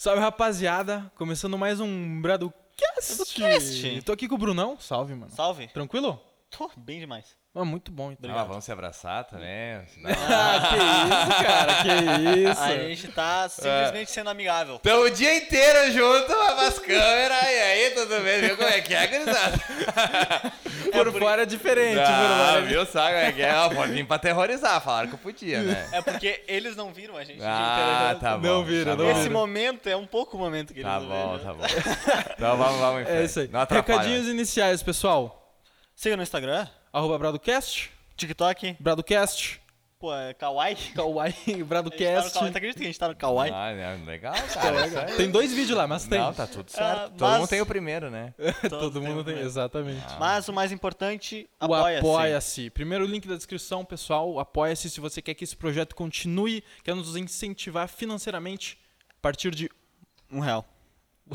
Salve, rapaziada. Começando mais um Bradocast. Bradocast. Tô aqui com o Brunão. Salve, mano. Salve. Tranquilo? Tô bem demais. Ah, muito bom, então. Ah, vamos se abraçar também. Ah, que isso, cara, que isso. A gente tá simplesmente sendo amigável. Então o dia inteiro junto, as câmeras, e aí, tudo bem? Viu como é que é, gurizada? Por fora é diferente, por Ah, viu, sabe é é? Ó, Pode vir pra terrorizar, falaram que eu podia, né? É porque eles não viram a gente. Ah, tá bom. Não tá não bom. Esse vira. momento é um pouco o momento que eles Tá não bom, viram. tá bom. Então vamos, vamos em frente. É isso aí. Não. Recadinhos iniciais, pessoal. Siga no Instagram, Arroba Bradocast. TikTok. Bradocast. Pô, é Kawaii. Kawaii, tá Bradocast. Kawaii. Tu acredita que a gente tá no Kawaii? Ah, né, legal, cara. isso aí. Tem dois vídeos lá, mas tem. Não, tá tudo certo. Ah, Todo mas- mundo tem o primeiro, né? Todo mundo tem, né? exatamente. Mas o mais importante, O apoia-se. Apoia-se. Primeiro link da descrição, pessoal. Apoia-se se você quer que esse projeto continue, quer nos incentivar financeiramente. A partir de Um real.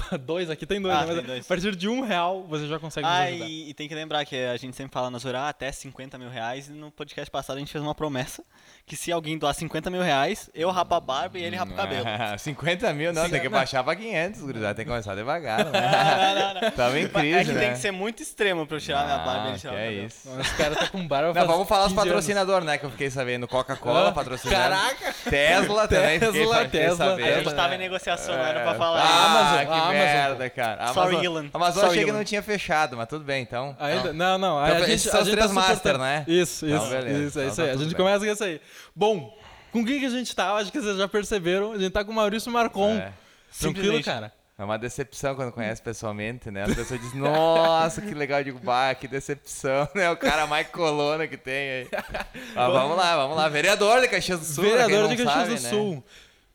dois, aqui tem dois, Ah, né? Mas tem dois. A partir de um real você já consegue nos Ah, ajudar. e, e tem que lembrar que a gente sempre fala na Zora até 50 mil reais. E no podcast passado a gente fez uma promessa que se alguém doar 50 mil reais, eu rapo a barba e ele rapa o cabelo. 50 mil, não, tem que baixar pra 500, gurizada. Tem que começar devagar, né? não, não, não. Tamo em É crise, que né? tem que ser muito extremo pra eu tirar minha barba e ele Ah, tirar que o é cabelo. isso. Esse cara tá com barba Não, vamos falar os 15 anos. patrocinadores, né? Que eu fiquei sabendo. Coca-Cola Ah, patrocinando. Caraca! Tesla também. fiquei- Tesla, fiquei Tesla, sabendo, A gente tava né? em negociação, não era pra É. falar. Ah, a Amazon, merda, cara. A Sorry, Amazon, Elon. a Amazon Sorry, achei que Elon. não tinha fechado, mas tudo bem, então. Ainda, não, não. aí Então, a gente, esses são a os gente três tá master, né? Isso, Então, isso. beleza. Isso, é Então isso tá aí. A tudo gente bem. começa com isso aí. Bom, com quem que a gente tá? Acho que vocês já perceberam. A gente tá com o Maurício Marcon. É. Tranquilo, cara? É uma decepção quando conhece pessoalmente, né? As pessoas dizem, nossa, que legal. Eu digo, bah, que decepção, né? O cara mais colona que tem aí. Mas vamos lá, vamos lá. Vereador de Caxias do Sul, Vereador não de Caxias sabe, do né? Sul.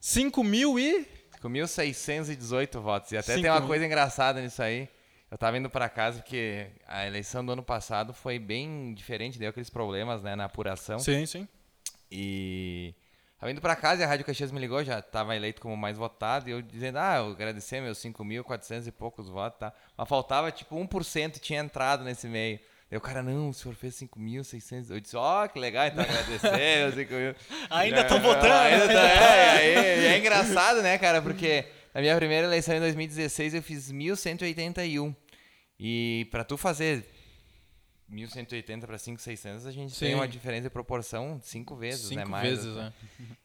5 mil e... Com 1.618 votos. E até Cinco tem uma mil. coisa engraçada nisso aí. Eu tava indo pra casa porque a eleição do ano passado foi bem diferente, deu aqueles problemas, né, na apuração. Sim, sim. E tava indo pra casa e a Rádio Caxias me ligou, já tava eleito como mais votado, e eu dizendo, ah, eu agradecer meus 5.400 e poucos votos, tá? Mas faltava tipo 1% tinha entrado nesse meio. Daí o cara, não, o senhor fez 5.600. Eu disse, ó, que legal, então agradecer, meus 5 mil. Ainda tão É, votando. Ainda tá, é, é, é engraçado, né, cara? Porque na minha primeira eleição em 2016 eu fiz 1.181. E pra tu fazer 1.180 para 5.600, a gente Sim. tem uma diferença de proporção de 5 vezes, Cinco né? Mais, vezes, assim. né?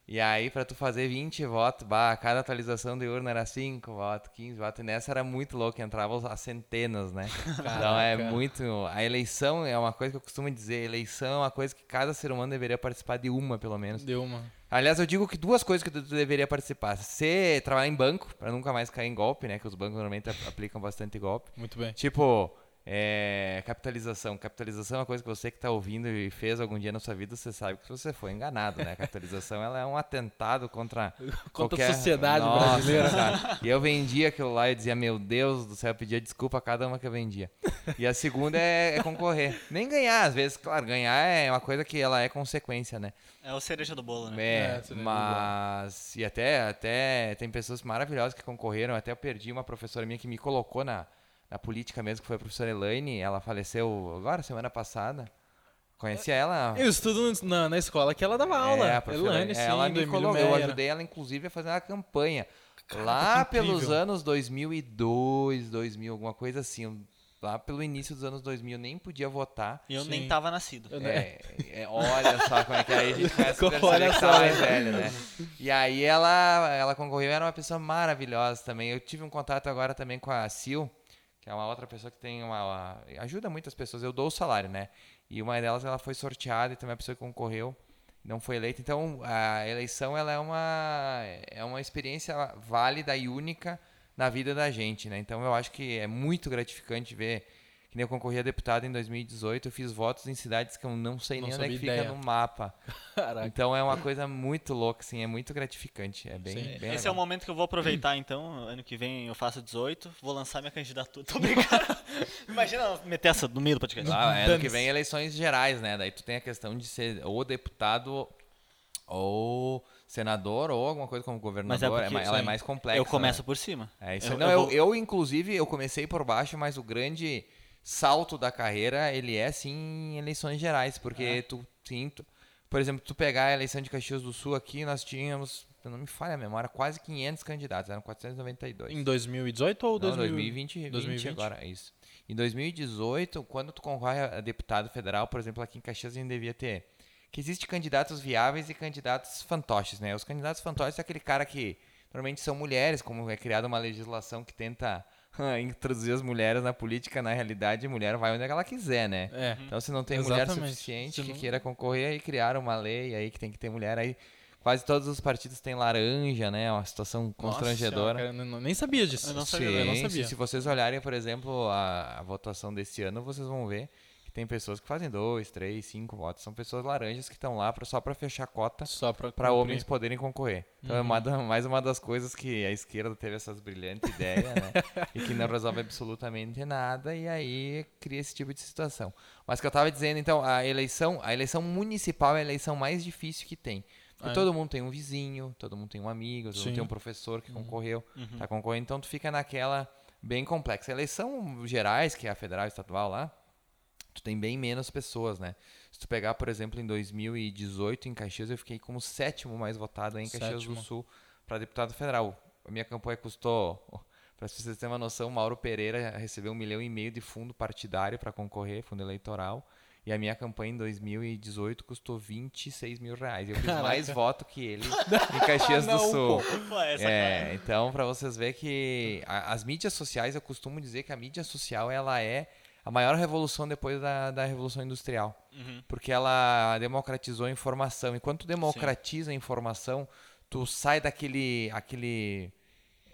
E aí, pra tu fazer 20 votos, bah, cada atualização de urna era 5 votos, 15 votos. E nessa era muito louco, entrava as centenas, né? Então é Caraca. muito. A eleição é uma coisa que eu costumo dizer: eleição é uma coisa que cada ser humano deveria participar de uma, pelo menos. Deu uma... Aliás, eu digo que duas coisas que tu deveria participar: ser trabalhar em banco, pra nunca mais cair em golpe, né? Que os bancos normalmente ap- aplicam bastante golpe. Muito bem. Tipo, é, capitalização. Capitalização é uma coisa que você que está ouvindo e fez algum dia na sua vida, você sabe que você foi enganado, né? A capitalização ela é um atentado contra Contra a qualquer... sociedade Nossa, brasileira. cara. E eu vendia aquilo lá e dizia, meu Deus do céu, eu pedia desculpa a cada uma que eu vendia. E a segunda é, é concorrer. Nem ganhar, às vezes, claro, ganhar é uma coisa que ela é consequência, né? É o cereja do bolo, né? É, É, mas. E até, até tem pessoas maravilhosas que concorreram. Até eu perdi uma professora minha que me colocou na, na política mesmo, que foi a professora Elaine. Ela faleceu agora, semana passada. Conhecia ela? Eu estudo na, na escola que ela dava aula. É, a Elaine, sim, ela me colocou. Eu ajudei ela, inclusive, a fazer uma campanha. Caraca, lá pelos anos 2002, 2000, alguma coisa assim. Lá pelo início dos anos 2000, eu nem podia votar. E eu Sim. nem tava nascido. É, é, olha só como é que aí a gente começa a tá mais velho, né? E aí ela, ela concorreu, era uma pessoa maravilhosa também. Eu tive um contato agora também com a Sil, que é uma outra pessoa que tem uma, uma- ajuda muitas pessoas. Eu dou o salário, né? E uma delas ela foi sorteada e também a pessoa que concorreu não foi eleita. Então a eleição ela é uma é uma experiência válida e única na vida da gente, né? Então eu acho que é muito gratificante ver que nem eu concorri a deputado em 2018, eu fiz votos em cidades que eu não sei Não nem onde é que sabia fica ideia. no mapa. Caraca. Então é uma coisa muito louca, assim, é muito gratificante. É bem, bem Esse é o legal. momento que eu vou aproveitar, então. Ano que vem eu faço 18, vou lançar minha candidatura. Tô brincando. Imagina meter essa no meio do podcast. Ah, é, ano que vem eleições gerais, né? Daí tu tem a questão de ser ou deputado ou senador ou alguma coisa como governador. porque- ma- ela é mais complexa. eu começo né? por cima. É isso Eu-. Não, eu eu, vou- eu, inclusive, eu comecei por baixo, mas o grande salto da carreira, ele é sim em eleições gerais, porque tu, sim, tu- por exemplo, tu pegar a eleição de Caxias do Sul aqui, nós tínhamos não me falha a memória, quase 500 candidatos, eram 492. Em 2018 ou Não, 2000? 2020, 2020? agora, é isso. Em 2018, quando tu concorre a deputado federal, por exemplo, aqui em Caxias a gente devia ter que existe candidatos viáveis e candidatos fantoches, né? Os candidatos fantoches é aquele cara que normalmente são mulheres, como é criada uma legislação que tenta introduzir as mulheres na política, na realidade, a mulher vai onde ela quiser, né? É. Então, se não tem mulher Exatamente. suficiente Se que não- queira concorrer, aí criaram uma lei aí que tem que ter mulher. Aí quase todos os partidos têm laranja, né? Uma situação Nossa constrangedora. senhora, cara, nem sabia disso. Eu não Sim, sabia, eu não se- sabia. Se, vocês olharem, por exemplo, a, a votação desse ano, vocês vão ver tem pessoas que fazem dois, três, cinco votos. São pessoas laranjas que estão lá pra, só para fechar cota para homens poderem concorrer. Então é Uhum. uma da- mais uma das coisas que a esquerda teve essas brilhantes ideias, né? e que não resolve absolutamente nada e aí cria esse tipo de situação. Mas que eu tava dizendo, então, a eleição, a eleição municipal é a eleição mais difícil que tem. Porque É. todo mundo tem um vizinho, todo mundo tem um amigo, todo Sim. mundo tem um professor que concorreu, Uhum. tá concorrendo, então tu fica naquela bem complexa. A eleição gerais, que é a federal estadual lá, tu tem bem menos pessoas, né? Se tu pegar, por exemplo, em 2018 em Caxias, eu fiquei como sétimo mais votado aí em Caxias Sétimo. do Sul para deputado federal. A minha campanha custou, para vocês terem uma noção, Mauro Pereira recebeu um milhão e meio de fundo partidário para concorrer, fundo eleitoral. E a minha campanha em 2018 custou 26 mil reais. Eu fiz mais voto que ele em Caxias do Sul. Pô, É, então para vocês verem que a- as mídias sociais, eu costumo dizer que a mídia social ela é a maior revolução depois da, da revolução industrial, Uhum. porque ela democratizou a informação. Enquanto tu democratiza a informação, tu sai daquele aquele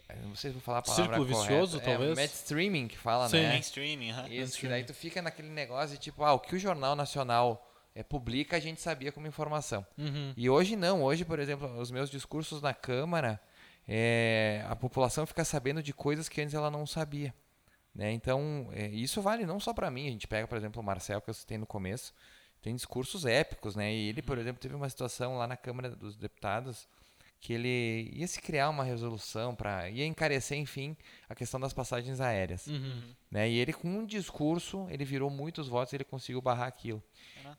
eu não sei se vou falar a palavra Círculo correta. vicioso, é, talvez? mainstreaming que fala, Sim. né? Mainstreaming, aham. Isso, que daí tu fica naquele negócio de tipo, ah, o que o Jornal Nacional eh, publica, a gente sabia como informação. Uhum. E hoje não, hoje, por exemplo, os meus discursos na Câmara, é, a população fica sabendo de coisas que antes ela não sabia. Né? Então, é, isso vale não só para mim, a gente pega, por exemplo, o Marcel, que eu citei no começo, tem discursos épicos, né? E ele, por exemplo, teve uma situação lá na Câmara dos Deputados que ele ia se criar uma resolução para ia encarecer, enfim, a questão das passagens aéreas Uhum. né? E ele com um discurso, ele virou muitos votos, e ele conseguiu barrar aquilo.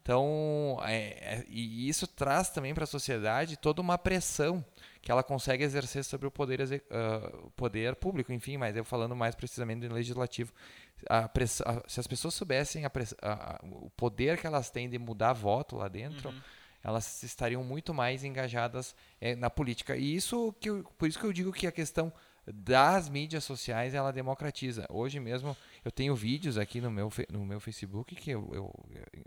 Então, é- é- e isso traz também para a sociedade toda uma pressão que ela consegue exercer sobre o poder, o poder público, enfim, mas eu falando mais precisamente do legislativo. A a- se as pessoas soubessem a o poder que elas têm de mudar voto lá dentro, Uhum. elas estariam muito mais engajadas eh, na política. E isso que eu- por isso que eu digo que a questão das mídias sociais ela democratiza. Hoje mesmo eu tenho vídeos aqui no meu, no meu Facebook que eu, eu-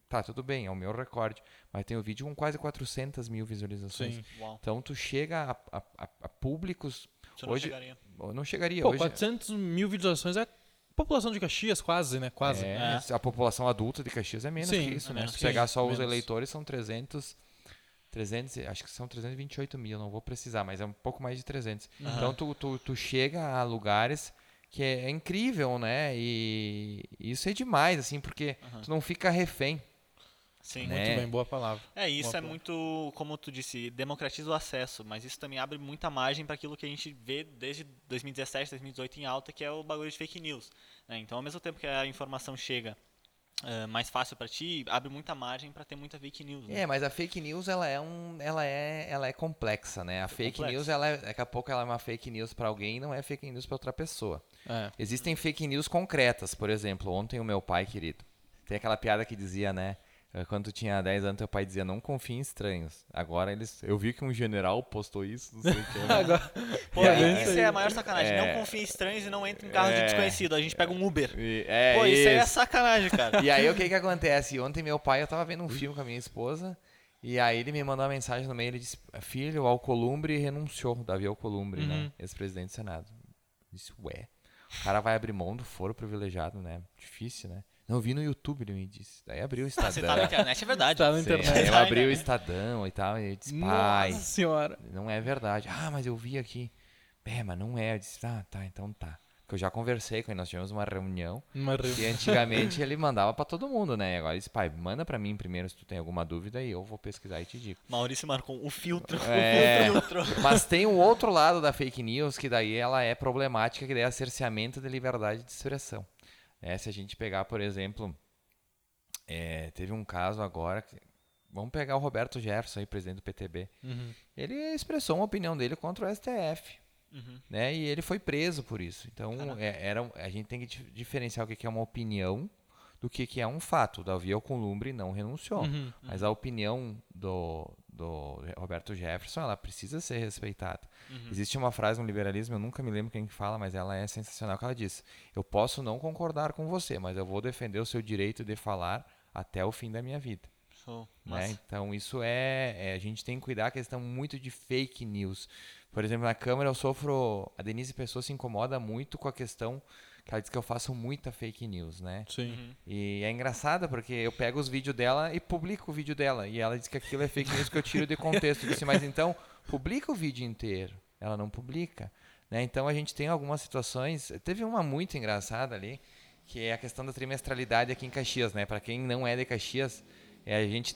tá tudo bem, é o meu recorde, mas tenho vídeo com quase 400 mil visualizações. Então tu chega a, a- a- públicos, Você não Hoje- chegaria. eu não chegaria Pô, hoje. 400 mil visualizações é a população de Caxias, quase, né? Quase. É, A população adulta de Caxias é menos Sim, que isso, é né? Se pegar só os menos. eleitores, são 300, 300, acho que são 328 mil, não vou precisar, mas é um pouco mais de 300. Aham. Então tu, tu, tu chega a lugares que é, é incrível, né? E isso é demais, assim, porque Aham. tu não fica refém. Sim. Né? Muito bem, boa palavra. É, isso Boa é palavra. muito, como tu disse, democratiza o acesso, mas isso também abre muita margem para aquilo que a gente vê desde 2017, 2018 em alta, que é o bagulho de fake news. né? Então, ao mesmo tempo que a informação chega eh, mais fácil para ti, abre muita margem para ter muita fake news. né? É, mas a fake news ela é um, ela é, ela é complexa, né? A fake complexa. news ela é, daqui a pouco ela é uma fake news para alguém e não é fake news para outra pessoa. É. Existem fake news concretas, por exemplo, ontem o meu pai querido, tem aquela piada que dizia, né? Eh, Quando tu tinha 10 anos, teu pai dizia, não confie em estranhos. Agora eles. Eu vi que um general postou isso, não sei o que. né? Agora, Pô, É, isso isso é a maior sacanagem. É. Não confia em estranhos e não entra em carro de É. desconhecido. A gente pega um Uber. E- é, Pô, isso aí é isso. sacanagem, cara. E aí o que que acontece? Ontem meu pai, eu tava vendo um filme com a minha esposa, e aí ele me mandou uma mensagem no meio, ele disse, filho, o Alcolumbre renunciou, Davi Alcolumbre, né? Uhum. Ex-presidente do Senado. Eu disse, ué, o cara vai abrir mão do foro privilegiado, né? Difícil, né? Não, eu vi no YouTube, ele me disse. Daí abriu o Ah, você Estadão. tá na internet, é verdade. Tá na Sim, internet. aí eu abri o? Estadão e tal, e eu disse, pai, Nossa senhora. não é verdade. Ah, mas eu vi aqui. É, mas não é. Eu disse, ah, tá, então tá. Porque eu já conversei com ele, nós tivemos uma reunião Uma re- e antigamente ele mandava pra todo mundo, né? E agora ele disse, pai, manda pra mim primeiro se tu tem alguma dúvida e eu vou pesquisar e te digo. Maurício marcou o filtro. É. O filtro. Mas tem um outro lado da fake news que daí ela é problemática, que daí é a cerceamento da liberdade de expressão. É, se a gente pegar, por exemplo, é, teve um caso agora, que- vamos pegar o Roberto Jefferson, aí, presidente do PTB. Uhum. Ele expressou uma opinião dele contra o STF. Uhum. Né? E ele foi preso por isso. Então, é, era, a gente tem que dif- diferenciar o que é uma opinião do que que é um fato. O Davi Alcolumbre não renunciou. Uhum. Mas a opinião do, do Roberto Jefferson, ela precisa ser respeitada. Uhum. Existe uma frase no liberalismo, eu nunca me lembro quem que fala, mas ela é sensacional, que ela diz, eu posso não concordar com você, mas eu vou defender o seu direito de falar até o fim da minha vida. Show. né? Então isso é, é- a gente tem que cuidar a questão muito de fake news. Por exemplo, na Câmara eu sofro, a Denise Pessoa se incomoda muito com a questão que ela diz que eu faço muita fake news, né? Sim. Uhum. E é engraçado porque eu pego os vídeos dela e publico o vídeo dela. E ela diz que aquilo é fake news que eu tiro de contexto. Eu disse, mas então, publica o vídeo inteiro. Ela não publica. Né? Então a gente tem algumas situações. Teve uma muito engraçada ali, que é a questão da trimestralidade aqui em Caxias, né? Para quem não é de Caxias, é, a gente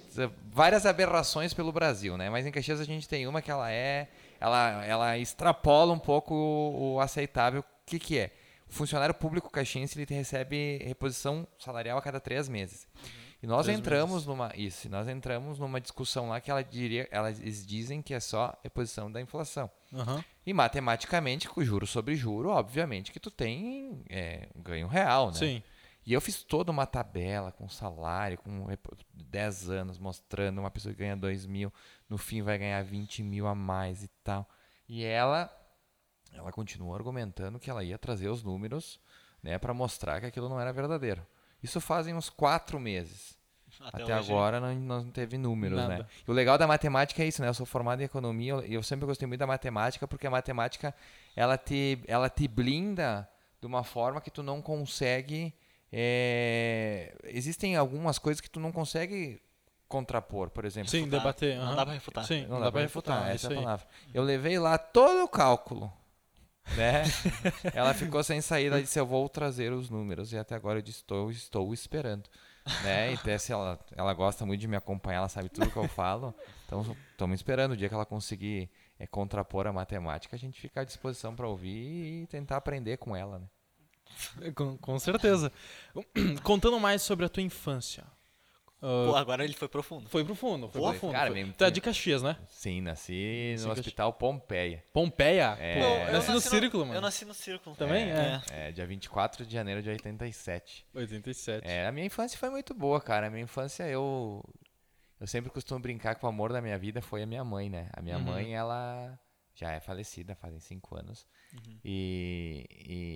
várias aberrações pelo Brasil, né? Mas em Caxias a gente tem uma que ela é, ela, ela extrapola um pouco o, o aceitável. O que que é? O funcionário público caxiense ele recebe reposição salarial a cada três meses. E nós Três entramos numa isso, nós entramos numa discussão lá que ela diria, elas dizem que é só reposição da inflação. Aham. E matematicamente, com juro sobre juro, obviamente que tu tem é, ganho real, né? Sim. E eu fiz toda uma tabela com salário, com repo- 10 anos, mostrando uma pessoa que ganha 2 mil, no fim vai ganhar 20 mil a mais e tal. E ela, ela continuou argumentando que ela ia trazer os números né, para mostrar que aquilo não era verdadeiro. Isso fazem uns quatro meses. Até, hoje, agora não, não teve números, né? Nada. E o legal da matemática é isso, né? Eu sou formado em economia e eu sempre gostei muito da matemática porque a matemática ela te, ela te blinda de uma forma que tu não consegue. é, Existem algumas coisas que tu não consegue contrapor, por exemplo. Sim, refutar. debater. Não aham. dá pra refutar. Sim, Não, dá, pra refutar, é essa é a palavra. Eu levei lá todo o cálculo, né? ela ficou sem saída, ela disse, eu vou trazer os números. E até agora eu disse, estou, estou esperando. Né? E até se ela, ela gosta muito de me acompanhar, ela sabe tudo que eu falo. Então, estamos esperando o dia que ela conseguir é, contrapor a matemática, a gente fica à disposição para ouvir e tentar aprender com ela, né? Com, com certeza. Contando mais sobre a tua infância. Ah, Pô, agora ele foi profundo. foi pro fundo, foi Pô, pro fundo. cara, foi. mesmo- Tu é de Caxias, né? Sim, nasci Sim, no que- Hospital Pompeia. Pompeia? É. Pô, eu nasci no Círculo, mano. Eu nasci no círculo. Também? É. É, dia 24 de janeiro de 87. 87. É, a minha infância foi muito boa, cara. A minha infância eu eu sempre costumo brincar que o amor da minha vida foi a minha mãe, né? A minha Uhum. mãe, ela já é falecida, fazem cinco anos. E,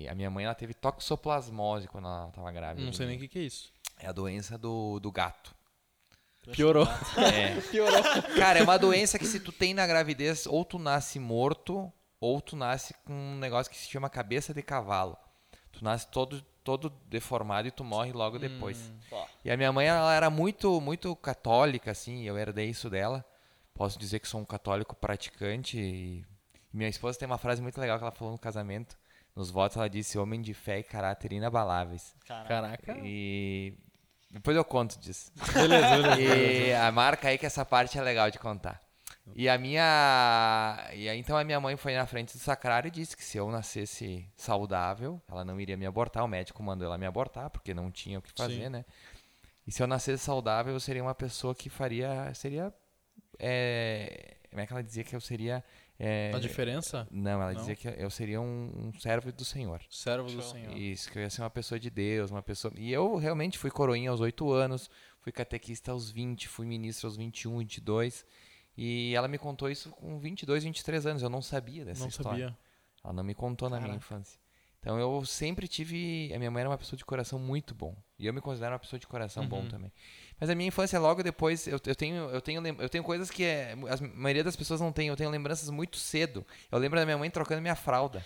e a minha mãe, ela teve toxoplasmose quando ela tava grávida. Não sei nem o que, que é isso. É a doença do, do gato. Piorou. É. Piorou. Cara, é uma doença que se tu tem na gravidez, ou tu nasce morto, ou tu nasce com um negócio que se chama cabeça de cavalo. Tu nasce todo, todo deformado e tu morre logo depois. Hum. E a minha mãe, ela era muito, muito católica, assim, eu herdei isso dela. Posso dizer que sou um católico praticante. E minha esposa tem uma frase muito legal que ela falou no casamento. Nos votos, ela disse: homem de fé e caráter inabaláveis. cara. Caraca. E depois eu conto disso. Beleza, beleza. E a marca aí que essa parte é legal de contar. E a minha. E aí, então a minha mãe foi na frente do sacrário e disse que se eu nascesse saudável, ela não iria me abortar. O médico mandou ela me abortar, porque não tinha o que fazer, Sim. né? E se eu nascesse saudável, eu seria uma pessoa que faria. Seria. é, como é que ela dizia que eu seria. É, A diferença? não, ela Não? dizia que eu seria um, um servo do Senhor. Servo do Show. Senhor. Isso, que eu ia ser uma pessoa de Deus, uma pessoa. E eu realmente fui coroinha aos 8 anos, fui catequista aos 20, fui ministro aos 21, 22. E ela me contou isso com 22, 23 anos. Eu não sabia dessa Não história. sabia. Ela não me contou na minha Caraca. infância. Então eu sempre tive. A minha mãe era uma pessoa de coração muito bom. E eu me considero uma pessoa de coração bom Uhum. também. Mas a minha infância, logo depois, eu, eu, tenho, eu, tenho, eu tenho coisas que é, a maioria das pessoas não tem. Eu tenho lembranças muito cedo. Eu lembro da minha mãe trocando minha fralda.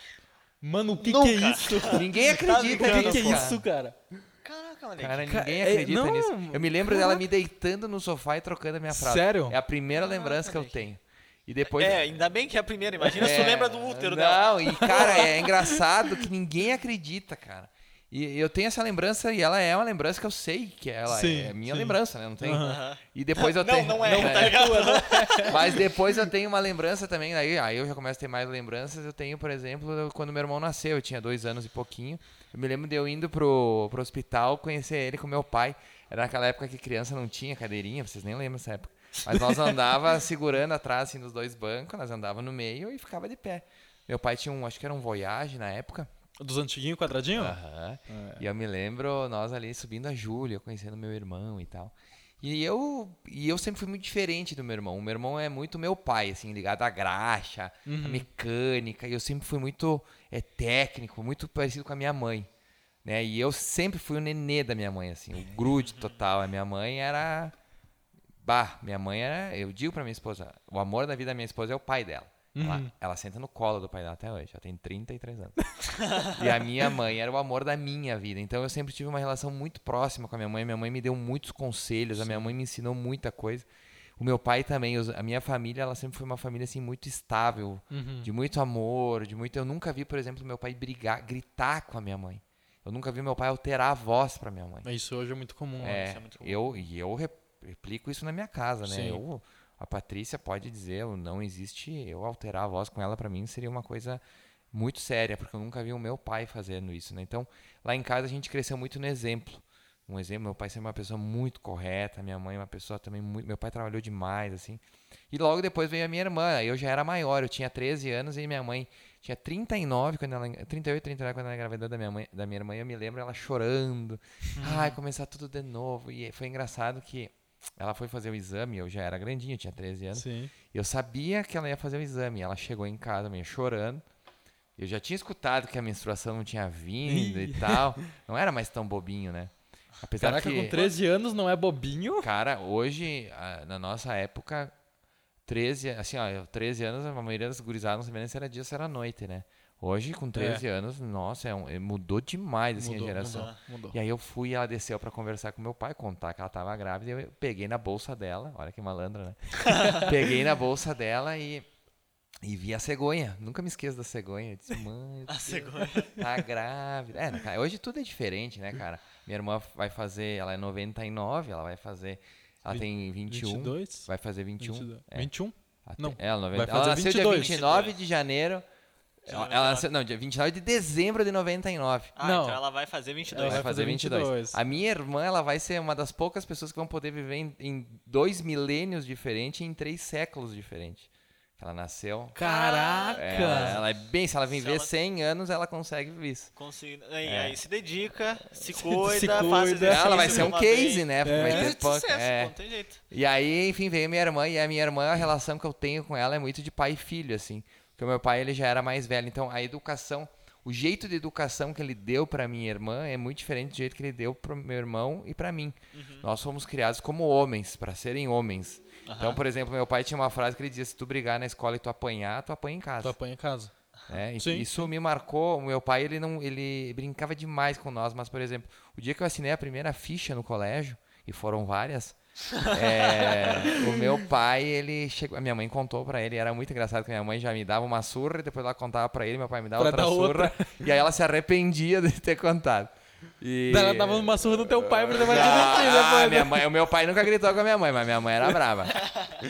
Mano, o que, que é isso? Ninguém acredita O que, nisso. que é cara. isso, cara? Caraca, moleque. Cara, Ca- ninguém é, acredita não, nisso. Eu me lembro caraca. dela me deitando no sofá e trocando a minha fralda. Sério? É a primeira lembrança que eu tenho. E depois. É, ainda bem que é a primeira. Imagina se É, tu lembra do útero dela. Não, e cara, é engraçado que ninguém acredita, cara. E eu tenho essa lembrança e ela é uma lembrança que eu sei que ela Sim, é minha sim. lembrança, né? Não tem. Aham. E depois eu Não, tenho. não é, tá ligado? Mas depois eu tenho uma lembrança também, aí, aí eu já começo a ter mais lembranças. Eu tenho, por exemplo, quando meu irmão nasceu, eu tinha dois anos e pouquinho. Eu me lembro de eu indo pro, pro hospital conhecer ele com meu pai. Era naquela época que criança não tinha cadeirinha, vocês nem lembram dessa época. Mas nós andava segurando atrás, assim, nos dois bancos, nós andava no meio e ficava de pé. Meu pai tinha um, acho que era um Voyage na época. Dos antiguinhos quadradinhos? Aham. E eu me lembro nós ali subindo a Júlia, conhecendo meu irmão e tal. E eu, e eu sempre fui muito diferente do meu irmão. O meu irmão é muito meu pai, assim, ligado à graxa, à mecânica. E eu sempre fui muito é, técnico, muito parecido com a minha mãe. Né? E eu sempre fui o nenê da minha mãe, assim, o grude total. A minha mãe era. Bah, minha mãe era. Eu digo pra minha esposa: o amor da vida da minha esposa é o pai dela. Ela, ela senta no colo do pai dela até hoje. Ela tem 33 anos. e a minha mãe era o amor da minha vida. Então eu sempre tive uma relação muito próxima com a minha mãe. Minha mãe me deu muitos conselhos. A minha mãe me ensinou muita coisa. O meu pai também. A minha família, ela sempre foi uma família assim muito estável, Uhum. de muito amor, de muito. Eu nunca vi, por exemplo, meu pai brigar, gritar com a minha mãe. Eu nunca vi meu pai alterar a voz pra minha mãe. Isso hoje é muito comum. né? É, isso é muito comum. eu, e eu rep- replico isso na minha casa, né? Sim. Eu, a Patrícia pode dizer, não existe eu alterar a voz com ela pra mim seria uma coisa muito séria, porque eu nunca vi o meu pai fazendo isso, né? Então, lá em casa a gente cresceu muito no exemplo. Um exemplo, meu pai sempre uma pessoa muito correta, minha mãe uma pessoa também muito, meu pai trabalhou demais assim. E logo depois veio a minha irmã, eu já era maior, eu tinha 13 anos e minha mãe tinha 39 quando ela 38, 39 quando ela engravidou da minha mãe, da minha irmã, e eu me lembro ela chorando. Ai, começar tudo de novo. E foi engraçado que ela foi fazer o exame, eu já era grandinho, tinha 13 anos. Sim. Eu sabia que ela ia fazer o exame. Ela chegou em casa meio chorando. Eu já tinha escutado que a menstruação não tinha vindo e tal. Não era mais tão bobinho, né? Apesar Caraca, que, com 13 anos não é bobinho? cara, hoje, na nossa época, 13, assim, ó, eu, 13 anos, a maioria das gurizadas não sabia nem se era dia ou se era noite, né? Hoje, com 13 anos, nossa, é um- é- mudou demais, assim, Mudou, a geração. mudou, mudou. E aí eu fui, ela desceu pra conversar com meu pai, contar que ela tava grávida, eu peguei na bolsa dela, olha que malandra, né? peguei na bolsa dela e, e vi a cegonha. Nunca me esqueço da cegonha. Eu disse, mãe, A cegonha. tá grávida. É, cara, hoje tudo é diferente, né, cara? Minha irmã vai fazer, ela é 99, ela vai fazer, ela Vi- tem 21, 22? vai fazer 21. 22. É. 21? Até- Não, ela, 90, vai ela fazer nasceu 22. dia 29 de janeiro. Ela, 99. ela nasceu, não, dia 29 de dezembro de 99. Ah, Não. então ela vai fazer 22. Ela vai fazer fazer 22. 22. A minha irmã, ela vai ser uma das poucas pessoas que vão poder viver em, em dois milênios diferentes e em três séculos diferentes. Ela nasceu. Caraca! É, ela, ela é bem, se ela viver ela- 100 anos, ela consegue isso. Consegui... Aí, É. aí se dedica, se cuida, Se faz cuida. exercício. Ela vai ser um case, bem. né? É. vai É, ter pouco- sucesso, é. não tem jeito. E aí, enfim, veio minha irmã, e a minha irmã, a relação que eu tenho com ela é muito de pai e filho, assim. Porque o meu pai, ele já era mais velho, então a educação, o jeito de educação que ele deu pra minha irmã é muito diferente do jeito que ele deu pro meu irmão e pra mim. Nós fomos criados como homens, pra serem homens. Então, por exemplo, meu pai tinha uma frase que ele dizia, se tu brigar na escola e tu apanhar, tu apanha em Tu casa. apanha em casa. né? E- Sim, Isso me marcou. O meu pai, ele não, ele brincava demais com nós, mas, por exemplo, o dia que eu assinei a primeira ficha no colégio, e foram várias, é, o meu pai, ele chegou. A minha mãe contou pra ele, era muito engraçado que minha mãe já me dava uma surra e depois ela contava pra ele, meu pai me dava Pra outra surra. E aí ela se arrependia de ter contado. E... Ela dava uma surra no teu pai pra ter batido Ah, depois. minha né? mãe, o meu pai nunca gritou com a minha mãe, mas minha mãe era brava.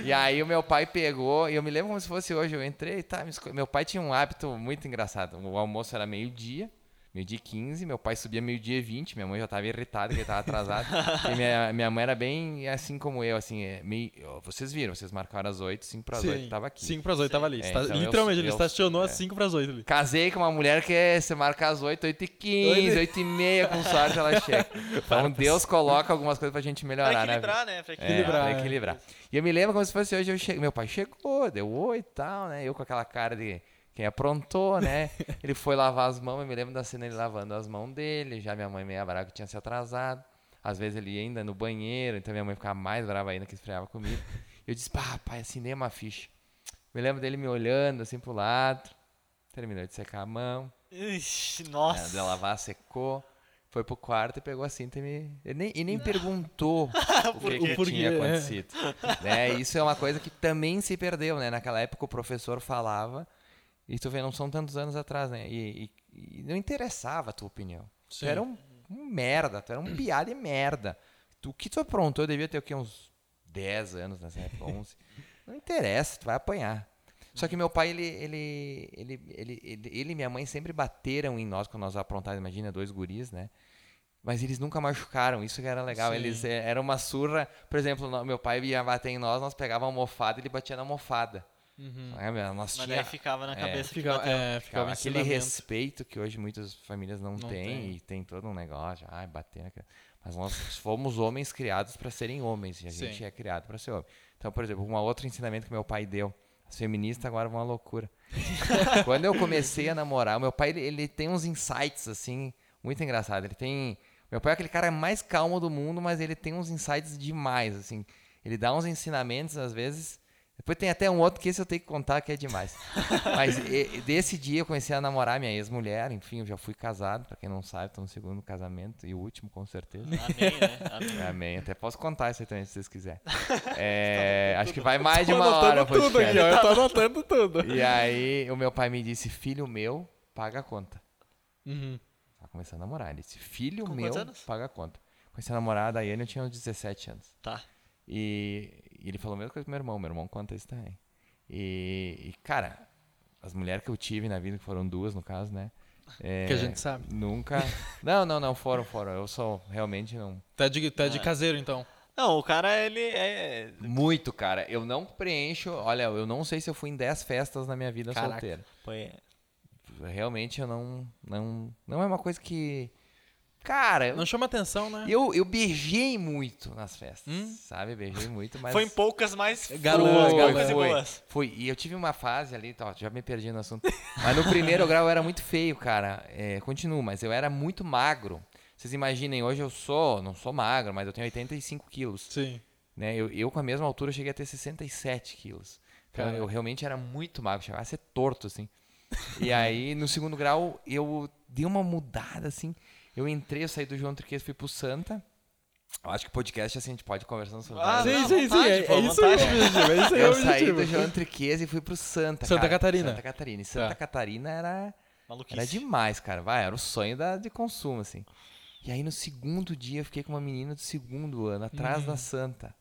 E aí o meu pai pegou, e eu me lembro como se fosse hoje, eu entrei, tá, me esco- meu pai tinha um hábito muito engraçado. O almoço era meio-dia, meio-dia e 15, meu pai subia meio-dia e 20, minha mãe já tava irritada que ele tava atrasado. e minha, minha mãe era bem assim como eu, assim, é, meio, vocês viram, vocês marcaram as 8, 5 para as 8, tava aqui. 5 pras 8 tava ali. É, Está- então eu- literalmente, ele eu- estacionou às é. 5 pras 8 ali. Casei com uma mulher que é, você marca às 8, 8 e 15, 8 e meia, com sorte ela chega. Então Deus coloca algumas coisas pra gente melhorar, Pra né? equilibrar, né? Pra É, equilibrar. pra equilibrar. E eu me lembro como se fosse hoje, eu che... meu pai chegou, deu oi e tal, né? Eu com aquela cara de quem aprontou, né? ele foi lavar as mãos, eu me lembro da cena ele lavando as mãos dele, já minha mãe meio brava que tinha se atrasado. Às vezes ele ia ainda no banheiro, então minha mãe ficava mais brava ainda que esfriava comigo. Eu disse, pá, pai, assinei uma ficha. Me lembro dele me olhando assim pro lado, terminou de secar a mão, Ixi, é, nossa. de lavar, secou. Foi pro quarto e pegou a cinta e me. E nem, e nem perguntou o que, que tinha é. acontecido. né? Isso é uma coisa que também se perdeu, né? Naquela época o professor falava, e tu vê, não são tantos anos atrás, né? E, e- e não interessava a tua opinião. Tu Sim. era um, um merda, tu era um piada e merda. Tu- O que tu aprontou, eu devia ter o quê? Uns 10 anos nessa época, 11. Não interessa, tu vai apanhar. Só que meu pai, ele, ele, ele, ele, ele, ele e minha mãe sempre bateram em nós quando nós aprontávamos, imagina, dois guris, né? Mas eles nunca machucaram, isso que era legal. Sim. Eles é, era uma surra, por exemplo, meu pai ia bater em nós, nós pegava a almofada e ele batia na almofada. Uhum. É, meu, nós Mas tinha ficava na é, cabeça que Ficava, bateu. é, ficava aquele respeito que hoje muitas famílias não, Não têm tem. e tem todo um negócio, ai, bater na criança. Mas nós fomos homens criados para serem homens e a Sim. gente é criado para ser homem. Então, por exemplo, um outro ensinamento que meu pai deu, as feministas agora vão à loucura. Quando eu comecei a namorar, o meu pai ele, ele tem uns insights assim, muito engraçado. Ele tem, meu pai é aquele cara mais calmo do mundo, mas ele tem uns insights demais assim. Ele dá uns ensinamentos às vezes. Depois tem até um outro que esse eu tenho que contar que é demais. Mas e- desse dia eu comecei a namorar minha ex-mulher, enfim, eu já fui casado, pra quem não sabe, tô no segundo casamento e o último com certeza. Amém, né? Amém. Amém. Até posso contar isso aí também, se vocês quiserem. É, acho que vai mais de uma hora tudo aqui, ó. Eu tô anotando tudo. E aí o meu pai me disse, filho meu, paga a conta. Uhum. Tava começando a namorar. Ele disse, filho Com meu, paga a conta. Comecei a namorar, a Daiane eu tinha uns 17 anos. Tá. E, e ele falou a mesma coisa pro meu irmão, meu irmão conta isso também. E, e, cara, as mulheres que eu tive na vida, que foram duas no caso, né? é, Que a gente sabe. Nunca. Não, não, não, foram, foram. Eu sou realmente não. É de, é de É. caseiro, então. Não, o cara, ele é... Muito, cara. Eu não preencho. Olha, eu não sei se eu fui em 10 festas na minha vida Caraca. solteira. Foi... Realmente eu não. Não, não é uma coisa que. Cara, Não chama atenção, né? eu, eu beijei muito nas festas. Hum? Sabe? Beijei muito, mas. Foi em poucas, mas poucas e foi. boas. Foi. E eu tive uma fase ali, ó, já me perdi no assunto. Mas no primeiro grau eu era muito feio, cara. É, continuo, mas eu era muito magro. Vocês imaginem, hoje eu sou, não sou magro, mas eu tenho 85 quilos. Sim. Né? Eu, eu, com a mesma altura, cheguei a ter 67 quilos. Então, Caraca. eu realmente era muito magro, chegava a ser torto, assim. E aí, no segundo grau, eu dei uma mudada, assim. Eu entrei, eu saí do João Triquês, fui pro Santa. Eu acho que podcast, assim, a gente pode ir conversando sobre Ah, sim, não, sim, sim. É, pô, é isso aí o vontade. objetivo. É isso aí eu saí do João Triquês e fui pro Santa, Santa cara. Catarina. Santa Catarina. E Santa Tá. Catarina era, Maluquice. era demais, cara. Vai, era o sonho da, de consumo, assim. E aí, no segundo dia, eu fiquei com uma menina do segundo ano, atrás Uhum. da Santa.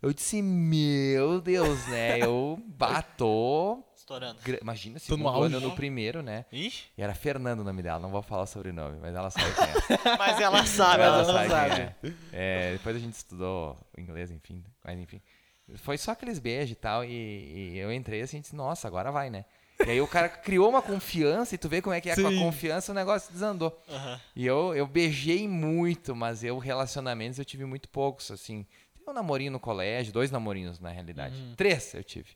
Eu disse, meu Deus, né? Eu bato. Estourando. gra- Imagina, auge. ano no primeiro, né? Ixi, E era Fernando o nome dela, não vou falar o sobrenome, mas ela sabe quem é. mas ela sabe, Mas ela, ela não sabe. sabe. é. É, Depois a gente estudou inglês, enfim. Mas enfim. Foi só aqueles beijos e tal. E, e eu entrei assim e disse, nossa, agora vai, né? E aí o cara criou uma confiança e tu vê como é que é com a Sim. confiança, o negócio desandou. Aham. E eu, eu beijei muito, mas eu, relacionamentos, eu tive muito poucos, assim. Um namorinho no colégio, dois namorinhos, na realidade. Uhum. Três eu tive.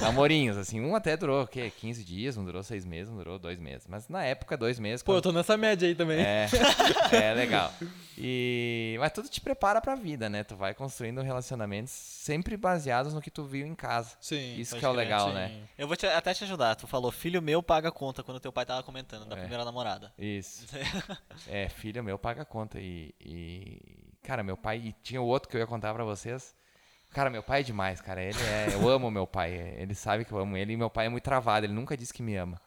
Namorinhos, assim. Um até durou, o quê? 15 dias, um durou seis meses, um durou dois meses. Mas na época, dois meses. Pô, eu quando- tô nessa média aí também. É, é legal. E, mas tudo te prepara pra vida, né? Tu vai construindo relacionamentos sempre baseados no que tu viu em casa. Sim. Isso que é o legal, sim. né? Eu vou te- até te ajudar. Tu falou, filho meu paga a conta quando teu pai tava comentando da É. primeira namorada. Isso. É, filho meu paga a conta. E, e, cara, meu pai. E tinha o outro que eu ia contar pra vocês. Cara, meu pai é demais, cara. Ele é. Eu amo meu pai. Ele sabe que eu amo ele. E meu pai é muito travado. Ele nunca disse que me ama.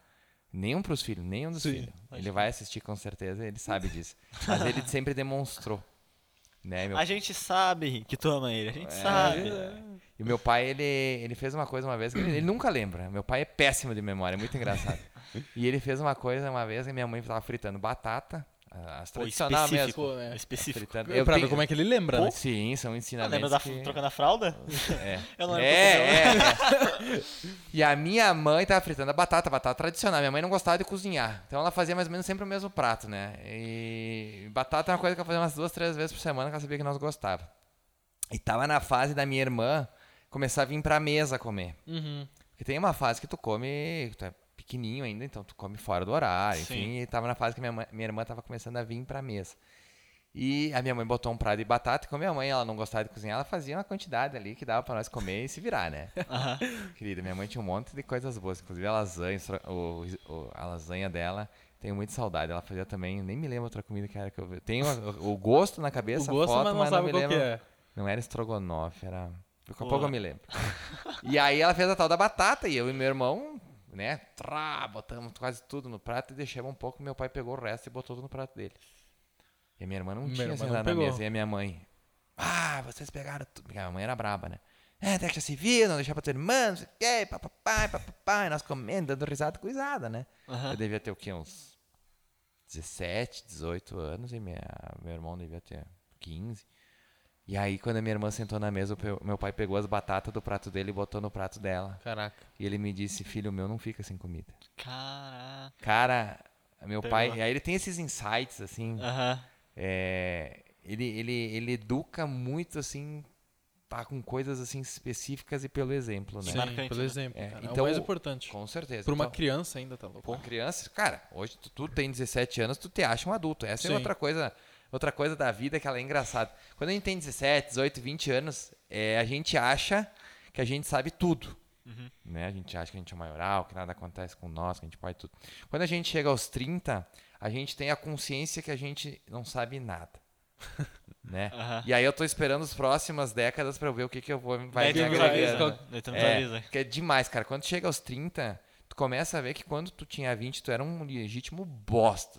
Nenhum pros filhos, nenhum dos Sim, filhos. Ele vai assistir com certeza, ele sabe disso. Mas ele sempre demonstrou. Né, meu A gente sabe que tu ama ele, a gente É. sabe. E o meu pai, ele, ele fez uma coisa uma vez que ele, ele nunca lembra. Meu pai é péssimo de memória, é muito engraçado. E ele fez uma coisa uma vez que minha mãe estava fritando batata, as Pô, tradicionais específico. mesmo. Pô, é. Específico. Fritando. pra ver como é que ele lembra, né? Sim, são Ah, ensinamentos lembra da que... trocando a fralda? É. Eu não lembro É, é, é. E a minha mãe tava fritando a batata, batata tradicional. Minha mãe não gostava de cozinhar. Então ela fazia mais ou menos sempre o mesmo prato, né? E batata é uma coisa que eu fazia umas duas, três vezes por semana que ela sabia que nós gostava. E tava na fase da minha irmã começar a vir pra mesa comer. Uhum. Porque tem uma fase que tu come, tu é pequenininho ainda, então tu come fora do horário, Sim. enfim. E tava na fase que minha, mãe- minha irmã tava começando a vir pra mesa. E a minha mãe botou um prato de batata, e como minha mãe ela não gostava de cozinhar, ela fazia uma quantidade ali que dava pra nós comer e se virar, né? Aham. Querida, minha mãe tinha um monte de coisas boas, inclusive a lasanha, o, o- a lasanha dela, tenho muita saudade. Ela fazia também, nem me lembro outra comida que era que eu vi. Tenho a- o gosto na O cabeça, gosto, a foto, mas não não sabe me qual lembro. que é. Não era estrogonofe, era. Daqui a pouco eu me lembro. e aí ela fez a tal da batata e eu e meu irmão, né, trá, botamos quase tudo no prato e deixamos um pouco. Meu pai pegou o resto e botou tudo no prato dele. E a minha irmã não Minha tinha sentado não na mesa. E a minha mãe, ah, vocês pegaram tudo. Porque minha mãe era braba, né? É, deixa se vir, não deixar pra tua irmã, não sei o quê, papapá. E nós comendo, dando risada, coisada, né? Aham. Eu devia ter o quê? Uns 17, 18 anos e minha, meu irmão devia ter 15. E aí, quando a minha irmã sentou na mesa, meu pai pegou as batatas do prato dele e botou no prato dela. Caraca. E ele me disse, filho meu, não fica sem comida. Caraca. Cara, meu Pegou. pai... E aí ele tem esses insights, assim... Aham. É, ele, ele, ele educa muito, assim, tá com coisas, assim, específicas e pelo exemplo, né? Sim, marcante, pelo né? exemplo. É, cara. É, então o mais o- importante. Com certeza. Pra uma Então, criança ainda, tá louco. Pô, criança, cara, hoje tu, tu tem 17 anos, tu te acha um adulto. Essa Sim. é outra coisa, outra coisa da vida que ela é engraçada. Quando a gente tem 17, 18, 20 anos, é, a gente acha que a gente sabe tudo. Uhum. Né? A gente acha que a gente é maioral, que nada acontece com nós, que a gente pode tudo. Quando a gente chega aos 30, a gente tem a consciência que a gente não sabe nada. né? Aham. E aí eu tô esperando as próximas décadas eu ver o que, que eu vou vai me agregando. nos É, que é demais, cara. Quando chega aos 30, tu começa a ver que quando tu tinha 20, tu era um legítimo bosta.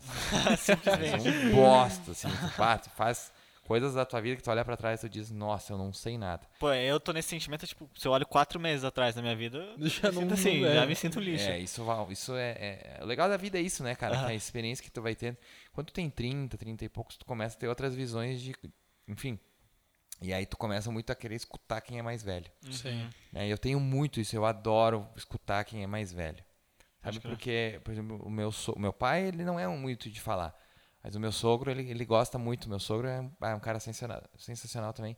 Assim. Simplesmente. um bosta, assim. Tu, pá, tu faz coisas da tua vida que tu olha pra trás e tu diz, nossa, eu não sei nada. Pô, eu tô nesse sentimento, tipo, se eu olho quatro meses atrás da minha vida, eu Já me não- sinto assim, é. já me sinto lixo. É, isso, va- isso é, é- O legal da vida é isso, né, cara? A experiência que tu vai tendo. Quando tu tem 30, 30 e poucos, tu começa a ter outras visões de. Enfim. E aí tu começa muito a querer escutar quem é mais velho. Uhum. Sim. E eu tenho muito isso, eu adoro escutar quem é mais velho. Sabe? Acho Porque, por exemplo, o meu, so- o meu pai, ele não é um muito de falar. Mas o meu sogro, ele, ele gosta muito. Meu sogro é, um- é um cara sensacional, sensacional também.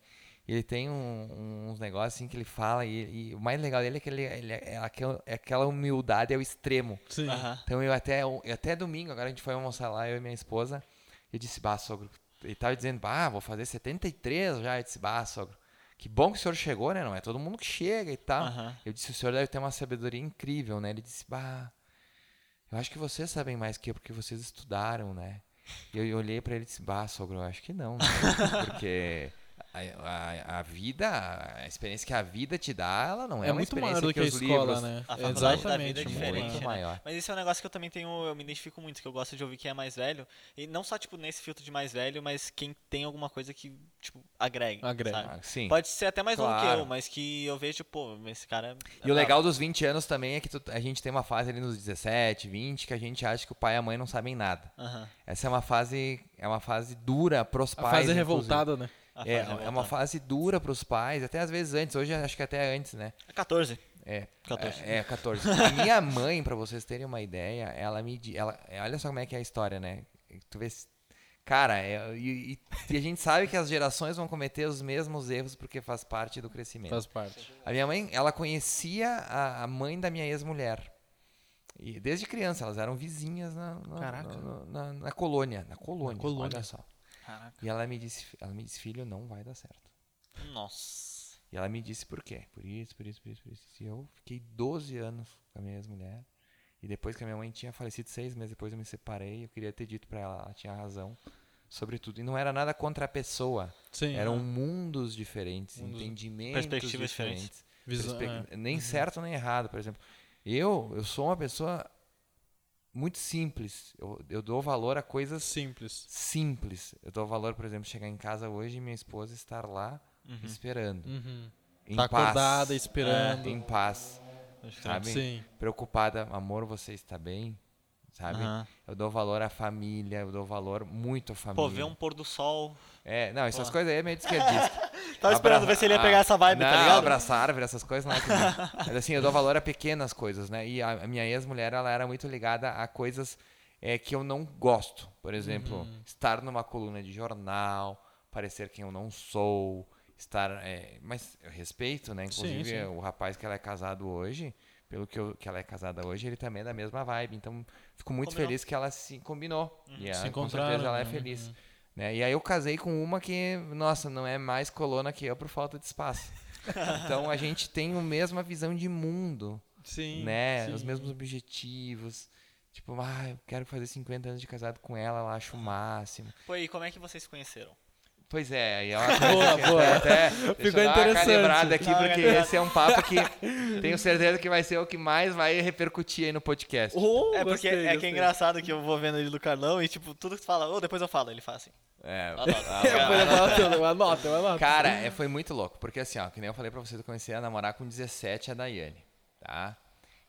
E ele tem um- uns negócios assim que ele fala. E, e o mais legal dele é que ele, ele é, é aquela, é aquela humildade ao extremo. Sim. Aham. Então eu até, eu até domingo, agora a gente foi almoçar lá, eu e minha esposa. Eu disse, bah, sogro. Ele tava dizendo, bah, vou fazer 73 já. Eu disse, bah, sogro. Que bom que o senhor chegou, né? Não é todo mundo que chega e tal. Aham. Eu disse, o senhor deve ter uma sabedoria incrível, né? Ele disse, bah, eu acho que vocês sabem mais que eu, porque vocês estudaram, né? E eu olhei pra ele e disse, bah, sogro, eu acho que não, né? Porque a, a, a vida, a experiência que a vida te dá, ela não é, É uma muito experiência maior do que a os escola, livros. né? A faculdade da Exatamente. vida é muito diferente, Muito maior. né? maior. Mas isso é um negócio que eu também tenho, eu me identifico muito, que eu gosto de ouvir quem é mais velho. E não só, tipo, nesse filtro de mais velho, mas quem tem alguma coisa que, tipo, agregue. Agrega. sabe? Ah, sim. Pode ser até mais novo que Claro. eu, mas que eu vejo, pô, esse cara. E o legal dos 20 anos também é que tu- a gente tem uma fase ali nos 17, 20, que a gente acha que o pai e a mãe não sabem nada. Essa é uma fase, é uma fase dura pros A pais. fase inclusive. revoltada, né? A É, é uma fase dura pros pais, até às vezes antes, hoje acho que até antes, né? É 14. É, 14. É, é 14. A minha mãe, pra vocês terem uma ideia, ela me ela é, Olha só como é que é a história, né? Tu vê. Cara, é- e, e- a gente sabe que as gerações vão cometer os mesmos erros porque faz parte do crescimento. Faz parte. A minha mãe, ela conhecia a, a mãe da minha ex-mulher. E desde criança, elas eram vizinhas na, na, Caraca. na- na- na colônia. Na colônia, colônia. olha só. Caraca. E ela me disse, ela me disse, filho, não vai dar certo. Nossa. E ela me disse por quê? Por isso, por isso, por isso, por isso. E eu fiquei 12 anos com a minha ex-mulher. E depois que a minha mãe tinha falecido, seis meses depois eu me separei. Eu queria ter dito pra ela, ela tinha razão sobre tudo. E não era nada contra a pessoa. Sim. Eram mundos diferentes, Mundos- entendimentos Perspectivas diferentes. diferentes. Visão, Perspe- é. Nem certo nem errado, por exemplo. Eu, eu sou uma pessoa muito simples. Eu, eu dou valor a coisas Simples. simples. Eu dou valor, por exemplo, chegar em casa hoje e minha esposa estar lá Uhum. esperando. Uhum. Em Tá paz. acordada, esperando. Em paz. Acho que- Sabe? Sim. Preocupada, amor, você está bem? Sabe? Aham. Eu dou valor à família, eu dou valor muito à família. Pô, ver um pôr do sol. É, não, essas Pô. coisas aí é meio esquerdista. Tava esperando ver se ele ia pegar essa vibe, não, tá ligado? abraçar árvore, essas coisas não é comigo. Mas assim, eu dou valor a pequenas coisas, né? E a, minha ex-mulher, ela era muito ligada a coisas é, que eu não gosto. Por exemplo, Uhum. estar numa coluna de jornal, parecer quem eu não sou, estar... é, mas eu respeito, né? Sim, Inclusive, sim. o rapaz que ela é casado hoje, pelo que, eu- que ela é casada hoje, ele também é da mesma vibe. Então, fico muito Combinou. feliz que ela se combinou. E ela, Se com certeza ela é né? feliz. Uhum. Né? E aí eu casei com uma que, nossa, não é mais colona que eu por falta de espaço. Então a gente tem a mesma visão de mundo, Sim. né? sim. Os mesmos objetivos. Tipo, ah, eu quero fazer 50 anos de casado com ela, eu acho o máximo. Pô, e como é que vocês se conheceram? Pois é, aí é uma coisa Boa, que boa. até Ficou deixa eu dar uma interessante. aqui, uma porque calibrada. esse é um papo que tenho certeza que vai ser o que mais vai repercutir aí no podcast. Oh, é porque gostei, é que é gostei. engraçado que eu vou vendo ele do Carlão e, tipo, tudo que tu fala, ô, depois eu falo, ele fala assim. É, Anota. Eu anoto, eu anoto. Cara, é, foi muito louco, porque assim, ó, que nem eu falei pra vocês, eu comecei a namorar com 17 a Daiane, tá?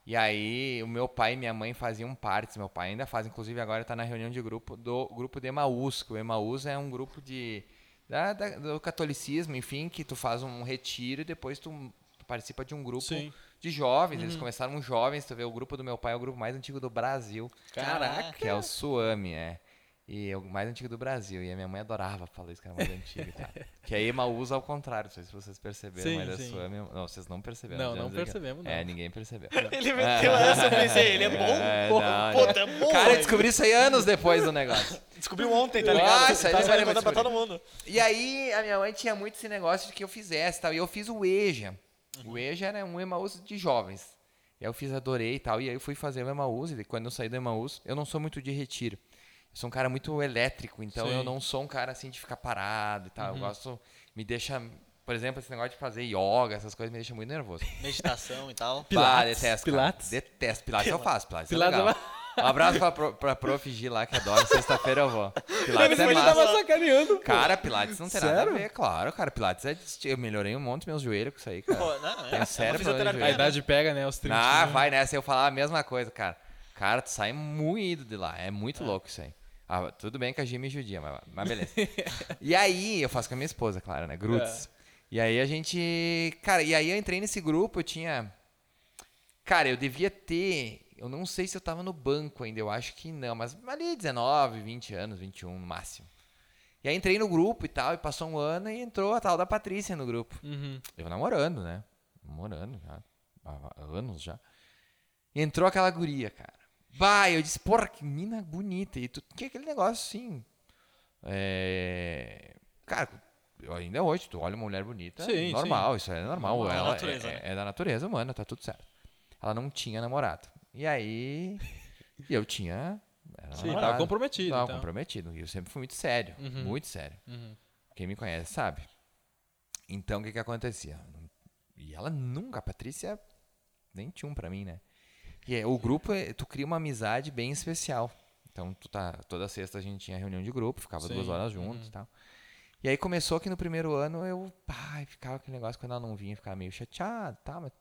E aí, o meu pai e minha mãe faziam partes. Meu pai ainda faz, inclusive agora está na reunião de grupo do grupo de Emaús. Que o Emaús é um grupo de, da, da- do catolicismo, enfim, que tu faz um retiro e depois tu participa de um grupo Sim. de jovens. Eles começaram jovens, tu vê, o grupo do meu pai é o grupo mais antigo do Brasil. Caraca. Que é o Suami, é. E é o mais antigo do Brasil. E a minha mãe adorava falar isso, que era mais antigo e tal. Que a Emaús ao contrário, não sei se vocês perceberam, Sim, mas a sim. Suami. Não, vocês não perceberam. Não, não dizer que- percebemos, não. É, ninguém percebeu. Ele meteu essa, eu pensei, ele é bom? É, Pô, não, puta, é bom. Cara, eu descobri isso aí anos depois do negócio. Descobriu ontem, tá Ah, ligado? isso aí tá vai pra todo mundo. E aí, a minha mãe tinha muito esse negócio de que eu fizesse e tal. E eu fiz o EJA. Uhum. O EJA era um Emaús de jovens. E aí eu fiz, adorei e tal. E aí eu fui fazer o Emaús. E quando eu saí do Emaús, eu não sou muito de retiro. Eu sou um cara muito elétrico, então Sim. Uhum. eu não sou um cara assim de ficar parado e tal. Eu gosto. Me deixa. Por exemplo, esse negócio de fazer yoga, essas coisas me deixa muito nervoso. Meditação e tal. Pilates, Bah, detesto, cara. Pilates. Detesto. Pilates eu faço, Pilates, Pilates é é legal. Um abraço pra, pro- pra Prof. G lá, que adoro. Sexta-feira eu vou. Pilates é Ele massa. tava sacaneando. pô. Cara, Pilates não tem nada Sério? a ver, claro, cara. Pilates é. Eu melhorei um monte meus joelhos com isso aí, cara. Pô, não, Tem é, sério é fisioterapia. A idade pega, né? Os 30. Ah, vai nessa. Eu falar a mesma coisa, cara. Cara, tu sai moído de lá. É muito louco isso aí. Ah, tudo bem que a me judia, mas, mas beleza. e aí, eu faço com a minha esposa, claro, né? Grudes. E aí a gente. Cara, e aí eu entrei nesse grupo, eu tinha. Cara, eu devia ter. Eu não sei se eu tava no banco ainda, eu acho que não, mas ali 19, 20 anos, 21 no máximo. E aí entrei no grupo e tal, e passou um ano e entrou a tal da Patrícia no grupo. Uhum. Eu namorando, né? Namorando já. Há anos já. E entrou aquela guria, cara. Bah, eu disse, porra, que mina bonita. E tu tinha aquele negócio assim. É... Cara, ainda hoje, tu olha uma mulher bonita, Sim, normal, isso é normal. Normal, ela da natureza, é, né? é da natureza humana, tá tudo certo. Ela não tinha namorado. E aí. e eu tinha. Sim, namorado. tava comprometido. Tava então. comprometido. E eu sempre fui muito sério. Uhum. Muito sério. Uhum. Quem me conhece sabe. Então, o que que acontecia? E ela nunca, a Patrícia, nem tinha um pra mim, né? E é, o grupo, é- tu cria uma amizade bem especial. Então, tu tá, toda sexta a gente tinha reunião de grupo, ficava Sim, duas horas juntos e tal. E aí começou que no primeiro ano eu, ai, ficava aquele negócio quando ela não vinha, ficava meio chateado, tá, mas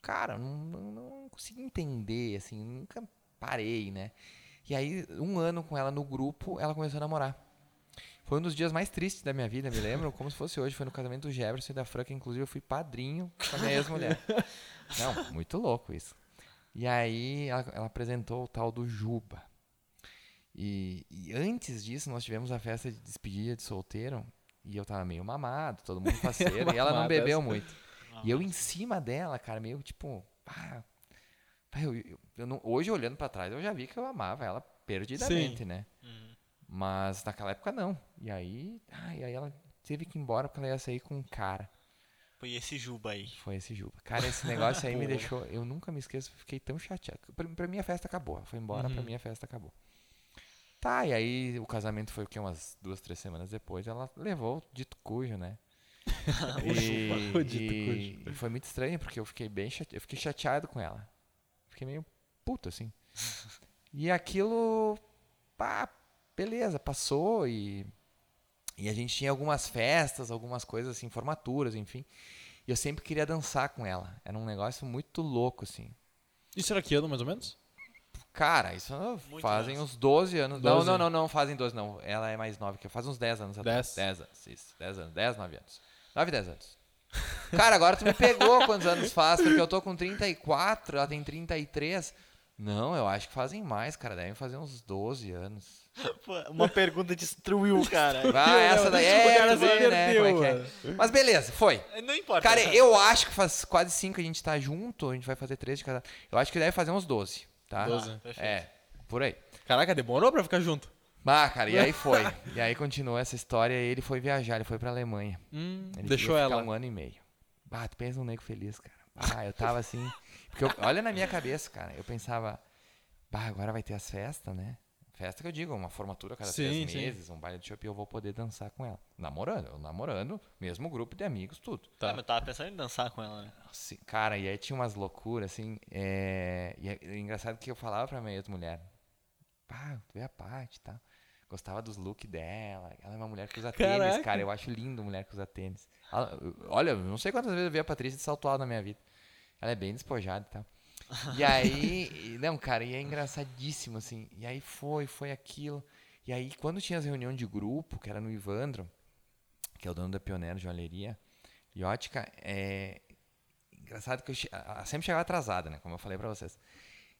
cara, não, não, não consegui entender, assim, nunca parei, né? E aí, um ano com ela no grupo, ela começou a namorar. Foi um dos dias mais tristes da minha vida, me lembro, como se fosse hoje. Foi no casamento do Jefferson e da Fran, que inclusive eu fui padrinho com a minha ex-mulher. Não, muito louco isso. E aí ela, ela apresentou o tal do Juba. E, e antes disso, nós tivemos a festa de despedida de solteiro. E eu tava meio mamado, todo mundo parceiro. e ela não bebeu essa. muito. E eu em cima dela, cara, meio tipo. Ah, eu- eu- eu não- hoje, olhando pra trás, eu já vi que eu amava ela perdidamente, né? Uhum. Mas naquela época não. E aí, ah, e aí ela teve que ir embora porque ela ia sair com um cara. Foi esse Juba aí. Foi esse Juba. Cara, esse negócio aí me deixou. Eu nunca me esqueço, fiquei tão chateado. Pra, pra mim a festa acabou. Foi embora, pra Uhum. mim a festa acabou. Tá, e aí o casamento foi o quê? Umas duas, três semanas depois. Ela levou o dito cujo, né? e, O dito e- cujo. e foi muito estranho, porque eu fiquei bem chateado. Eu fiquei chateado com ela. Fiquei meio puto, assim. E aquilo. Pá, beleza, passou e. E a gente tinha algumas festas, algumas coisas assim, formaturas, enfim. E eu sempre queria dançar com ela. Era um negócio muito louco, assim. Isso era que ano, mais ou menos? Cara, isso Muitos fazem anos. uns 12 anos. 12. Não, não, não, não fazem 12, não. Ela é mais nova que eu. Faz uns 10 anos atrás. 10. 10 anos, isso. 10 anos. 10, 9 anos. 9, 10 anos. Cara, agora tu me pegou quantos anos faz, porque eu tô com 34, ela tem 33. Não, eu acho que fazem mais, cara. Devem fazer uns 12 anos. Pô, Uma pergunta destruiu, cara. Ah, essa daí é, O cara vê, né, perdeu, como é que é. Mas beleza, foi. Não importa. Cara, eu acho que faz quase 5 que a gente tá junto, a gente vai fazer 3 de cada. Eu acho que deve fazer uns 12, tá? 12. perfeito. É, por aí. Caraca, demorou pra ficar junto. Ah, cara, e aí foi. e aí continuou essa história e ele foi viajar, ele foi pra Alemanha. Hum, Ele deixou ela. um ano e meio. Ah, tu pensa num nego feliz, cara. Ah, eu tava assim. Porque eu- olha na minha cabeça, cara. Eu pensava, bah, agora vai ter as festas, né? Festa que eu digo, uma formatura a cada Sim, três sim. meses, um baile de chopp e eu vou poder dançar com ela. Namorando, eu namorando, mesmo grupo de amigos, tudo. Tá. mas eu tava pensando em dançar com ela, né? Cara, e aí tinha umas loucuras, assim. É... E é é engraçado que eu falava pra minha ex-mulher: pá, tu vê a parte, tá? Gostava dos looks dela. Ela é uma mulher que usa tênis, Caraca. cara. Eu acho lindo mulher que usa tênis. Ela- olha, eu não sei quantas vezes eu vi a Patrícia de salto alto na minha vida. Ela é bem despojada e tal. E aí, e- não, cara, e é engraçadíssimo, assim. E aí foi, foi aquilo. E aí, quando tinha as reuniões de grupo, que era no Ivandro, que é o dono da Pioneiro Joalheria e Ótica, é engraçado que eu che- sempre chegava atrasada, né? Como eu falei pra vocês.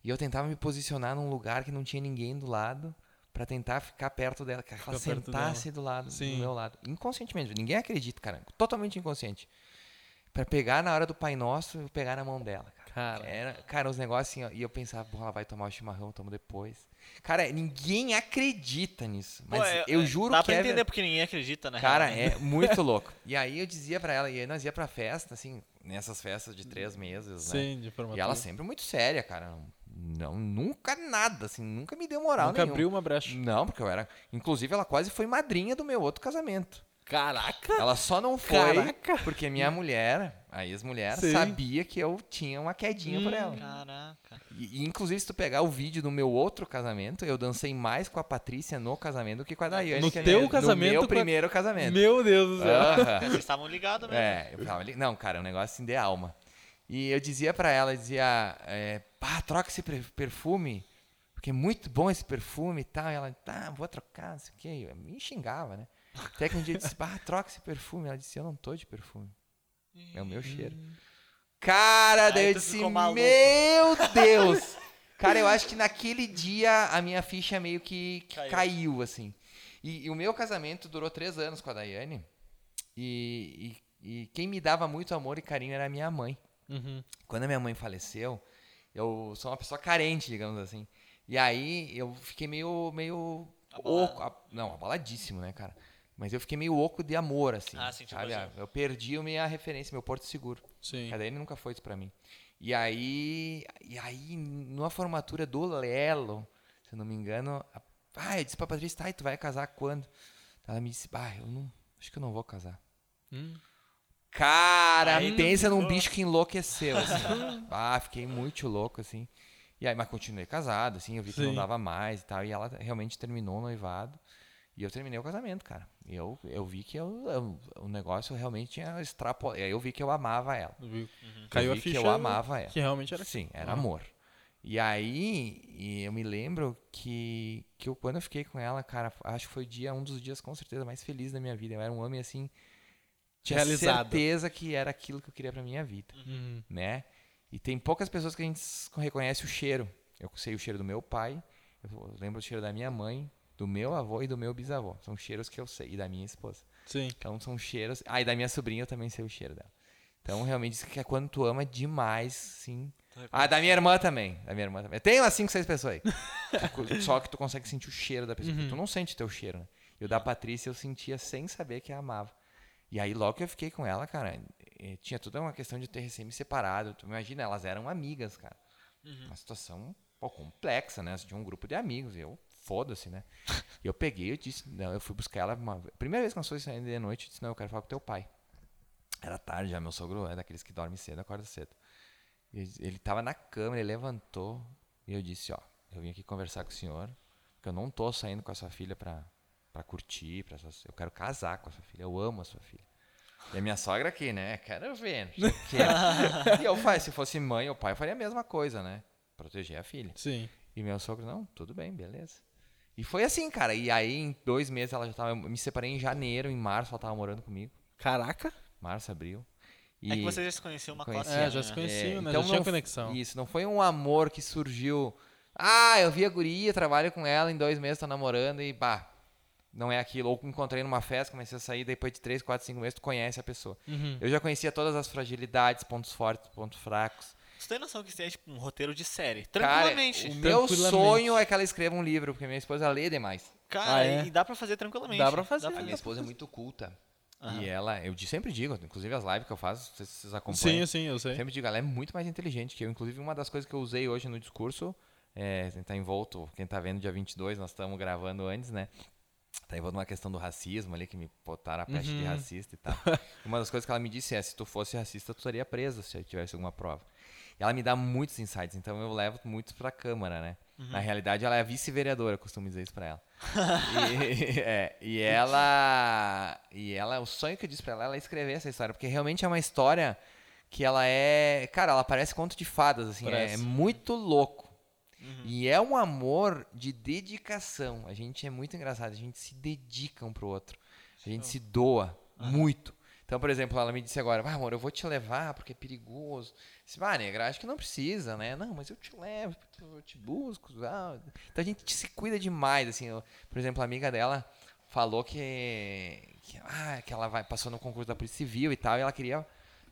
E eu tentava me posicionar num lugar que não tinha ninguém do lado pra tentar ficar perto dela, que ela sentasse do lado, Sim. do meu lado. Inconscientemente, ninguém acredita, cara. Totalmente inconsciente. Pra pegar na hora do Pai Nosso, eu pegar na mão dela, cara. Cara, Era, cara, os negócios assim, ó, e eu pensava, porra, ela vai tomar o chimarrão, tomo depois. Cara, ninguém acredita nisso. Mas Pô, é- eu é- juro Dá que pra é entender porque ninguém acredita, né? Cara, é muito louco. E aí eu dizia pra ela, e aí nós ia pra festa, assim, nessas festas de três meses, né? sim, de formatura. E ela sempre muito séria, cara. Não, nunca nada, assim, nunca me deu moral Nunca nenhuma. abriu uma brecha. Não, porque eu era. Inclusive, ela quase foi madrinha do meu outro casamento. Caraca! Ela só não foi Caraca! porque minha mulher, a ex-mulher, sabia que eu tinha uma quedinha por Hum. ela. Caraca. E, e, inclusive, se tu pegar o vídeo do meu outro casamento, eu dancei mais com a Patrícia no casamento do que com a Daiane. No que é teu casamento No meu com a- primeiro casamento. Meu Deus do céu. Aham. Vocês estavam ligados mesmo. É, eu ficava ali. Não, cara, é um negócio assim de alma. E eu dizia pra ela, dizia, é, pá, troca esse perfume, porque é muito bom esse perfume e tal. E ela, tá, vou trocar, não sei o quê. Eu me xingava, né? Até que um dia eu disse, pá, troca esse perfume. Ela disse, eu não tô de perfume. É o meu cheiro. Cara, Aí daí eu tu disse, ficou maluco. meu Deus! Cara, eu acho que naquele dia a minha ficha meio que, que Caiu. caiu. assim. E, e o meu casamento durou três anos com a Daiane. E, e- e quem me dava muito amor e carinho era a minha mãe. Uhum. Quando a minha mãe faleceu, eu sou uma pessoa carente, digamos assim. E aí eu fiquei meio, meio Abalado. oco. a- não, abaladíssimo, né, cara? Mas eu fiquei meio oco de amor, assim. Ah, sim, tipo sabe? assim. Eu perdi a minha referência, meu porto seguro. Sim. A Daiane nunca foi isso pra mim. E aí, e aí, numa formatura do Lelo, se eu não me engano, a, ah, eu disse pra Patrícia, tá, e tu vai casar quando? Ela me disse, ah, eu não, acho que eu não vou casar. Hum. Cara, Aí pensa num bicho que enlouqueceu, assim. ah, fiquei muito louco, assim. E aí, mas continuei casado, assim, eu vi que não dava mais e tal, e ela realmente terminou o noivado. E eu terminei o casamento, cara. E eu, eu vi que eu, eu- o negócio realmente tinha extrapolado. Aí eu vi que eu amava ela. Uhum. Caiu eu a vi ficha que eu amava ela. que realmente era Sim, era Ah. amor. E aí, e eu me lembro que, que eu, quando eu fiquei com ela, cara, acho que foi o dia, um dos dias com certeza mais felizes da minha vida. Eu era um homem assim, tinha Realizado. certeza que era aquilo que eu queria pra minha vida, Uhum. né? E tem poucas pessoas que a gente reconhece o cheiro. Eu sei o cheiro do meu pai, eu lembro o cheiro da minha mãe, do meu avô e do meu bisavô. São cheiros que eu sei, e da minha esposa. Sim. Então são cheiros. Ah, e da minha sobrinha eu também sei o cheiro dela. Então realmente isso que é quando tu ama demais, sim. Ah, da minha irmã também. Da minha irmã também. Tem umas 5, 6 pessoas aí. Só que tu consegue sentir o cheiro da pessoa. Uhum. Tu não sente teu cheiro, né? E o da Patrícia eu sentia sem saber que a amava. E aí logo que eu fiquei com ela, cara, tinha toda uma questão de ter recém me separado. Tu imagina, elas eram amigas, cara. Uma situação pô, complexa, né? Tinha um grupo de amigos. E eu, foda-se, né? E eu peguei, eu disse, não, eu fui buscar ela uma primeira vez que nós fomos saindo de noite, eu disse, não, eu quero falar com teu pai. Era tarde já, meu sogro é daqueles que dorme cedo, acorda cedo. Ele, ele tava na cama, ele levantou e eu disse, ó, eu vim aqui conversar com o senhor, porque eu não tô saindo com a sua filha pra, pra curtir, pra, essas- eu quero casar com a sua filha, eu amo a sua filha. E a minha sogra aqui, né? Quero ver. não sei o quê. e eu falei, se fosse mãe ou pai, eu faria a mesma coisa, né? Proteger a filha. Sim. E meu sogro, não, tudo bem, beleza. E foi assim, cara. E aí, em dois meses, ela já tava. Eu me separei em janeiro, em março, ela tava morando comigo. Caraca. Março, abril. É que vocês já se conheciam uma Conhecia. É, já se conheciam, né? então já tinha conexão. Isso, não foi um amor que surgiu. Ah, eu vi a guria, trabalho com ela, em dois meses tô namorando e pá. Não é aquilo. Ou encontrei numa festa, comecei a sair, depois de três, quatro, cinco meses, tu conhece a pessoa. Uhum. Eu já conhecia todas as fragilidades, pontos fortes, pontos fracos. Você tem noção que isso é tipo um roteiro de série? Cara, Tranquilamente. o meu Tranquilamente. sonho é que ela escreva um livro, porque minha esposa lê demais. Cara, Ah, é? e dá pra fazer tranquilamente. Dá pra fazer. A minha esposa é muito culta. Aham. E ela, eu de- sempre digo, inclusive as lives que eu faço, vocês, vocês acompanham. Sim, sim, eu sei. Sempre digo, ela é muito mais inteligente que eu. Inclusive, uma das coisas que eu usei hoje no discurso, é, tá envolto, quem tá vendo dia 22, nós estamos gravando antes, né? Tá envolto numa questão do racismo ali, que me botaram a peste de Uhum. racista e tal. uma das coisas que ela me disse é, se tu fosse racista, tu estaria presa se tivesse alguma prova. Ela me dá muitos insights, então eu levo muitos pra Câmara, né? Na realidade, ela é a vice-vereadora, costumo dizer isso pra ela. e, é, e ela. E ela, o sonho que eu disse pra ela, ela é escrever essa história, porque realmente é uma história que ela é. Cara, ela parece conto de fadas, assim. É Parece. muito louco. E é um amor de dedicação. A gente é muito engraçado. A gente se dedica um pro outro. A gente se doa muito. Então, por exemplo, ela me disse agora, ah, amor, eu vou te levar porque é perigoso. Eu Disse, ah, negra, acho que não precisa, né? Não, mas eu te levo, eu te busco. ah." Então a gente se cuida demais, assim. eu- por exemplo, a amiga dela falou que, que, ah, que ela vai, passou no concurso da Polícia Civil e tal, e ela queria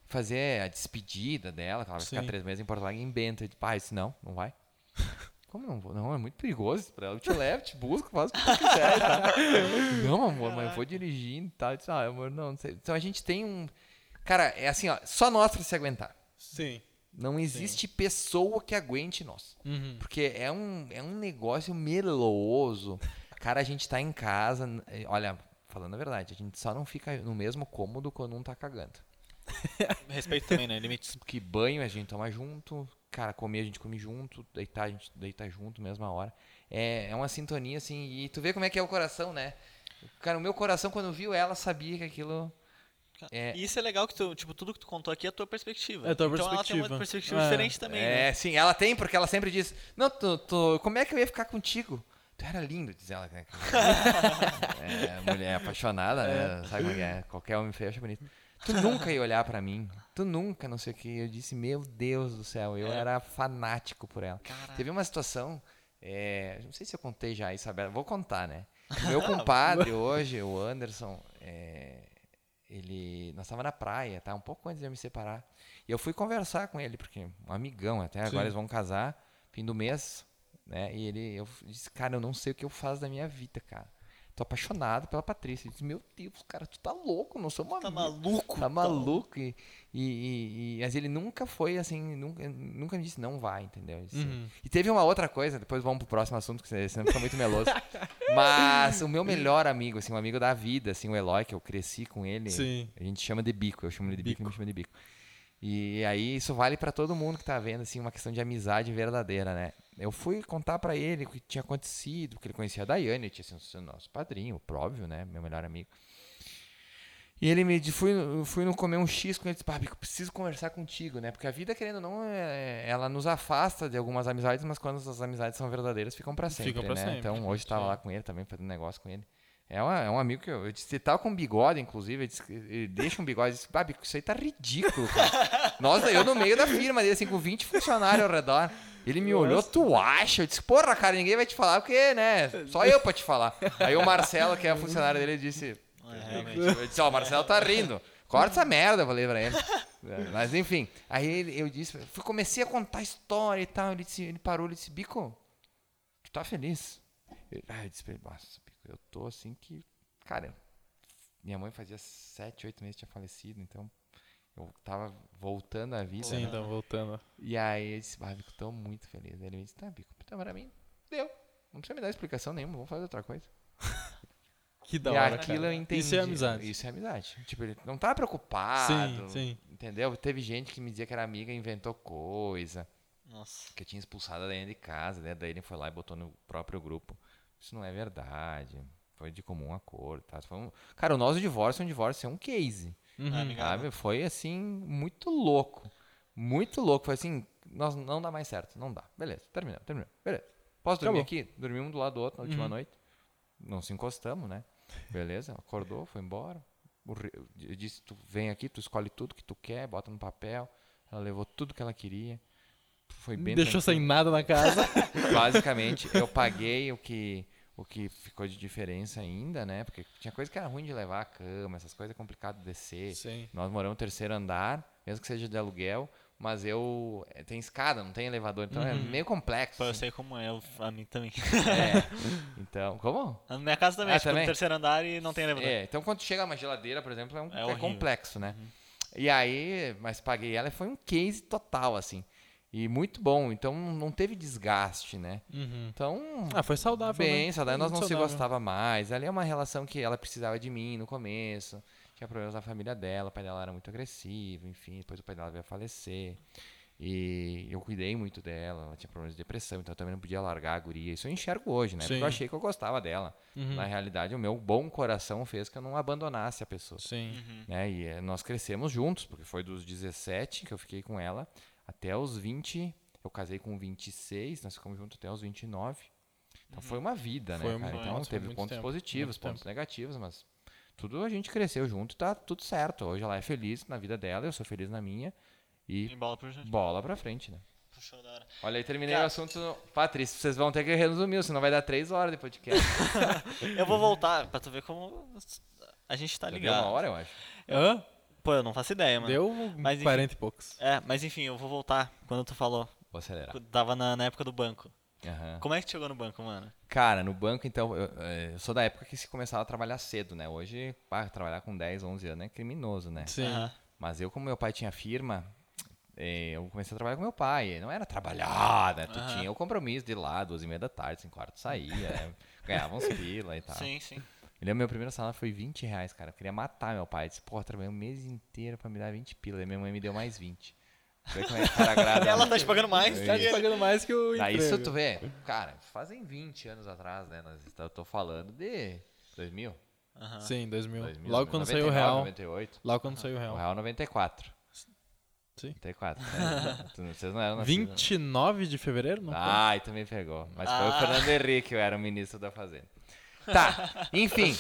fazer a despedida dela, que ela vai ficar Sim. três meses em Porto Alegre em Bento. Eu disse, pai, disse, não, não vai. Como não vou? Não, é muito perigoso pra ela. Eu te levo, te busco, faço o que tu quiser. Tá? não, amor, mas eu vou dirigindo e tal. Eu disse, ah, amor, não, não sei. Então a gente tem um. Cara, é assim, ó, só nós pra se aguentar. Sim. Não existe pessoa que aguente nós. Uhum. Porque é um, é um negócio meloso. Cara, a gente tá em casa. eh, Olha, falando a verdade, a gente só não fica no mesmo cômodo quando um tá cagando. Respeito também, né? Limites. Porque banho a gente toma junto, cara, comer a gente come junto, deitar a gente deita junto, mesma hora. É, é uma sintonia, assim, e tu vê como é que é o coração, né? Cara, o meu coração, quando viu ela, sabia que aquilo. É. E isso é legal que tu, tipo, tudo que tu contou aqui é a tua perspectiva. É a tua então ela tem perspectiva. uma perspectiva É. diferente também, né? É, sim, ela tem, porque ela sempre diz: Não, tu, tu- como é que eu ia ficar contigo? Tu era lindo, diz ela. né? é, mulher apaixonada, né? Sabe como é que é? Qualquer homem feio acha bonito. Tu nunca ia olhar pra mim. Tu nunca, não sei o que. Eu disse: Meu Deus do céu, eu É. era fanático por ela. Caraca. Teve uma situação, é, não sei se eu contei já Isabela, vou contar, né? O meu compadre hoje, o Anderson, é, ele, nós estávamos na praia, tá? Um pouco antes de eu me separar. E eu fui conversar com ele, porque um amigão, até agora Sim. eles vão casar, fim do mês, né? E ele, eu disse, cara, eu não sei o que eu faço da minha vida, cara. Tô apaixonado pela Patrícia. Disse, meu Deus, cara, tu tá louco, não somos Tá amigos. maluco? Tá maluco. E, e, e- mas ele nunca foi assim, nunca, nunca me disse não vai, entendeu? Disse- Uhum. E teve uma outra coisa, depois vamos pro próximo assunto, que senão fica muito meloso. Mas o meu melhor amigo, assim, um amigo da vida, assim, o Eloy, que eu cresci com ele, Sim. a gente chama de bico, eu chamo ele de bico, Bico. ele me chama de bico. E aí isso vale pra todo mundo que tá vendo, assim, uma questão de amizade verdadeira, né? Eu fui contar pra ele o que tinha acontecido, porque ele conhecia a Daiane, ele tinha sido nosso padrinho, óbvio, né? Meu melhor amigo. E ele me disse, fui, fui no comer um X com ele, disse, "Pá, Bico, preciso conversar contigo, né? Porque a vida, querendo ou não, é, ela nos afasta de algumas amizades, mas quando as amizades são verdadeiras, ficam pra sempre, Ficam pra né? sempre, Então, hoje tava sim. lá com ele também, fazendo negócio com ele. É, uma- é um amigo que eu, eu disse, ele tava com bigode, inclusive, ele, disse, ele deixa um bigode, eu disse, "Bah, Bico, isso aí tá ridículo, cara. Nossa, eu no meio da firma dele, assim, com 20 funcionários ao redor. Ele me olhou, tu acha? Eu disse, porra, cara, ninguém vai te falar, porque, né, só eu pra te falar. Aí o Marcelo, que é funcionário dele, disse, É, realmente. eu disse, ó, o Marcelo tá rindo. Corta essa merda, eu falei pra ele. É, Mas enfim, aí eu disse, fui, comecei a contar a história e tal. Ele, disse, ele parou, ele disse, Bico, tu tá feliz? Eu, ah, eu disse pra ele, nossa, Bico, eu tô assim que. Cara, minha mãe fazia sete, oito meses que tinha falecido, então eu tava voltando à vida. Sim, né? então voltando. E aí eu disse, ah, Bico, tô muito feliz. Ele me disse, tá, Bico, então pra mim, deu. Não precisa me dar explicação nenhuma, vamos fazer outra coisa. Que da e hora, aquilo cara. eu entendi. Isso é amizade. Isso é amizade. Tipo, ele não tava preocupado. Sim, sim. Entendeu? Teve gente que me dizia que era amiga e inventou coisa. Nossa. Que eu tinha expulsado a Daiane de casa. Né? Daí ele foi lá e botou no próprio grupo. Isso não é verdade. Foi de comum acordo. Tá? Foi um... Cara, o nosso divórcio é um divórcio, é um case. Uhum. Amigável. Sabe? Foi assim, muito louco. Muito louco. Foi assim, nós não dá mais certo. Não dá. Beleza, terminou, terminou. Beleza. Posso dormir Acabou. aqui? Dormimos um do lado do outro na última Uhum. noite. Não se encostamos, né? Beleza, acordou, foi embora. Eu disse, tu vem aqui, tu escolhe tudo que tu quer, bota no papel. Ela levou tudo que ela queria. Foi bem Deixou sem tranquilo. nada na casa. Basicamente, eu paguei o que, o que ficou de diferença ainda, né? Porque tinha coisa que era ruim de levar a cama, essas coisas é complicado de descer. Sim. Nós moramos no terceiro andar, mesmo que seja de aluguel, mas eu. é, Tem escada, não tem elevador, então é Uhum. meio complexo. Pô, eu assim. sei como é, eu- a mim também. É. Então, como? Na minha casa também, Ah, tipo, também? no terceiro andar e não tem elevador. É, então quando chega uma geladeira, por exemplo, é, um, É é complexo, né? E aí, mas paguei ela e foi um case total, assim. E muito bom, então não teve desgaste, né? Uhum. Então, Ah, foi saudável, bem, né? saudável. Nós não se saudável. gostava mais. Ali é uma relação que ela precisava de mim no começo. Tinha problemas na família dela, o pai dela era muito agressivo, enfim, depois o pai dela veio a falecer. E eu cuidei muito dela, ela tinha problemas de depressão, então eu também não podia largar a guria. Isso eu enxergo hoje, né? Porque Sim. eu achei que eu gostava dela. Uhum. Na realidade, o meu bom coração fez que eu não abandonasse a pessoa. Sim. Uhum. Né? E eh, nós crescemos juntos, porque foi dos 17 que eu fiquei com ela até os 20. Eu casei com 26, nós ficamos juntos até os 29. Então foi uma vida, Foi né, cara? Então nossa, teve pontos tempo, positivos, muito tempo. pontos negativos, mas tudo a gente cresceu junto e tá tudo certo. Hoje ela é feliz na vida dela, eu sou feliz na minha. E E bola gente. bola pra frente, né? Puxou da hora. Olha aí, terminei Cara. o assunto. Patrícia, vocês vão ter que resumir, senão vai dar três horas de podcast. Eu vou voltar pra tu ver como a gente tá Já Deu ligado. uma hora, eu acho. Hã? Pô, eu não faço ideia, mano. Deu Mas, enfim. 40 e poucos. É, mas enfim, eu vou voltar quando tu falou. Vou acelerar. Tava na, na época do banco. Aham. Como é que tu chegou no banco, mano? Cara, no banco, então, eu, eh, eu sou da época que se começava a trabalhar cedo, né? Hoje, pá, trabalhar com 10, 11 anos é criminoso, né? Sim. Aham. Mas eu, como meu pai tinha firma, eh, eu comecei a trabalhar com meu pai. Não era trabalhar, né? Tu Aham. tinha o compromisso de ir lá, duas e meia da tarde, cinco quarto saía, ganhava uns pila e tal. Sim, sim. Eu lembro meu primeiro salário foi 20 reais, cara. Eu queria matar meu pai. Eu disse, pô, eu trabalhei um mês inteiro pra me dar 20 pila. Daí minha mãe me deu mais 20. Vê como é que cara agrada. Ela né? tá te pagando mais? Tá te pagando mais que o Daí isso tu vê, cara, fazem 20 anos atrás, né? Nós, eu tô falando de 2000. Aham. Sim, 2000. 2000 Logo quando saiu o 99, real. 98. Logo quando saiu o O real. real 94. Sim. 94. né? Vocês não eram nascidos, né? 29 de fevereiro? Não foi? Ai, também pegou. Mas foi o Ah. Fernando Henrique, eu era o ministro da Fazenda. Tá, enfim.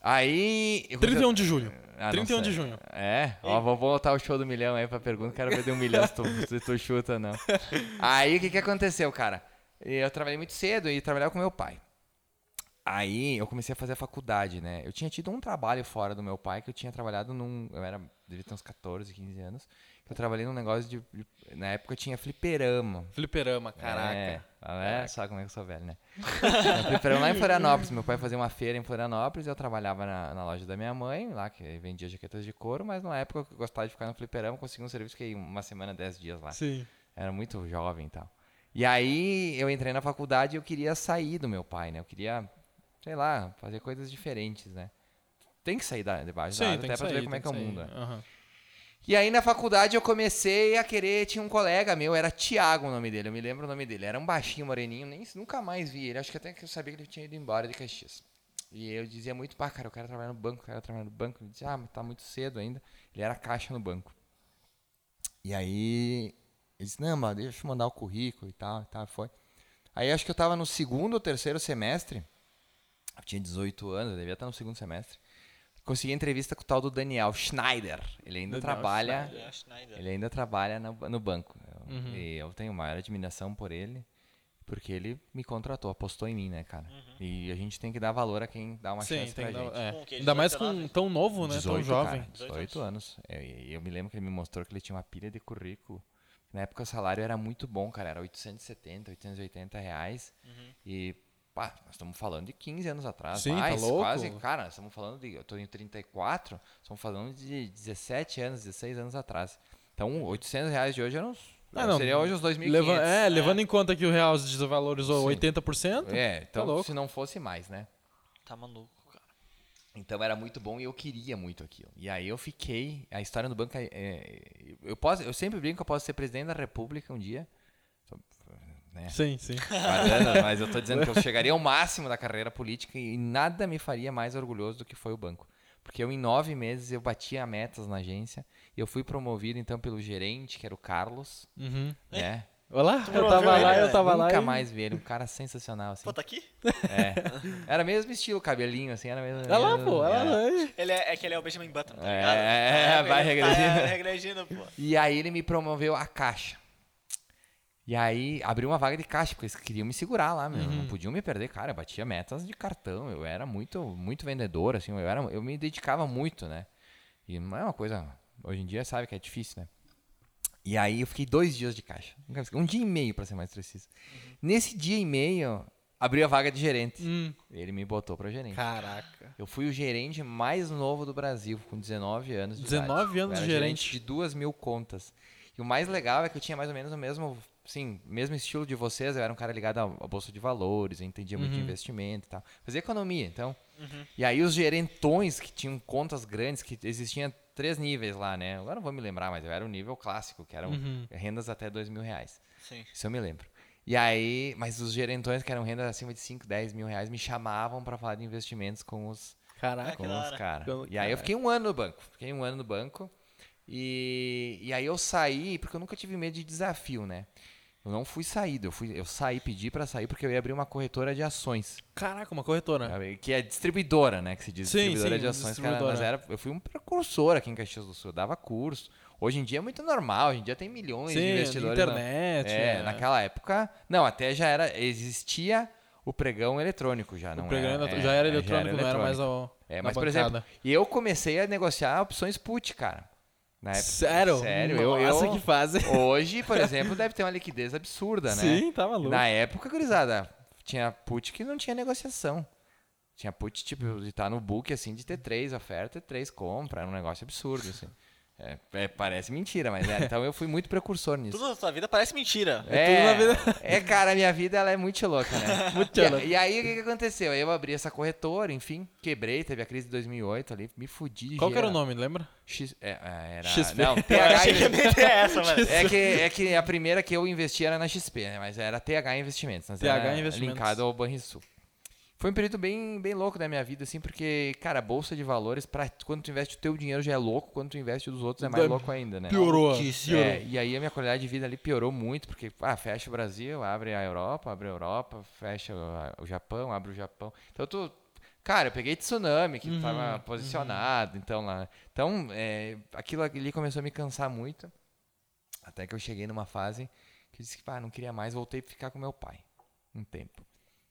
Aí. eu vou 31 dizer- de julho. Ah, não 31 de junho. É, ó, vou voltar o show do milhão aí pra pergunta. Quero ver de um milhão se tu, se tu chuta ou não. Aí o que, que aconteceu, cara? Eu trabalhei muito cedo e trabalhava com meu pai. Aí eu comecei a fazer a faculdade, né? Eu tinha tido um trabalho fora do meu pai que eu tinha trabalhado num. Eu era. Devia ter uns 14, 15 anos. Eu trabalhei num negócio de. de- na época tinha fliperama. Fliperama, caraca. É, é, sabe como é que eu sou velho, né? Fliperama lá em Florianópolis. Meu pai fazia uma feira em Florianópolis e eu trabalhava na, na loja da minha mãe, lá que vendia jaquetas de couro, mas na época eu gostava de ficar no fliperama, consegui um serviço que ia uma semana, dez dias lá. Sim. Era muito jovem e tal. E aí eu entrei na faculdade e eu queria sair do meu pai, né? Eu queria, sei lá, fazer coisas diferentes, né? Tem que sair da, debaixo da Sim, asa tem até pra sair, ver como é que é o mundo. né? Aham. E aí na faculdade eu comecei a querer, tinha um colega meu, era Tiago o nome dele, eu me lembro o nome dele. Era um baixinho, moreninho, nem nunca mais vi ele. Acho que até que eu sabia que ele tinha ido embora de Caxias. E eu dizia muito, pá, cara, eu quero trabalhar no banco, eu quero trabalhar no banco. Ele dizia, ah, mas tá muito cedo ainda. Ele era caixa no banco. E aí ele disse, não, mano, deixa eu mandar o currículo e tal, e tal, foi. Aí acho que eu tava no segundo ou terceiro semestre. Eu tinha 18 anos, eu devia estar no segundo semestre. Consegui entrevista com o tal do Daniel Schneider. Ele ainda Daniel trabalha. Schneider. Ele ainda trabalha no, no banco. Eu- Uhum. E eu tenho maior admiração por ele, porque ele me contratou, apostou em mim, né, cara? E a gente tem que dar valor a quem dá uma Sim, chance pra gente. dar, é. Ainda mais 18, com 19? tão novo, né? tão jovem. Cara, 18 18 anos. Eu, eu me lembro que ele me mostrou que ele tinha uma pilha de currículo. Na época o salário era muito bom, cara. Era 870, 880 reais. Uhum. E, pá, nós estamos falando de 15 anos atrás. Sim, tá mais, louco? quase, cara, nós estamos falando de. Eu tô em 34, estamos falando de 17 anos, 16 anos atrás. Então, 800 reais de hoje eram uns. Ah, não, seria hoje uns 2.500. Leva, é, levando em conta que o real se desvalorizou Sim. 80%. É, então louco. se não fosse mais, né? Tá maluco, cara. Então era muito bom e eu queria muito aquilo. E aí eu fiquei. A história do banco. é- é- eu, posso, eu sempre brinco que eu posso ser presidente da República um dia. Né? Sim, sim. Mas eu tô dizendo que eu chegaria ao máximo da carreira política e nada me faria mais orgulhoso do que foi o banco. Porque eu, em nove meses, eu batia metas na agência. E eu fui promovido, então, pelo gerente, que era o Carlos. Uhum. Né? Olá, eu tava ele, lá, né? eu tava lá. Nunca mais vi ele. Um cara sensacional, assim. Pô, tá aqui? É. Era mesmo estilo, cabelinho, assim. Era mesmo, Olha lá, mesmo- pô, olha é. lá. Ele é, é que ele é o Benjamin Button, tá É, ligado? é, vai ele regredindo. Tá regredindo, pô. E aí ele me promoveu a caixa. E aí abriu uma vaga de caixa, porque eles queriam me segurar lá, meu. Não podiam me perder, cara. Eu batia metas de cartão. Eu era muito, muito vendedor, assim. Eu, era, eu me dedicava muito, né? E não é uma coisa. Hoje em dia sabe que é difícil, né? E aí eu fiquei dois dias de caixa. Um dia e meio, pra ser mais preciso. Nesse dia e meio, abriu a vaga de gerente. Hum, Ele me botou pra gerente. caraca. Eu fui o gerente mais novo do Brasil, com 19 anos de 19 idade. anos de gerente. de duas mil contas. E o mais legal é que eu tinha mais ou menos o mesmo sim, mesmo estilo de vocês, eu era um cara ligado à, bolsa de valores, eu entendia muito de Uhum. investimento e tal. Fazia economia, então. Uhum. E aí os gerentões que tinham contas grandes, que existiam três níveis lá, né? Agora não vou me lembrar, mas eu era o nível clássico, que eram Uhum. rendas até dois mil reais. Sim. Isso eu me lembro. E aí, mas os gerentões que eram rendas acima de 5, 10 mil reais me chamavam para falar de investimentos com os, Caraca. com os caras. Pelo- E aí eu fiquei um ano no banco. Fiquei um ano no banco. E, e aí eu saí, porque eu nunca tive medo de desafio, né? Eu não fui saído, eu, fui, eu saí, pedi para sair porque eu ia abrir uma corretora de ações. Caraca, uma corretora. Que é distribuidora, né? Que se diz Sim, distribuidora sim, de ações. Cara, distribuidora. mas era, eu fui um precursor aqui em Caxias do Sul, eu dava curso. Hoje em dia é muito normal, hoje em dia tem milhões de Sim, investidores. na- internet. é, né? naquela época. Não, até já era. Existia o pregão eletrônico já, não O programa era, já era é, eletrônico, não era mais eletrônico. ao. É, na mas, por exemplo, bancada. e eu comecei a negociar opções put, cara. Na época. Sério? Sério, eu- Nossa, eu- que fase. Hoje, por exemplo, deve ter uma liquidez absurda, né? Sim, tá maluco. Na época, gurizada, tinha put que não tinha negociação. Tinha put, tipo, de estar no book, assim, de ter três ofertas e três compra. Era um negócio absurdo, assim. É, é, parece mentira, mas era. Então eu fui muito precursor nisso. Tudo na sua vida parece mentira. tudo na vida. é, cara, a minha vida ela é muito louca, né? Muito louca. e aí, o que, que aconteceu? Eu abri essa corretora, enfim, quebrei, teve a crise de 2008 ali, me fudi. Qual que era o nome, lembra? X, é, é, era, XP. Não, Eu TH achei que ia meter essa, mano. é que, é que a primeira que eu investi era na XP, né? Mas era TH Investimentos. Mas TH era Investimentos. linkado ao Banrisul. Foi um período bem, bem louco da minha vida, assim, porque, cara, bolsa de valores, pra, quando tu investe o teu dinheiro já é louco, quando tu investe o dos outros é mais Da- louco ainda, né? Piorou. Piorou. É, e aí a minha qualidade de vida ali piorou muito, porque ah, fecha o Brasil, abre a Europa, abre a Europa, fecha o, o Japão, abre o Japão. Então tu. Cara, eu peguei tsunami, que Uhum, tava posicionado, então lá. Então, é, aquilo ali começou a me cansar muito. Até que eu cheguei numa fase que eu disse que, pá, não queria mais, voltei pra ficar com meu pai. Um tempo.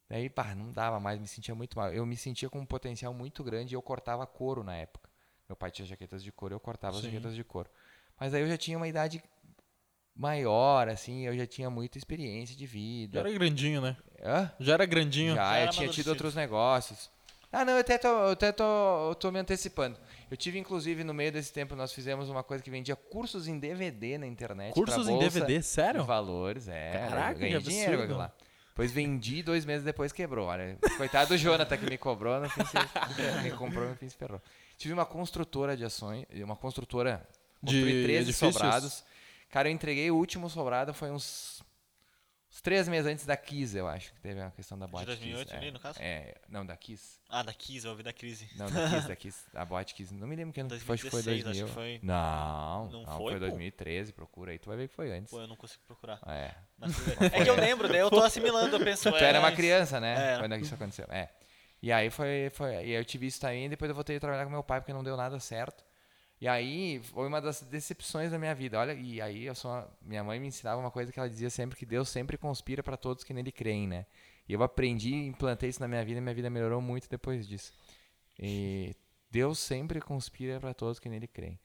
Daí, pá, não dava mais, me sentia muito mal. Eu me sentia com um potencial muito grande e eu cortava couro na época. Meu pai tinha jaquetas de couro, eu cortava as Sim. jaquetas de couro. Mas aí eu já tinha uma idade maior, assim, eu já tinha muita experiência de Já vida. era grandinho, né? Hã? Já era grandinho. Já, Já eu era tinha tido outros negócios. Ah, não, eu até tô, eu até tô, eu tô me antecipando. Eu tive, inclusive, no meio desse tempo, nós fizemos uma coisa que vendia cursos em DVD na internet. pra Cursos em DVD, sério? Valores, é. Caraca, eu ganhei que dinheiro lá. Depois vendi, dois meses depois quebrou. Olha, coitado do Jonathan que me cobrou, no fim se, me comprou, no fim se ferrou. Tive uma construtora de ações, uma construtora, De construí 13 edifícios? sobrados. Cara, eu entreguei o último sobrado, foi uns, uns três meses antes da Kiss, eu acho, que teve a questão da boate 2008 Kiss. ali, é, no caso? É, não, da Kiss. Ah, da Kiss, eu ouvi da crise. Não, da Kiss, da Kiss. A boate Kiss. Não me lembro que ano que foi, acho que foi 2016, 2000. acho que foi. Não, Não não, foi, foi, pô? 2013, procura aí, tu vai ver que foi antes. Pô, eu não consigo procurar. É. Mas é que eu lembro, daí eu tô assimilando, eu penso. Tu era uma é, criança, né? É. Quando isso aconteceu. É. E aí foi, foi. E aí eu tive isso também, e depois eu voltei a trabalhar com meu pai, porque não deu nada certo. E aí foi uma das decepções da minha vida. Olha, e aí eu sou. uma- Minha mãe me ensinava uma coisa que ela dizia sempre que Deus sempre conspira para todos que nele creem, né? E eu aprendi, implantei isso na minha vida, e minha vida melhorou muito depois disso. E Deus sempre conspira para todos que nele creem.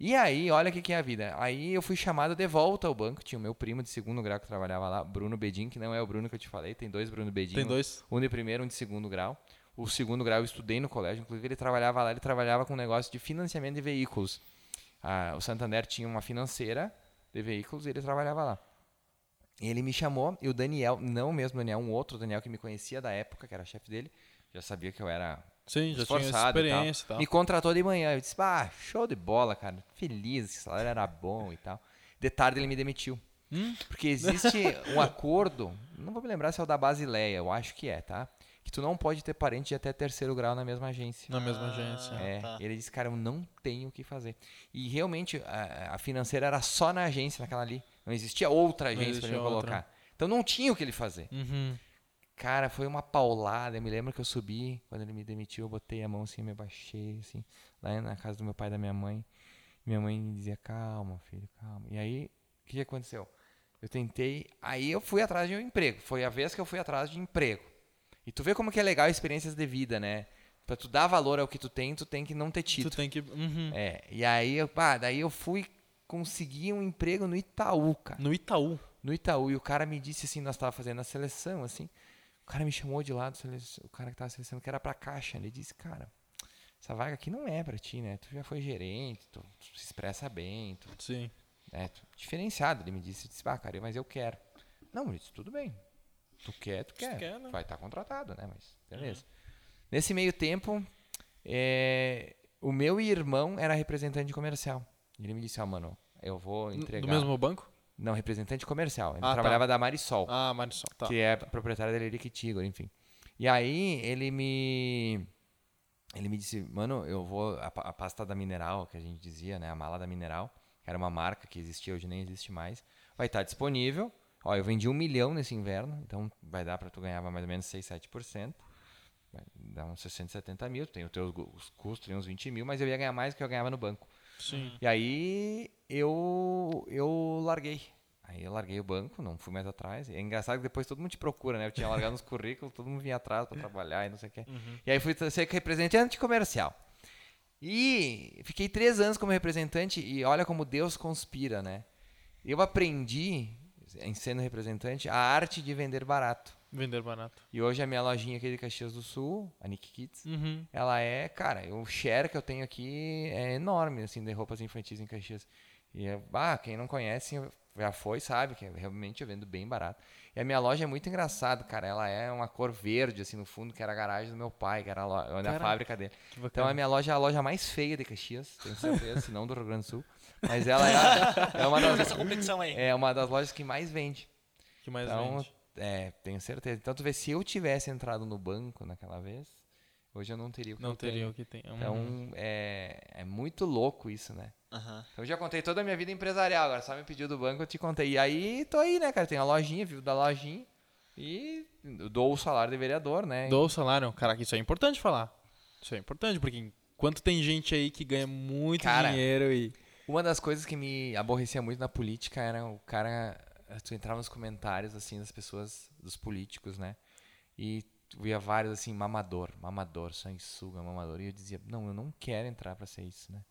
E aí, olha o que, que é a vida. Aí eu fui chamado de volta ao banco. Tinha o meu primo de segundo grau que trabalhava lá, Bruno Bedin, que não é o Bruno que eu te falei. Tem dois Bruno Bedin. Tem dois. Um de primeiro, um de segundo grau. O segundo grau eu estudei no colégio, inclusive ele trabalhava lá, ele trabalhava com um negócio de financiamento de veículos. Ah, o Santander tinha uma financeira de veículos e ele trabalhava lá. E ele me chamou, e o Daniel, não o mesmo Daniel, um outro Daniel que me conhecia da época, que era chefe dele, já sabia que eu era Sim, já tinha esforçado e tal. experiência tal. Me contratou de manhã. Eu disse, ah, show de bola, cara. Feliz, esse salário era bom e tal. De tarde ele me demitiu. Hum? Porque existe um acordo, não vou me lembrar se é o da Basileia, eu acho que é, tá? Que tu não pode ter parente de até terceiro grau na mesma agência. Na mesma Ah, agência. É, tá. ele disse, cara, eu não tenho o que fazer. E realmente a, a financeira era só na agência, naquela ali. Não existia outra agência para ele outra. colocar. Então não tinha o que ele fazer. Uhum. Cara, foi uma paulada. Eu me lembro que eu subi, quando ele me demitiu, eu botei a mão assim, me abaixei, assim, lá na casa do meu pai e da minha mãe. Minha mãe me dizia, calma, filho, calma. E aí, o que aconteceu? Eu tentei, aí eu fui atrás de um emprego. Foi a vez que eu fui atrás de emprego. E tu vê como que é legal experiências de vida, né? Pra tu dar valor ao que tu tem, tu tem que não ter Tu título. tem que. Uhum. É, e aí, eu, pá, daí eu fui conseguir um emprego no Itaú, cara No Itaú. no Itaú e o cara me disse assim, nós tava fazendo a seleção, assim, o cara me chamou de lado, o cara que tava selecionando que era pra caixa, ele disse, cara, essa vaga aqui não é pra ti, né? Tu já foi gerente, tu, tu se expressa bem, tu, Sim. é, tu- diferenciado, ele me disse, eu disse, ah, cara, mas eu quero. Não, eu disse, tudo bem. Tu quer, tu quer. quer, né? Vai estar contratado, né? Mas beleza. Nesse meio tempo, é, o meu irmão era representante comercial. Ele me disse, ó, mano, eu vou entregar... Do mesmo banco? Não, representante comercial. Ele Ah, tá. trabalhava da Marisol, Ah, Marisol, tá. que é proprietária da Leric Tigor, enfim. E aí ele me ele me disse, mano, eu vou a, a pasta da Mineral, que a gente dizia, né, a mala da Mineral, que era uma marca que existia hoje nem existe mais, vai estar disponível. Ó, eu vendi um milhão nesse inverno, então vai dar para tu ganhar mais ou menos 6, 7%. Vai dar uns 60, 70 mil, tem os teus os custos, tem uns 20 mil, mas eu ia ganhar mais do que eu ganhava no banco. Sim. E aí eu eu larguei. Aí eu larguei o banco, não fui mais atrás. E é engraçado que depois todo mundo te procura, né? Eu tinha largado nos currículos, todo mundo vinha atrás para trabalhar e não sei o quê. E aí fui ser representante comercial. E fiquei três anos como representante e olha como Deus conspira, né? Eu aprendi, sendo representante, a arte de vender barato. Vender barato. E hoje a minha lojinha aqui de Caxias do Sul, a Nick Kids, Uhum. ela é, cara, o share que eu tenho aqui é enorme, assim, de roupas infantis em Caxias. E, é, ah, quem não conhece já foi, sabe, que realmente eu vendo bem barato. E a minha loja é muito engraçada, cara, ela é uma cor verde, assim, no fundo, que era a garagem do meu pai, que era a, lo- onde a Caraca, fábrica dele. Então a minha loja é a loja mais feia de Caxias, tenho certeza, se não do Rio Grande do Sul. Mas ela é, a- é uma das, competição aí. é uma das lojas que mais vende. que mais Então, vende? é, tenho certeza. Então, tu vê, se eu tivesse entrado no banco naquela vez, hoje eu não teria o que Não eu tenho. teria o que tem. Uhum. Então, é, é muito louco isso, né? Aham. Então, eu já contei toda a minha vida empresarial, agora só me pediu do banco, eu te contei. E aí, tô aí, né, cara? Tem a lojinha, vivo da lojinha e dou o salário de vereador, né? Dou o salário. Caraca, isso é importante falar. Isso é importante, porque enquanto tem gente aí que ganha muito Cara, dinheiro e. Uma das coisas que me aborrecia muito na política era o cara. Tu entrava nos comentários, assim, das pessoas, dos políticos, né? E tu via vários, assim, mamador, mamador, sanguessuga, mamador. E eu dizia, não, eu não quero entrar pra ser isso, né?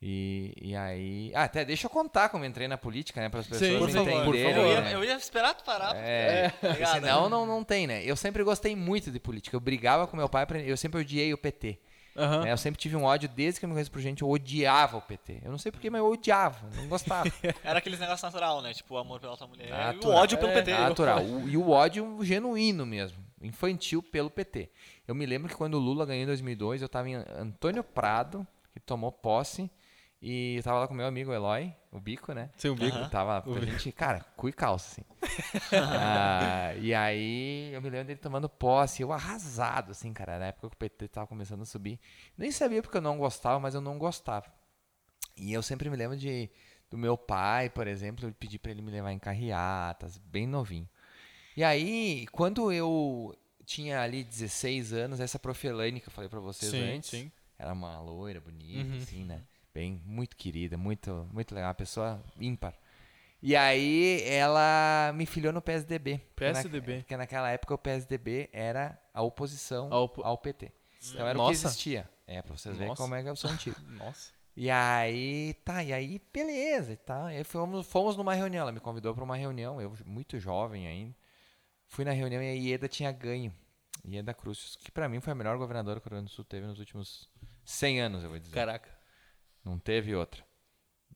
E, e aí. Ah, até deixa eu contar como eu entrei na política, né? Para as Sim, pessoas por favor, por entenderem. favor. Eu, ia, eu ia esperar tu parar. É, Obrigado. senão não, não tem, né? Eu sempre gostei muito de política. Eu brigava com meu pai, pra- eu sempre odiei o PT. Aham. né? Eu sempre tive um ódio, desde que eu me conheço por gente, eu odiava o PT. Eu não sei porquê, mas eu odiava, não gostava. Era aqueles negócios natural, né? Tipo, o amor pela tua mulher e o Natural. ódio pelo É, PT. Natural. O- e o ódio genuíno mesmo, infantil pelo PT. Eu me lembro que quando o Lula ganhou em 2002, eu estava em Antônio Prado, que tomou posse, e eu tava lá com meu amigo Eloy, o Bico, né? Sem o bico. Eu tava pra gente, cara, cu e calça, assim. Ah, e aí eu me lembro dele tomando posse, eu arrasado, assim, cara. Na época que o PT tava começando a subir. Nem sabia porque eu não gostava, mas eu não gostava. E eu sempre me lembro de do meu pai, por exemplo, eu pedi pra ele me levar em carreatas, bem novinho. E aí, quando eu tinha ali 16 anos, essa Profelane que eu falei pra vocês Sim, antes, sim. era uma loira bonita, Uhum. assim, né? Bem, muito querida, muito, muito legal, uma pessoa ímpar. E aí ela me filiou no PSDB. porque na- PSDB. Porque naquela época o PSDB era a oposição A opo- ao PT. Então era o Nossa. que existia. É, pra vocês verem como é que eu sou antigo. Nossa. E aí, tá, e aí, beleza e tal. E aí fomos, fomos numa reunião, ela me convidou pra uma reunião, eu muito jovem ainda. Fui na reunião e a Ieda tinha ganho. Ieda Cruz, que pra mim foi a melhor governadora que o Rio Grande do Sul teve nos últimos 100 anos, eu vou dizer. Caraca. Não teve outra.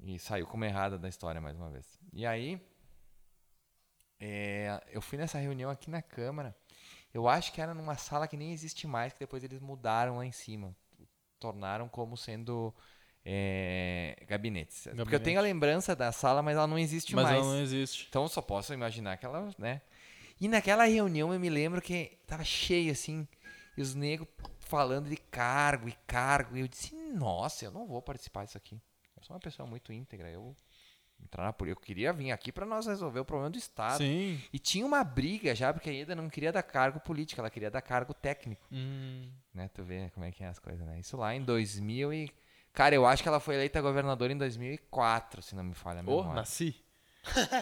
E saiu como errada da história mais uma vez. E aí, é, eu fui nessa reunião aqui na Câmara. Eu acho que era numa sala que nem existe mais, que depois eles mudaram lá em cima. Tornaram como sendo é, gabinetes. Porque eu Gabinete. tenho a lembrança da sala, mas ela não existe Mas mais. ela não existe. Então eu só posso imaginar que ela, né? E naquela reunião eu me lembro que tava cheio assim, e os negros falando de cargo e cargo, e eu disse: "Nossa, eu não vou participar disso aqui. Eu sou uma pessoa muito íntegra, eu entrar na política, eu queria vir aqui para nós resolver o problema do estado". Sim. E tinha uma briga já, porque a Ieda não queria dar cargo político, ela queria dar cargo técnico, Hum. né? Tu vê como é que é as coisas, né? Isso lá em 2000 e Cara, eu acho que ela foi eleita governadora em 2004, se não me falha a Oh, memória. nasci.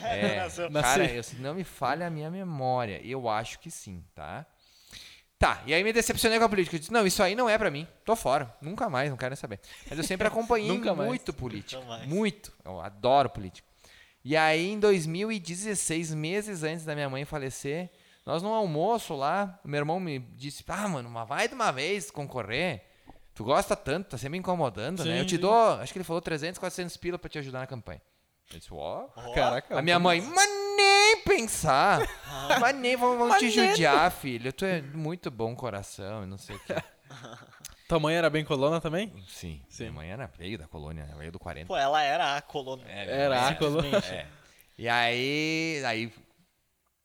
É, Nasceu. cara, Nasci. eu, se não me falha a minha memória, eu acho que sim, tá? Tá, e aí me decepcionei com a política. Eu disse, não, isso aí não é pra mim. Tô fora. Nunca mais, não quero nem saber. Mas eu sempre acompanhei muito política. Nunca mais. Muito. Eu adoro política. E aí, em 2016, meses antes da minha mãe falecer, nós num almoço lá, o meu irmão me disse, ah, mano, mas vai de uma vez concorrer. Tu gosta tanto, tá sempre me incomodando, né? Sim, Eu te sim. dou, acho que ele falou 300, 400 pila pra te ajudar na campanha. Eu disse, ó, Ó, Caraca. a minha mãe, mas nem pensar. Mas nem vão, vão te judiar, filho. Tu é muito bom coração e não sei o que. Tua mãe era bem colona também? Sim, Sim. minha mãe era, veio da colônia, veio do 40. Pô, ela era a colônia. É, minha Era mãe a colônia. É. E aí, aí, o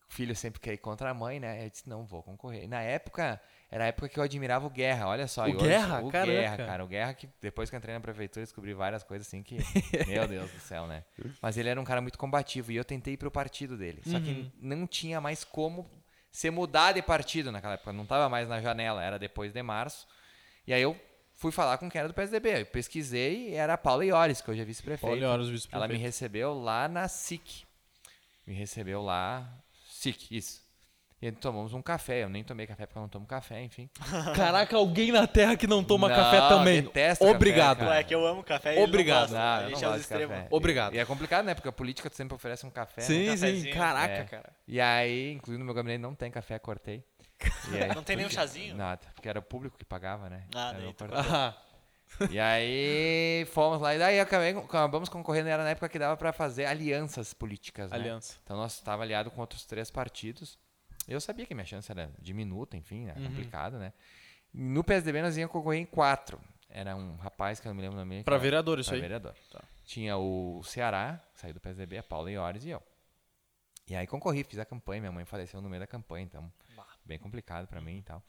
filho sempre quer ir contra a mãe, né? Eu disse, não, vou concorrer. E na época, era a época que eu admirava o Guerra, olha só. O hoje- Guerra? O Caraca. Guerra, cara. O Guerra que depois que eu entrei na prefeitura, descobri várias coisas assim que, meu Deus do céu, né? Mas ele era um cara muito combativo e eu tentei ir pro partido dele. Só Uhum. que não tinha mais como ser mudar de partido naquela época. Não tava mais na janela, era depois de março. E aí eu fui falar com quem era do PSDB. Eu pesquisei e era a Paula Iores, que hoje é vice-prefeita. Olha, os Ela me recebeu lá na SIC. Me recebeu lá. SIC, isso. E tomamos um café. Eu nem tomei café porque eu não tomo café, enfim. Caraca, alguém na Terra que não toma Não, café também. detesto café, Obrigado. cara. Pô, é que eu amo café e Obrigado. ele não Não, gosta. não é gosto de café. Obrigado. E, e é complicado, né? Porque a política tu sempre oferece um café. né? Sim, sim. Caraca, É. cara. E aí, inclusive no meu gabinete não tem café, cortei. E aí- Não tem nenhum chazinho? Nada, porque era o público que pagava, né? Ah, Aí daí E aí fomos lá, e daí acabei, acabamos concorrendo, era na época que dava pra fazer alianças políticas, né? aliança. Então nós estava aliado com outros três partidos. Eu sabia que minha chance era diminuta, enfim, era Uhum. complicado, né? No PSDB nós íamos concorrer em quatro. Era um rapaz que eu não me lembro o nome. era- vereador, isso pra aí. vereador. Tá. Tinha o Ceará, que saiu do PSDB, a Paula Iores e eu. E aí concorri, fiz a campanha, minha mãe faleceu no meio da campanha, então bem complicado pra mim e tal.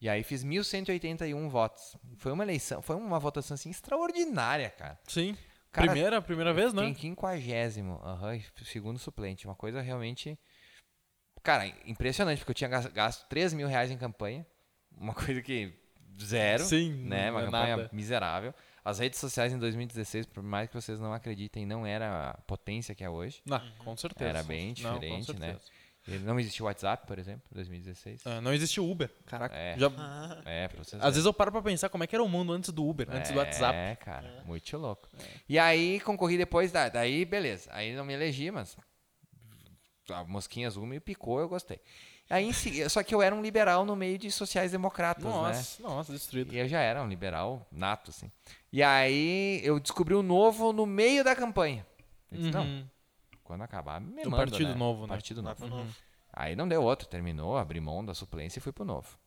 E aí fiz 1181 votos. Foi uma eleição, foi uma votação assim extraordinária, cara. Sim. Cara, primeira, primeira vez, né? Tem quinquagésimo, aham, e segundo suplente. Uma coisa realmente. Cara, impressionante, porque eu tinha gas- gasto 3 mil reais em campanha. Uma coisa que. Zero. Sim, Né? Uma não é campanha nada. miserável. As redes sociais em 2016, por mais que vocês não acreditem, não era a potência que é hoje. Não, com certeza. Era bem Não, diferente, com né? E Não existia o WhatsApp, por exemplo, em 2016. Ah, não existia Uber. Caraca. É. Já- É, pra vocês Às vezes eu paro pra pensar como é que era o mundo antes do Uber, antes do WhatsApp. É, cara, muito louco. E aí concorri depois, da, daí beleza. Aí não me elegi, mas a mosquinha azul me picou, eu gostei. Aí, só que eu era um liberal no meio de sociais-democratas, né? Nossa, nossa, destruído. E eu já era um liberal nato, assim. E aí eu descobri o novo no meio da campanha. Eu disse, não, Uhum. quando acabar, me O manda, Partido né? Novo, né? Partido Novo. novo. Aí não deu outro, terminou, abri mão da suplência e fui pro novo.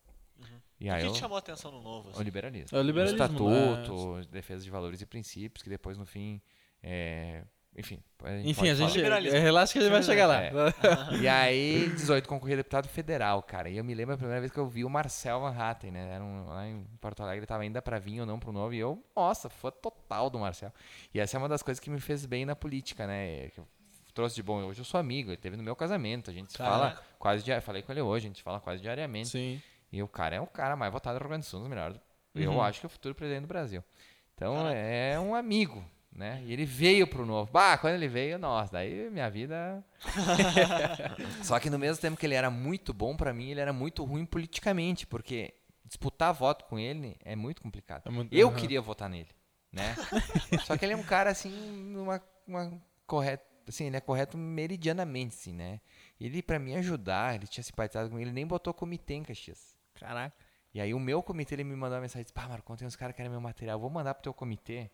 E O aí que eu... te chamou a atenção no novo? O assim? liberalismo. É o liberalismo, estatuto, defesa de valores e princípios, que depois, no fim, é... enfim. Enfim, pode a gente. É, Relaxa que a gente vai chegar lá. É. E aí, 18, concorri a deputado federal, cara. E eu me lembro a primeira vez que eu vi o Marcel Van Hatten, né? Era um, lá em Porto Alegre, ele tava ainda pra vir ou não pro novo. E eu, nossa, fã total do Marcel. E essa é uma das coisas que me fez bem na política, né? Que eu trouxe de bom. Hoje eu sou amigo, ele teve no meu casamento. A gente se fala Caraca. quase diariamente. Falei com ele hoje, a gente fala quase diariamente. Sim. E o cara é o cara mais votado do Rio Grande do Sul, um dos melhores. Eu Uhum. acho que é o futuro presidente do Brasil. Então é um amigo, né? E ele veio pro novo. Bah, quando ele veio, nossa, daí minha vida. Só que no mesmo tempo que ele era muito bom pra mim, ele era muito ruim politicamente, porque disputar voto com ele é muito complicado. É muito- Eu Aham. queria votar nele, né? Só que ele é um cara assim, numa uma correta, assim, ele é correto meridianamente, assim, né? Ele pra me ajudar, ele tinha simpatizado comigo, ele nem botou comitê em Caxias. Caraca. E aí o meu comitê, ele me mandou uma mensagem, disse, pá, Marcon, tem uns caras que querem meu material, vou mandar pro teu comitê.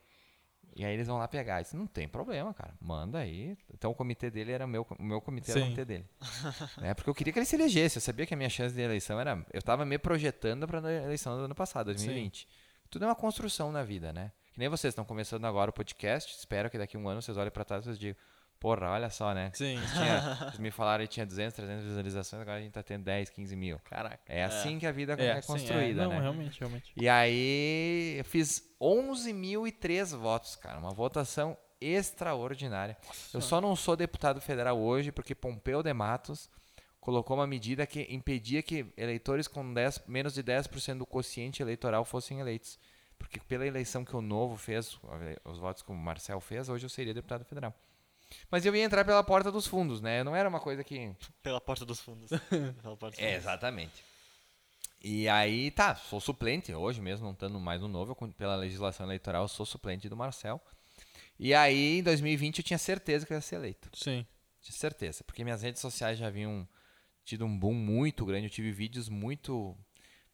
E aí eles vão lá pegar. Disse, não tem problema, cara, manda aí. Então o comitê dele era meu, o meu comitê era o Sim. comitê dele. né? Porque eu queria que ele se elegesse, eu sabia que a minha chance de eleição era... Eu tava me projetando pra eleição do ano passado, 2020. Tudo é uma construção na vida, né? Que nem vocês estão começando agora o podcast, espero que daqui a um ano vocês olhem pra trás e vocês digam, porra, olha só, né? Sim. Tinha, vocês me falaram que tinha 200, 300 visualizações, agora a gente tá tendo 10, 15 mil. Caraca. É assim que a vida é, É, sim, construída, é. Não, né? realmente, realmente. E aí eu fiz 11.003 votos, cara. Uma votação extraordinária. Eu só não sou deputado federal hoje porque Pompeu de Matos colocou uma medida que impedia que eleitores com 10, menos de 10% do quociente eleitoral fossem eleitos. Porque pela eleição que o Novo fez, os votos que o Marcel fez, hoje eu seria deputado federal. Mas eu ia entrar pela porta dos fundos, né? Não era uma coisa que... Pela porta dos fundos. Pela porta dos É, fundos. exatamente. E aí, tá, sou suplente hoje mesmo, não estando mais no novo, eu, pela legislação eleitoral, eu sou suplente do Marcel. E aí, em 2020, eu tinha certeza que eu ia ser eleito. Sim. Tinha certeza, porque minhas redes sociais já haviam tido um boom muito grande, eu tive vídeos muito,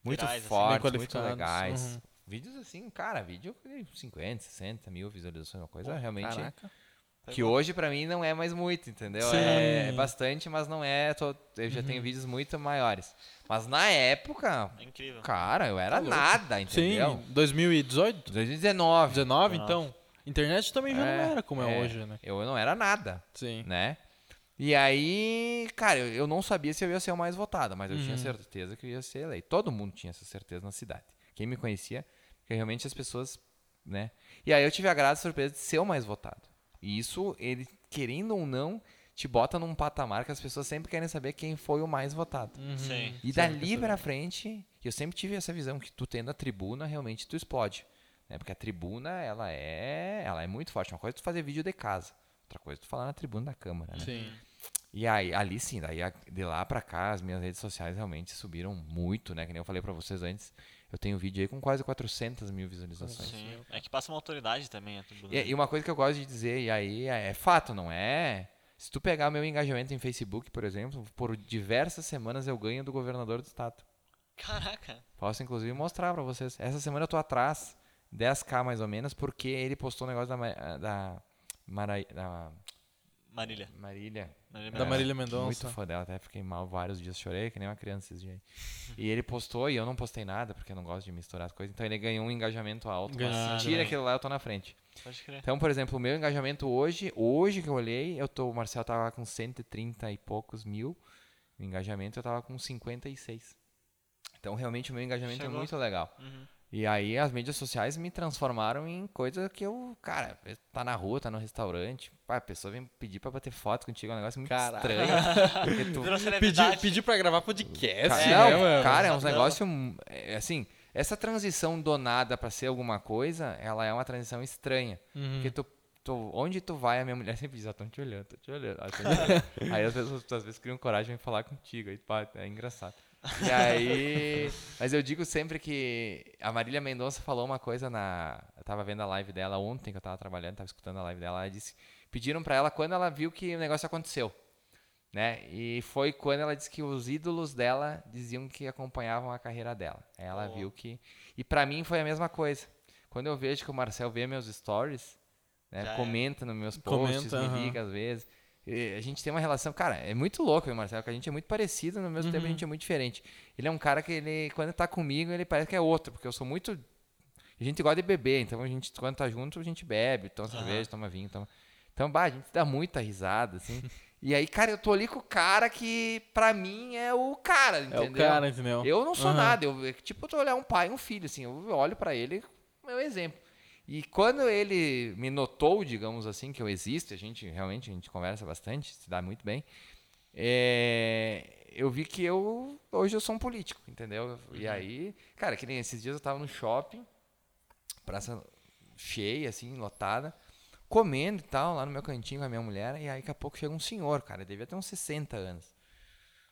muito Virais, assim, fortes, bem muito legais. uhum. Vídeos assim, cara, vídeo de 50, 60 mil visualizações, uma coisa realmente Caraca. Que hoje pra mim não é mais muito, entendeu? É, é bastante, mas não é. tô- eu já tenho vídeos muito maiores. Mas na época, É incrível. cara, eu era Tá nada, entendeu? Sim, 2018? 2019. 19, então. Internet também já É, não era como é, é. hoje, né? Eu não era nada, Sim. né? E aí, cara, eu, eu não sabia se eu ia ser o mais votado, mas eu tinha Uhum. certeza que eu ia ser eleito. Todo mundo tinha essa certeza na cidade. Quem me conhecia, porque realmente as pessoas, né? E aí eu tive a grata surpresa de ser o mais votado. E isso, ele, querendo ou não, te bota num patamar que as pessoas sempre querem saber quem foi o mais votado. Uhum. Sim. E dali quer pra frente, eu sempre tive essa visão que tu tendo a tribuna, realmente tu explode. Né? Porque a tribuna, ela é, ela é muito forte. Uma coisa é tu fazer vídeo de casa, outra coisa é tu falar na tribuna da Câmara, né? Sim. E aí, ali sim, daí de lá pra cá, as minhas redes sociais realmente subiram muito, né? Que nem eu falei pra vocês antes, eu tenho um vídeo aí com quase 400 mil visualizações. Sim. É que passa uma autoridade também. É tudo, E, e uma coisa que eu gosto de dizer, e aí é, é fato, não é? Se tu pegar meu engajamento em Facebook, por exemplo, por diversas semanas eu ganho do governador do estado. Caraca. Posso inclusive mostrar pra vocês. Essa semana eu tô atrás, 10k mais ou menos, porque ele postou um negócio da, da, Mara, da Marília. Marília. Marília Da Mendonça. Marília Mendonça. Muito fã dela, até fiquei mal vários dias, chorei que nem uma criança esses dias. E ele postou e eu não postei nada, porque eu não gosto de misturar as coisas. Então ele ganhou um engajamento alto. Ganhou, mas se né? tira aquilo lá, eu tô na frente. Pode crer. Então, por exemplo, o meu engajamento hoje, hoje que eu olhei, eu tô, o Marcel tava com 130 e poucos mil. O engajamento eu tava com 56. Então, realmente, o meu engajamento Chegou. é muito legal. Uhum. E aí, as mídias sociais me transformaram em coisa que eu, cara, tá na rua, tá no restaurante, pá, a pessoa vem pedir pra bater foto contigo, é um negócio muito Caralho. estranho. tu- Pedir, pedir pra gravar podcast, Cara, né, não, mano? cara, é uns negócios. é, assim, essa transição do nada pra ser alguma coisa, ela é uma transição estranha. Uhum. Porque tu, tu- onde tu vai, a minha mulher sempre diz, ó, tão te olhando, tô te olhando. ó, tão te olhando." aí as pessoas às vezes criam coragem de falar contigo, aí pá, é engraçado. E aí, mas eu digo sempre que a Marília Mendonça falou uma coisa na, eu tava vendo a live dela ontem que eu tava trabalhando, tava escutando a live dela, ela disse, pediram pra ela quando ela viu que o negócio aconteceu, né? E foi quando ela disse que os ídolos dela diziam que acompanhavam a carreira dela. Ela Oh. viu que e pra mim foi a mesma coisa. Quando eu vejo que o Marcel vê meus stories, né, é. comenta nos meus posts, Comenta, me liga às vezes. A gente tem uma relação, cara, é muito louco Marcelo, que a gente é muito parecido, no mesmo tempo a Uhum. gente é muito diferente. Ele é um cara que ele, quando tá comigo, ele parece que é outro, porque eu sou muito. A gente gosta de beber, então a gente, quando tá junto, a gente bebe, toma Aham. cerveja, toma vinho, toma. Então, bah, a gente dá muita risada, assim. e aí, cara, eu tô ali com o cara que, pra mim, é o cara, É entendeu? o cara, entendeu? Eu não sou Aham. nada, eu, é tipo, eu tô olhar um pai e um filho, assim, eu olho pra ele, é o exemplo. E quando ele me notou, digamos assim, que eu existo, a gente realmente a gente conversa bastante, se dá muito bem, é, eu vi que eu hoje eu sou um político, entendeu? E aí, cara, que nem esses dias eu tava no shopping, praça cheia, assim, lotada, comendo e tal, lá no meu cantinho com a minha mulher, e aí daqui a pouco chega um senhor, cara, devia ter uns 60 anos.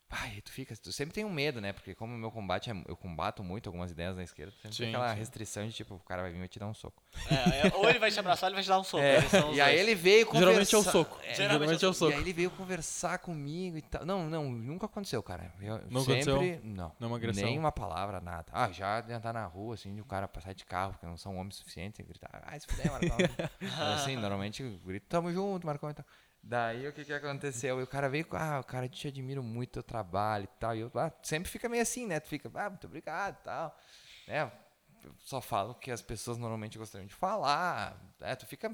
Ai, tu fica, tu sempre tem um medo, né? Porque como o meu combate, é, eu combato muito algumas ideias da esquerda, sempre Sim, tem aquela sim. restrição de tipo, o cara vai vir e vai te dar um soco. É, é, ou ele vai te abraçar ou ele vai te dar um soco. É, e aí dois. ele veio conversar. Geralmente é o soco. É, Geralmente é o E soco. aí ele veio conversar comigo e tal. Não, não, nunca aconteceu, cara. Eu Não sempre, aconteceu? Não. Nenhuma agressão? Nem uma palavra, nada. Ah, já de andar na rua, assim, de o cara passar de carro, porque não são homens suficientes, e gritar, ah, se fuder, Marcão. Assim, normalmente eu grito, tamo junto, Marcão e tal. Daí o que que aconteceu? E o cara veio, com, ah, o cara te admiro muito teu trabalho e tal. E eu, ah, sempre fica meio assim, né? Tu fica, ah, muito obrigado e tal. Né? Eu só falo o que as pessoas normalmente gostariam de falar. Né? Tu fica.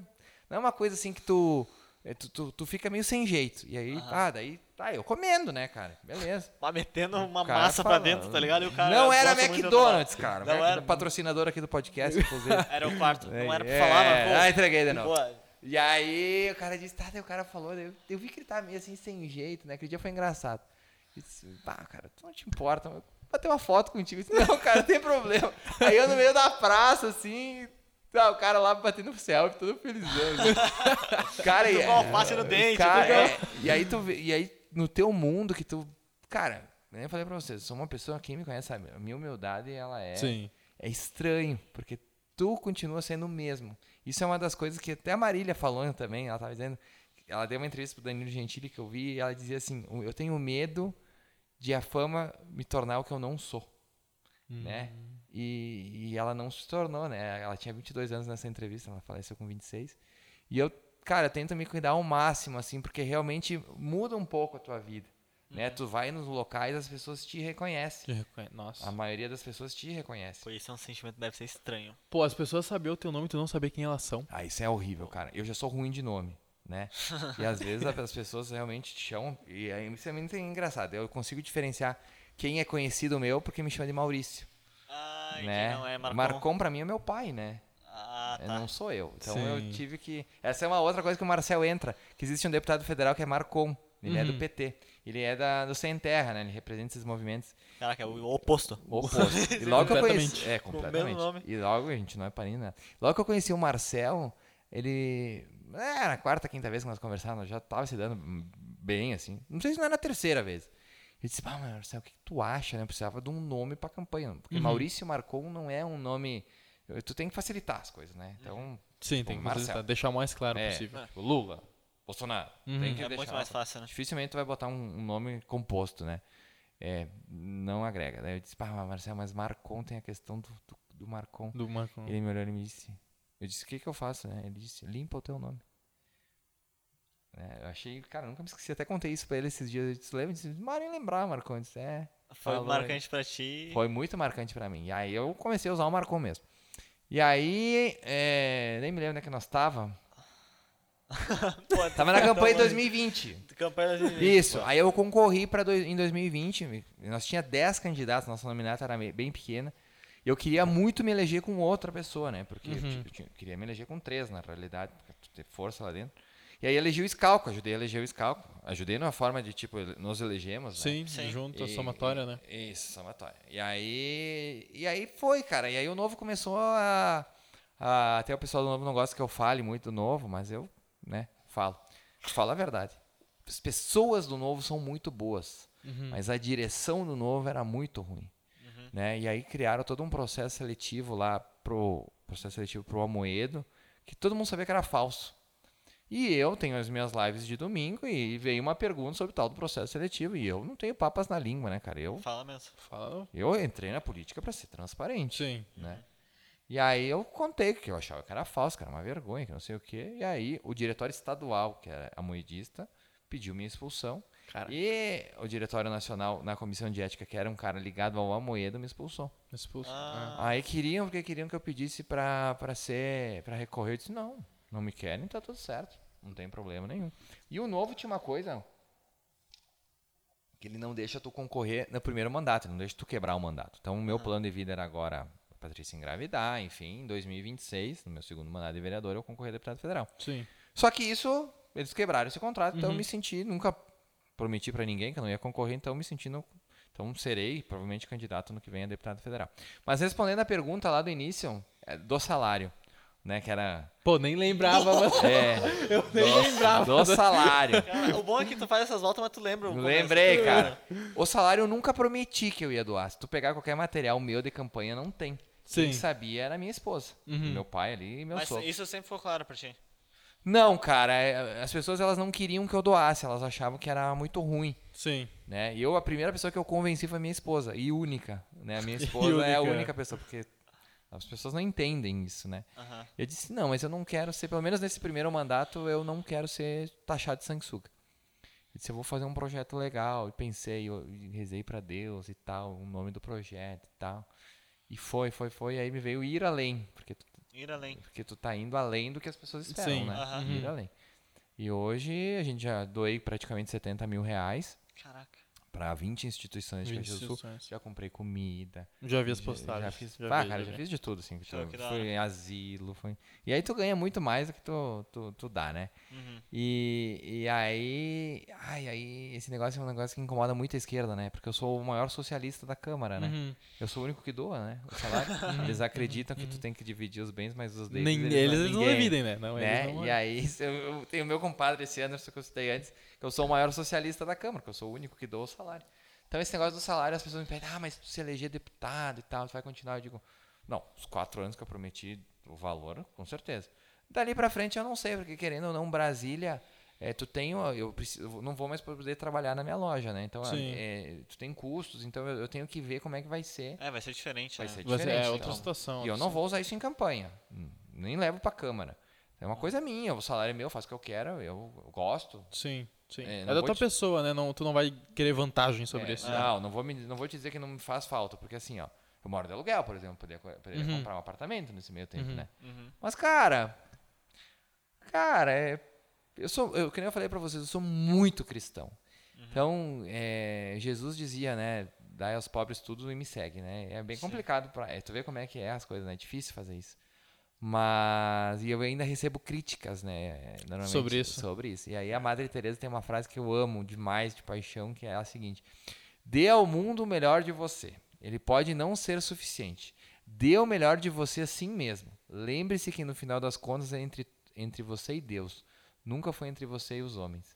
Não é uma coisa assim que tu. é, Tu, tu, tu fica meio sem jeito. E aí, ah, daí, tá, eu comendo, né, cara? Beleza. Tá metendo uma massa pra dentro, tá ligado? E o cara não era McDonald's, cara. Não Mac- era. Patrocinador aqui do podcast, inclusive. Era o quarto. Não era pra falar, mas pô. Ah, entreguei de novo. pô, E aí o cara disse, tá, daí o cara falou, eu, eu vi que ele tava meio assim, sem jeito, né? Aquele dia foi engraçado. Eu disse, pá, cara, tu não te importa, eu vou bater uma foto contigo. Eu disse, não, cara, não tem problema. Aí eu no meio da praça, assim, tá, o cara lá batendo selfie, todo felizão. assim. cara, e, com alface no dente, cara, é, e aí tu vê- e aí no teu mundo que tu, cara, nem falei pra vocês, eu sou uma pessoa, quem me conhece sabe, a minha humildade, ela é Sim. é estranho, porque tu continua sendo o mesmo. Isso é uma das coisas que até a Marília falou também, ela tava dizendo, ela deu uma entrevista pro Danilo Gentili que eu vi, e ela dizia assim, eu tenho medo de a fama me tornar o que eu não sou, né? E, e ela não se tornou, né? Ela tinha 22 anos nessa entrevista, ela faleceu com 26. E eu cara, eu tento me cuidar ao máximo, assim, porque realmente muda um pouco a tua vida. Né? Tu vai nos locais, as pessoas te reconhecem. Te reconhe- Nossa. A maioria das pessoas te reconhece. Pô, isso é um sentimento que deve ser estranho. Pô, as pessoas saber o teu nome e tu não saber quem elas são. Ah, isso é horrível, cara. Eu já sou ruim de nome, né? E às vezes as pessoas realmente te chamam. E aí isso é muito engraçado. Eu consigo diferenciar quem é conhecido meu porque me chama de Maurício. Ah, né? quem não é Marcon? Marcon pra mim é meu pai, né? Ah, É, tá. Não sou eu. Então Sim. eu tive que. Essa é uma outra coisa que o Marcel entra. Que existe um deputado federal que é Marcon. Ele é do Uhum. PT. Ele é da, do Sem Terra, né? Ele representa esses movimentos Caraca, é o oposto. opostos. E logo que eu conheci. Completamente. É, Com o completamente. mesmo nome. E logo, a gente não é parente, né? Logo que eu conheci o Marcel, ele. É, na quarta, quinta vez que nós conversávamos, já tava se dando bem, assim. Não sei se não é na terceira vez. Ele disse, pá, mas Marcel, o que que tu acha, né? Precisava de um nome pra campanha. Porque Uhum. Maurício Marcon não é um nome. Tu tem que facilitar as coisas, né? Então. Sim, Tipo, tem que Marcel. facilitar, deixar o mais claro É, possível. tipo, Lula, Bolsonaro. Uhum. Tem que É deixar muito mais fácil, né? Dificilmente tu vai botar um, um nome composto, né? É, não agrega. Daí eu disse, pá, mas Marcel, mas Marcon tem a questão do, do, do Marcon. Do Marcon. Ele me olhou e me disse, eu disse, o que que eu faço, né? Ele disse, limpa o teu nome. É, eu achei, cara, eu nunca me esqueci, até contei isso pra ele esses dias. Eu disse, lembra? Ele disse, Mário, nem lembrar, Marcon. Eu disse, é. Foi falou marcante pra ti. Foi muito marcante pra mim. E aí eu comecei a usar o Marcon mesmo. E aí, é, nem me lembro onde é que nós tava. Pô, Tava na campanha de então, 2020. Campanha de Isso, aí eu concorri para em 2020, nós tinha 10 candidatos, nossa nominata era bem pequena. E eu queria muito me eleger com outra pessoa, né? Porque eu, Uhum. eu tinha- eu queria me eleger com três, na realidade, pra ter força lá dentro. E aí elegi o Scalco, ajudei a eleger o Scalco. Ajudei numa forma de, tipo, nos elegemos, né? Sim, Sim. junto, a E- somatória, né? Isso, somatória. E aí, e aí foi, cara. E aí o novo começou a, a- Até o pessoal do novo não gosta que eu fale muito do novo, mas eu, né, falo. Falo a verdade. As pessoas do novo são muito boas, Uhum. mas a direção do novo era muito ruim. Né? E aí criaram todo um processo seletivo lá pro processo seletivo pro Amoedo, que todo mundo sabia que era falso. E eu tenho as minhas lives de domingo e veio uma pergunta sobre o tal do processo seletivo e eu não tenho papas na língua, né, cara? Eu Fala mesmo. Fala. eu entrei na política para ser transparente, Sim. né? E aí eu contei que eu achava que era falso, que era uma vergonha, que não sei o quê. E aí o diretório estadual, que era a moedista, pediu minha expulsão. Cara, E o diretório nacional, na comissão de ética, que era um cara ligado ao Amoedo, me expulsou. expulso. Ah. Aí queriam, porque queriam que eu pedisse pra, pra ser, pra recorrer. Eu disse, não, não me querem, tá tudo certo. Não tem problema nenhum. E o novo tinha uma coisa que ele não deixa tu concorrer no primeiro mandato, ele não deixa tu quebrar o mandato. Então o meu plano de vida era agora Patrícia engravidar, enfim, em 2026, no meu segundo mandato de vereador, eu concorrer a deputado federal. Sim. Só que isso, eles quebraram esse contrato, então eu Uhum. me senti, nunca prometi pra ninguém que eu não ia concorrer, então eu me senti no, então serei provavelmente candidato no que vem a deputado federal. Mas respondendo a pergunta lá do início, é, do salário, né, que era Pô, nem lembrava, mas. é, Eu nem do, lembrava. do salário. Cara, o bom é que tu faz essas voltas, mas tu lembra. o começo. Lembrei, cara. O salário eu nunca prometi que eu ia doar. Se tu pegar qualquer material meu de campanha, não tem. Quem Sim. sabia era minha esposa, Uhum. meu pai ali e meu Mas sogro. isso sempre ficou claro pra ti. Não, cara, é, as pessoas elas não queriam que eu doasse, elas achavam que era muito ruim. Sim. né? E eu, a primeira pessoa que eu convenci foi minha esposa, e única, né? A minha esposa é a única. pessoa, porque as pessoas não entendem isso, né? Aham. Eu disse, não, mas eu não quero ser, pelo menos nesse primeiro mandato, eu não quero ser taxado de sanguessuga. Eu disse, eu vou fazer um projeto legal, e pensei, eu, rezei pra Deus e tal, o nome do projeto e tal. E foi, foi, foi, aí me veio ir além, porque tu, Ir além. porque tu tá indo além do que as pessoas esperam, Sim. né? Aham. Ir além. E hoje a gente já doei praticamente 70 mil reais Caraca. Para 20 instituições de 20 Caxias do Sul. Já comprei comida. Já vi as postagens. Já fiz, Já ah, vi, cara, já já fiz de tudo, assim. Foi em asilo, foi... E aí tu ganha muito mais do que tu, tu, tu dá, né? Uhum. E, e aí... Ai, aí esse negócio é um negócio que incomoda muito a esquerda, né? Porque eu sou o maior socialista da Câmara, né? Uhum. Eu sou o único que doa, né? O salário. eles acreditam que tu tem que dividir os bens, mas os deles... Nem, eles, eles, não, dividem, né? Não, né? não. E aí, se eu, eu tenho o meu compadre esse Anderson que eu citei antes, que eu sou o maior socialista da Câmara, que eu sou o único que dou o salário. Então, esse negócio do salário, as pessoas me pedem, ah, mas tu se eleger deputado e tal, tu vai continuar? Eu digo, não, os quatro anos que eu prometi o valor, com certeza. Dali pra frente eu não sei, porque querendo ou não, Brasília, é, tu tem, eu, preciso, eu não vou mais poder trabalhar na minha loja, né? Então, é, tu tem custos, então eu, eu tenho que ver como é que vai ser. É, vai ser diferente, Vai né? ser diferente. é outra então. situação. E eu não vou usar isso em campanha. Nem levo pra Câmara. É uma coisa minha, o salário é meu, eu faço o que eu quero, eu, eu gosto. Sim, sim. É, É, da tua te- pessoa, né? Não, tu não vai querer vantagem sobre É, isso. Não, não vou, me, não vou te dizer que não me faz falta, porque assim, ó, eu moro de aluguel, por exemplo, poderia, poderia Uhum. comprar um apartamento nesse meio tempo, Uhum. né? Uhum. Mas, cara, cara, é, eu sou, eu, que nem eu falei pra vocês, eu sou muito cristão. Então, é, Jesus dizia, né, dai aos pobres tudo e me segue, né? É bem Sim. complicado para, é, tu vê como é que é as coisas, né? É difícil fazer isso. Mas e eu ainda recebo críticas, né, normalmente Sobre isso. Sobre isso. E aí a Madre Teresa tem uma frase que eu amo demais de paixão, que é a seguinte: Dê ao mundo o melhor de você. Ele pode não ser suficiente. Dê o melhor de você assim mesmo. Lembre-se que no final das contas é entre, entre você e Deus. Nunca foi entre você e os homens.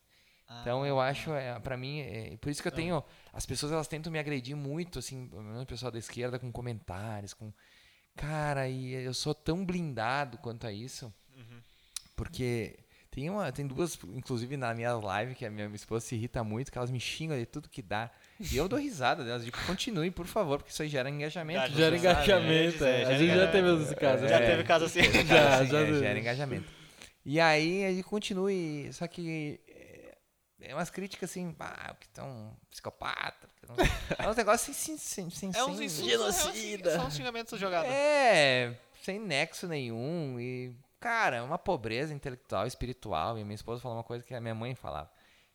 Então eu acho, é, para mim, é, por isso que eu tenho. As pessoas elas tentam me agredir muito, assim, pelo menos o pessoal da esquerda, com comentários, com. Cara, e eu sou tão blindado quanto a isso. Porque tem, uma, tem duas, inclusive na minha live, que a minha esposa se irrita muito, que elas me xingam de tudo que dá. E eu dou risada delas, digo, continuem, por favor, porque isso aí gera engajamento. Já Gera você sabe, engajamento, né? é. Já A gente já gera- teve esse caso. Já né? teve caso assim. Já, Assim, já é, gera engajamento. E aí ele continue, só que é, é umas críticas assim, ah, que tão psicopata. É uns negócios sem, sem, sem, É uns sem- insultos, Genocida. é uns- são uns xingamentos jogados. É, sem nexo nenhum e cara, é uma pobreza intelectual, espiritual. E minha esposa falou uma coisa que a minha mãe falava,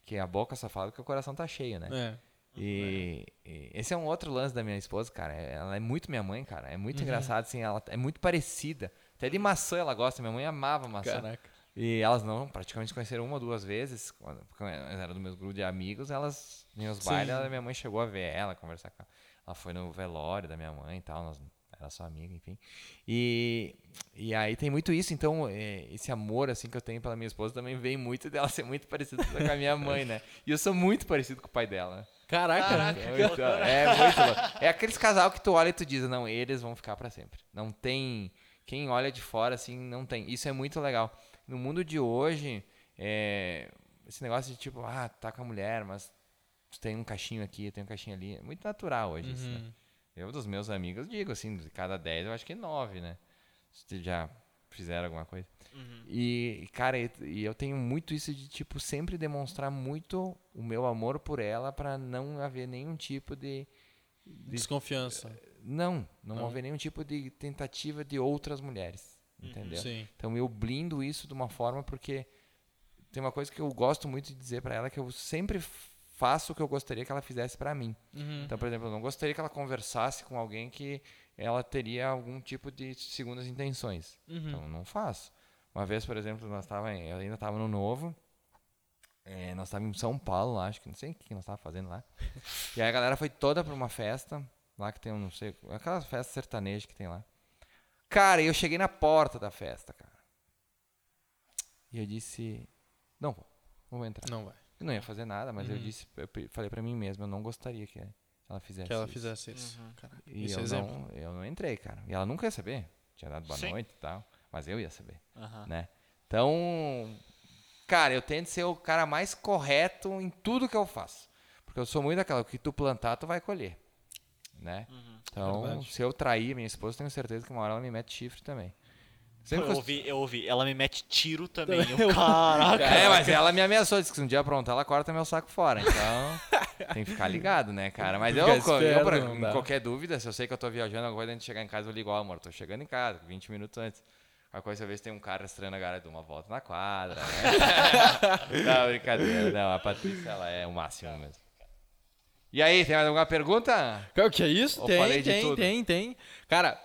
que a boca só fala que o coração tá cheio, né? É. E, e esse é um outro lance da minha esposa, cara. Ela é muito minha mãe, cara. É Uhum. muito engraçado, assim. Ela é muito parecida. Até de maçã ela gosta. Minha mãe amava maçã. Caraca. E elas não, praticamente se conheceram uma ou duas vezes. Quando, porque elas eram do meu grupo de amigos. Elas, em os bailes, ela- minha mãe chegou a ver ela, conversar com ela. Ela foi no velório da minha mãe e tal. Nós, era só amiga, enfim. E, e aí tem muito isso. Então, é, esse amor, assim, que eu tenho pela minha esposa também vem muito dela ser muito parecida com a minha mãe, né? E eu sou muito parecido com o pai dela? Caraca. Caraca. É muito, é muito louco. É aqueles casal que tu olha e tu diz, não, eles vão ficar pra sempre. Não tem. Quem olha de fora, assim, não tem. Isso é muito legal. No mundo de hoje, é, esse negócio de tipo, ah, tá com a mulher, mas tu tem um caixinho aqui, tem um caixinho ali. É muito natural hoje isso, né? Uhum. Eu, dos meus amigos, digo assim, de cada 10, eu acho que 9, né? Se já fizeram alguma coisa. Uhum. E, cara, e, eu tenho muito isso de, tipo, sempre demonstrar muito o meu amor por ela pra não haver nenhum tipo de. de- Desconfiança. não, não, Não? haver nenhum tipo de tentativa de outras mulheres. Entendeu? Sim. Então eu blindo isso de uma forma porque tem uma coisa que eu gosto muito de dizer pra ela que eu sempre faço o que eu gostaria que ela fizesse pra mim. Uhum. Então, por exemplo, eu não gostaria que ela conversasse com alguém que ela teria algum tipo de segundas intenções. Uhum. Então, não faço. Uma vez, por exemplo, nós tava, em- eu ainda estava no Novo, é, nós estávamos em São Paulo, lá, acho que não sei o que nós estávamos fazendo lá. E aí a galera foi toda para uma festa, lá que tem, um, não sei, aquela festa sertaneja que tem lá. Cara, e eu cheguei na porta da festa, cara. E eu disse, não vou, não vou entrar. Não vai. Eu não ia fazer nada, mas eu Uhum. disse, eu falei pra mim mesmo, eu não gostaria que ela fizesse Que ela isso. fizesse isso. Uhum. Caraca. E Esse eu exemplo. não, eu não entrei, cara. E ela nunca ia saber. Tinha dado boa Sim. noite e tal, mas eu ia saber, Aham. né? Então, cara, eu tento ser o cara mais correto em tudo que eu faço. Porque eu sou muito daquela, o que tu plantar, tu vai colher, né? Uhum. Então, Verdade. se eu trair minha esposa, tenho certeza que uma hora ela me mete chifre também. Sempre Eu ouvi, eu ouvi. Ela me mete tiro também. Eu- Eu, caraca. É, mas ela me ameaçou, disse que se um dia aprontar, ela corta meu saco fora. Então, tem que ficar ligado, né, cara? Mas eu, eu, pra- qualquer dúvida, se eu sei que eu tô viajando, alguma coisa antes de chegar em casa, eu ligo, ó, amor, tô chegando em casa, 20 minutos antes. Qualquer coisa, às vezes tem um cara estranho na dou uma volta na quadra, né? não, brincadeira. Não, a Patrícia, ela é o máximo mesmo. E aí, tem mais alguma pergunta? O que é isso? Ou tem, tem, tudo? tem, tem. Cara,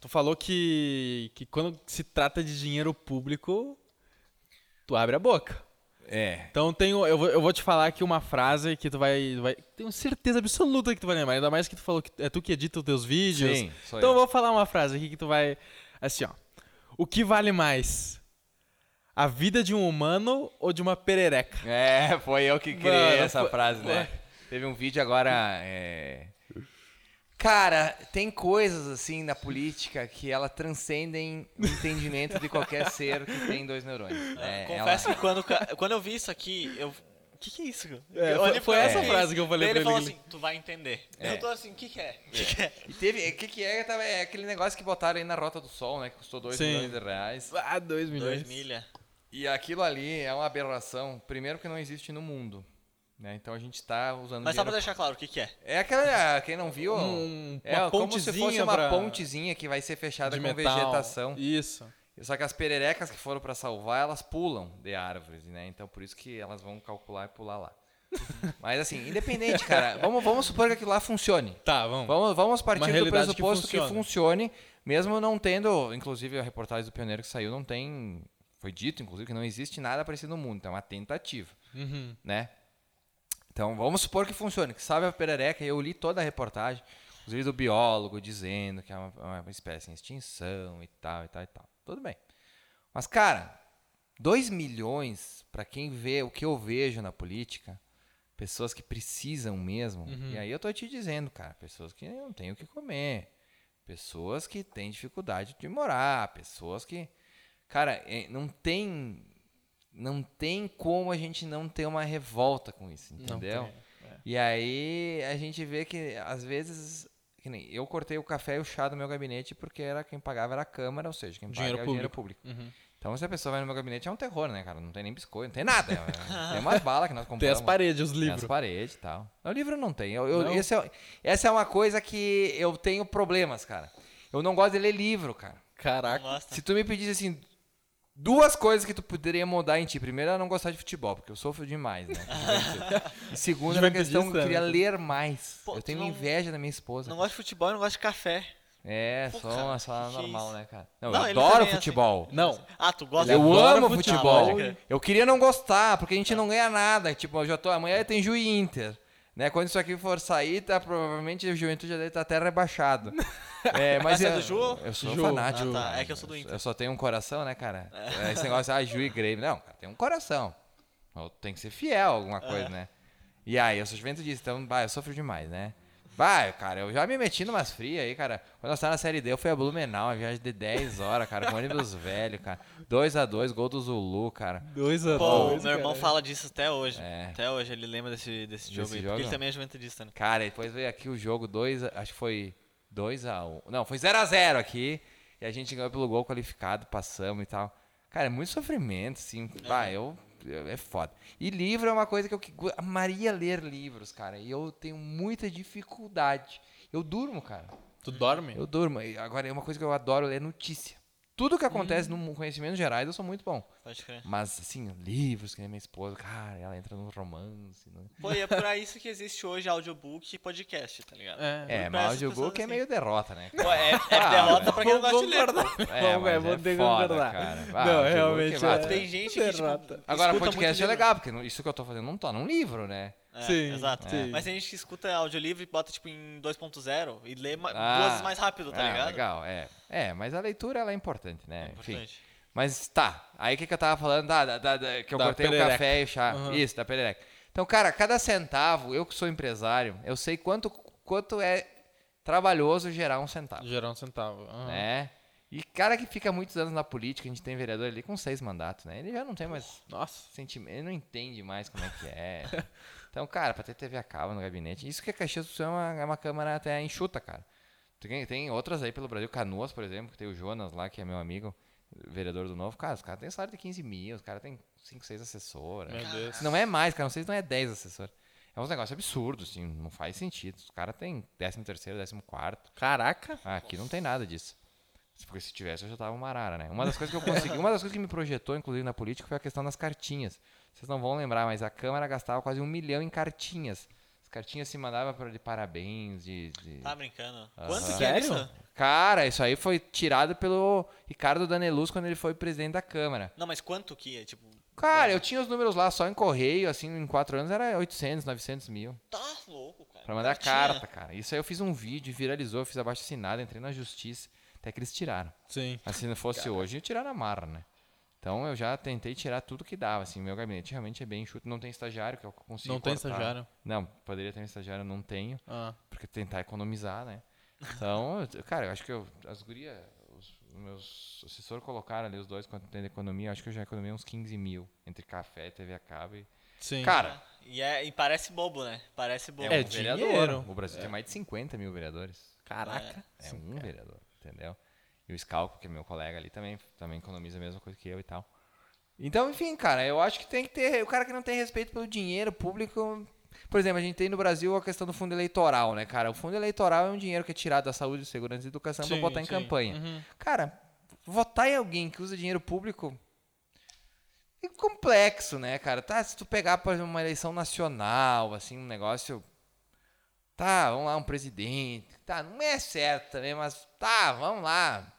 tu falou que, que quando se trata de dinheiro público, tu abre a boca. É. Então tenho, eu, vou, eu vou te falar aqui uma frase que tu vai, vai. Tenho certeza absoluta que tu vai lembrar. Ainda mais que tu falou que é tu que edita os teus vídeos. Sim, sou então eu vou falar uma frase aqui que tu vai. Assim, ó. O que vale mais? A vida de um humano ou de uma perereca? É, foi eu que criei Mano, essa foi- frase, né? Teve um vídeo agora. é, Cara, tem coisas assim na política que ela transcendem o entendimento de qualquer ser que tem dois neurônios. né? Confesso que quando, quando eu vi isso aqui, eu o que, que é isso? cara?" É, Eu foi- essa frase que eu falei daí pra ele falou ele. assim, tu vai entender. É. Eu tô assim, o que, que é? O que, que é? E teve. O que, que é? Tava- É aquele negócio que botaram aí na Rota do Sol, né? Que custou 2 Sim. milhões de reais. Ah, 2 milhões. Dois milha. E aquilo ali é uma aberração. Primeiro, que não existe no mundo. Né? Então a gente tá usando. Mas só pra dinheiro- deixar claro, o que, que é? É aquela. Quem não viu. Um- é uma como se fosse pontezinha uma pra- pontezinha que vai ser fechada de com metal. vegetação. Isso. Só que as pererecas que foram pra salvar, elas pulam de árvores, né? Então por isso que elas vão calcular e pular lá. Mas assim, independente, cara, vamos, vamos supor que aquilo lá funcione. Tá, vamos. Vamos, vamos partir Uma do que pressuposto que, funciona. funcione, mesmo não tendo, inclusive a reportagem do pioneiro que saiu não tem, foi dito inclusive que não existe nada parecido no mundo, então é uma tentativa, Uhum. né? Então vamos supor que funcione, que sabe a perereca, eu li toda a reportagem, inclusive do biólogo dizendo que é uma, uma espécie em extinção e tal e tal e tal. Tudo bem. Mas cara, 2 milhões para quem vê o que eu vejo na política, pessoas que precisam mesmo. Uhum. E aí eu tô te dizendo, cara, pessoas que não têm o que comer, pessoas que têm dificuldade de morar, pessoas que, cara, é, não tem não tem como a gente não ter uma revolta com isso, Não entendeu? tem. É. E aí a gente vê que às vezes que nem eu cortei o café e o chá do meu gabinete porque era quem pagava era a câmara, ou seja, quem Dinheiro é o dinheiro público. Uhum. Então se a pessoa vai no meu gabinete é um terror, né, cara? Não tem nem biscoito, não tem nada. É- tem umas balas que nós compramos. Tem as paredes, os Tem as livros. paredes e tal. O livro não tem. Eu, eu- Não? esse é- essa é uma coisa que eu tenho problemas, cara. Eu não gosto de ler livro, cara. Caraca. Se tu me pedisse assim, duas coisas que tu poderia mudar em ti. Primeiro, eu não gostar de futebol, porque eu sofro demais, né? e segundo, era a questão que eu queria Juventudista, ler mais. Pô, eu tenho não- inveja da minha esposa. Não gosto de futebol e não gosto de café. É, Pô, só, cara, só que que é normal, isso? né, cara? Não, Não, eu ele adoro é assim. futebol. Não. Ah, tu gosta Eu amo futebol. futebol. Pode crer. Eu queria não gostar, porque a gente não ganha nada. Tipo, eu já tô. Amanhã tem Ju e Inter. Né? Quando isso aqui for sair, tá, provavelmente o Juventude já deve estar até rebaixado. É, mas Mas é eu, do Ju? Eu sou Ju. fanático. Ah, tá. É que eu sou do Inter. Eu só tenho um coração, né, cara? É. Esse negócio, ah, Ju e Grêmio. Não, cara, tem um coração. Tenho que ser fiel a alguma coisa, É. né? E aí, eu sou Juventudista, então, vai, eu sofro demais, né? Vai, cara, eu já me meti numas frias aí, cara. Quando nós tava na Série D, eu fui a Blumenau, uma viagem de 10 horas, cara, com ônibus velho, cara. 2x2, gol do Zulu, cara. Dois a Pô, dois, meu irmão cara. fala disso até hoje. É. Até hoje ele lembra desse, desse jogo aí. jogo? Porque ele também é juventudista, né? Cara, e depois veio aqui o jogo 2, acho que foi 2x1. Não, foi 0x0 aqui. E a gente ganhou pelo gol qualificado, passamos e tal. Cara, é muito sofrimento, assim. Vai, eu, eu- É foda. E livro é uma coisa que eu amaria ler livros, cara. E eu tenho muita dificuldade. Eu durmo, cara. Tu dorme? Eu durmo. Agora, é uma coisa que eu adoro ler notícia. Tudo que acontece no conhecimento gerais, eu sou muito bom. Pode crer. Mas, assim, livros, que nem minha esposa, cara, ela entra no romance. No... Pô, e é pra isso que existe hoje audiobook e podcast, tá ligado? É. É, mas audiobook é assim. meio derrota, né? Pô, é, é Ah, derrota pra quem não Vou gosta de ler. É, Vamos, mas é, vou é ter que foda, concordar. cara. Ah, Não, audiobook realmente vai. é. Tem gente que, tipo, Derrota. Agora, podcast muito é legal, porque isso que eu tô fazendo não tá num livro, né? É, Sim, exato. sim. Mas tem gente que escuta audiolivro e bota, tipo, em 2.0 e lê Ah. duas vezes mais rápido, tá Ah, ligado? legal, é. É, mas a leitura, ela é importante, né? Enfim. Importante. Mas tá, aí o que, que eu tava falando? Da, da- da- da- que eu Da cortei o café e o chá. Uhum. Isso, da perereca. Então, cara, cada centavo, eu que sou empresário, eu sei quanto, quanto é trabalhoso gerar um centavo, Gerar um centavo. Aham. né? E cara que fica muitos anos na política, a gente tem vereador ali com seis mandatos, né? Ele já não tem mais Nossa. sentimento, ele não entende mais como é que é. Então, cara, pra ter TV a cabo no gabinete, isso que a Caxias do Sul é uma, é uma câmara até enxuta, cara. Tem, tem outras aí pelo Brasil, Canoas, por exemplo, que tem o Jonas lá, que é meu amigo, vereador do Novo. Cara, os caras têm salário de 15 mil, os caras têm 5, 6 assessoras. Meu Deus. Não é mais, cara, não sei se não é 10 assessores. É uns negócios absurdos, assim, não faz sentido. Os caras têm 13 terceiro, 14 quarto. Caraca. Ah, aqui não tem nada disso. Porque se tivesse, eu já tava uma arara, né? Uma das coisas que eu consegui, uma das coisas que me projetou, inclusive, na política, foi a questão das cartinhas. Vocês não vão lembrar, mas a Câmara gastava quase um milhão em cartinhas. As cartinhas se mandavam para de parabéns, de. de- Tá brincando. Aham. Quanto que é isso? Cara, isso aí foi tirado pelo Ricardo Daneluz quando ele foi presidente da Câmara. Não, mas quanto que é? Tipo, Cara, eu tinha os números lá só em correio, assim, em quatro anos era 800, 900 mil. tá louco, cara. Pra mandar Cartinha. carta, cara. Isso aí eu fiz um vídeo, viralizou, fiz abaixo assinado, entrei na justiça, até que eles tiraram. Sim. Mas se não fosse hoje, ia tirar na marra, né? Então eu já tentei tirar tudo que dava, assim, meu gabinete realmente é bem enxuto, não tem estagiário que eu consigo Não tem cortar. estagiário. Não, poderia ter um estagiário, não tenho, Ah. porque tentar economizar, né? Então, cara, eu acho que eu, as gurias, os, meus assessores colocaram ali os dois quanto tem de economia, eu acho que eu já economizei uns 15 mil entre café, TV a cabo e... Sim. Cara, E, é, e parece bobo, né? Parece bobo. É um vereador. dinheiro. O Brasil tem mais de 50 mil vereadores. Caraca. É um vereador, entendeu? E o Scalco, que é meu colega ali, também, também economiza a mesma coisa que eu e tal. Então, enfim, cara, eu acho que tem que ter. O cara que não tem respeito pelo dinheiro público. Por exemplo, a gente tem no Brasil a questão do fundo eleitoral, né, cara? O fundo eleitoral é um dinheiro que é tirado da saúde, segurança e educação pra Sim, botar em sim. campanha. Uhum. Cara, votar em alguém que usa dinheiro público é complexo, né, cara? Tá, se tu pegar, por exemplo, uma eleição nacional, assim, um negócio. Tá, vamos lá, um presidente. Tá, não é certo também, mas tá, vamos lá.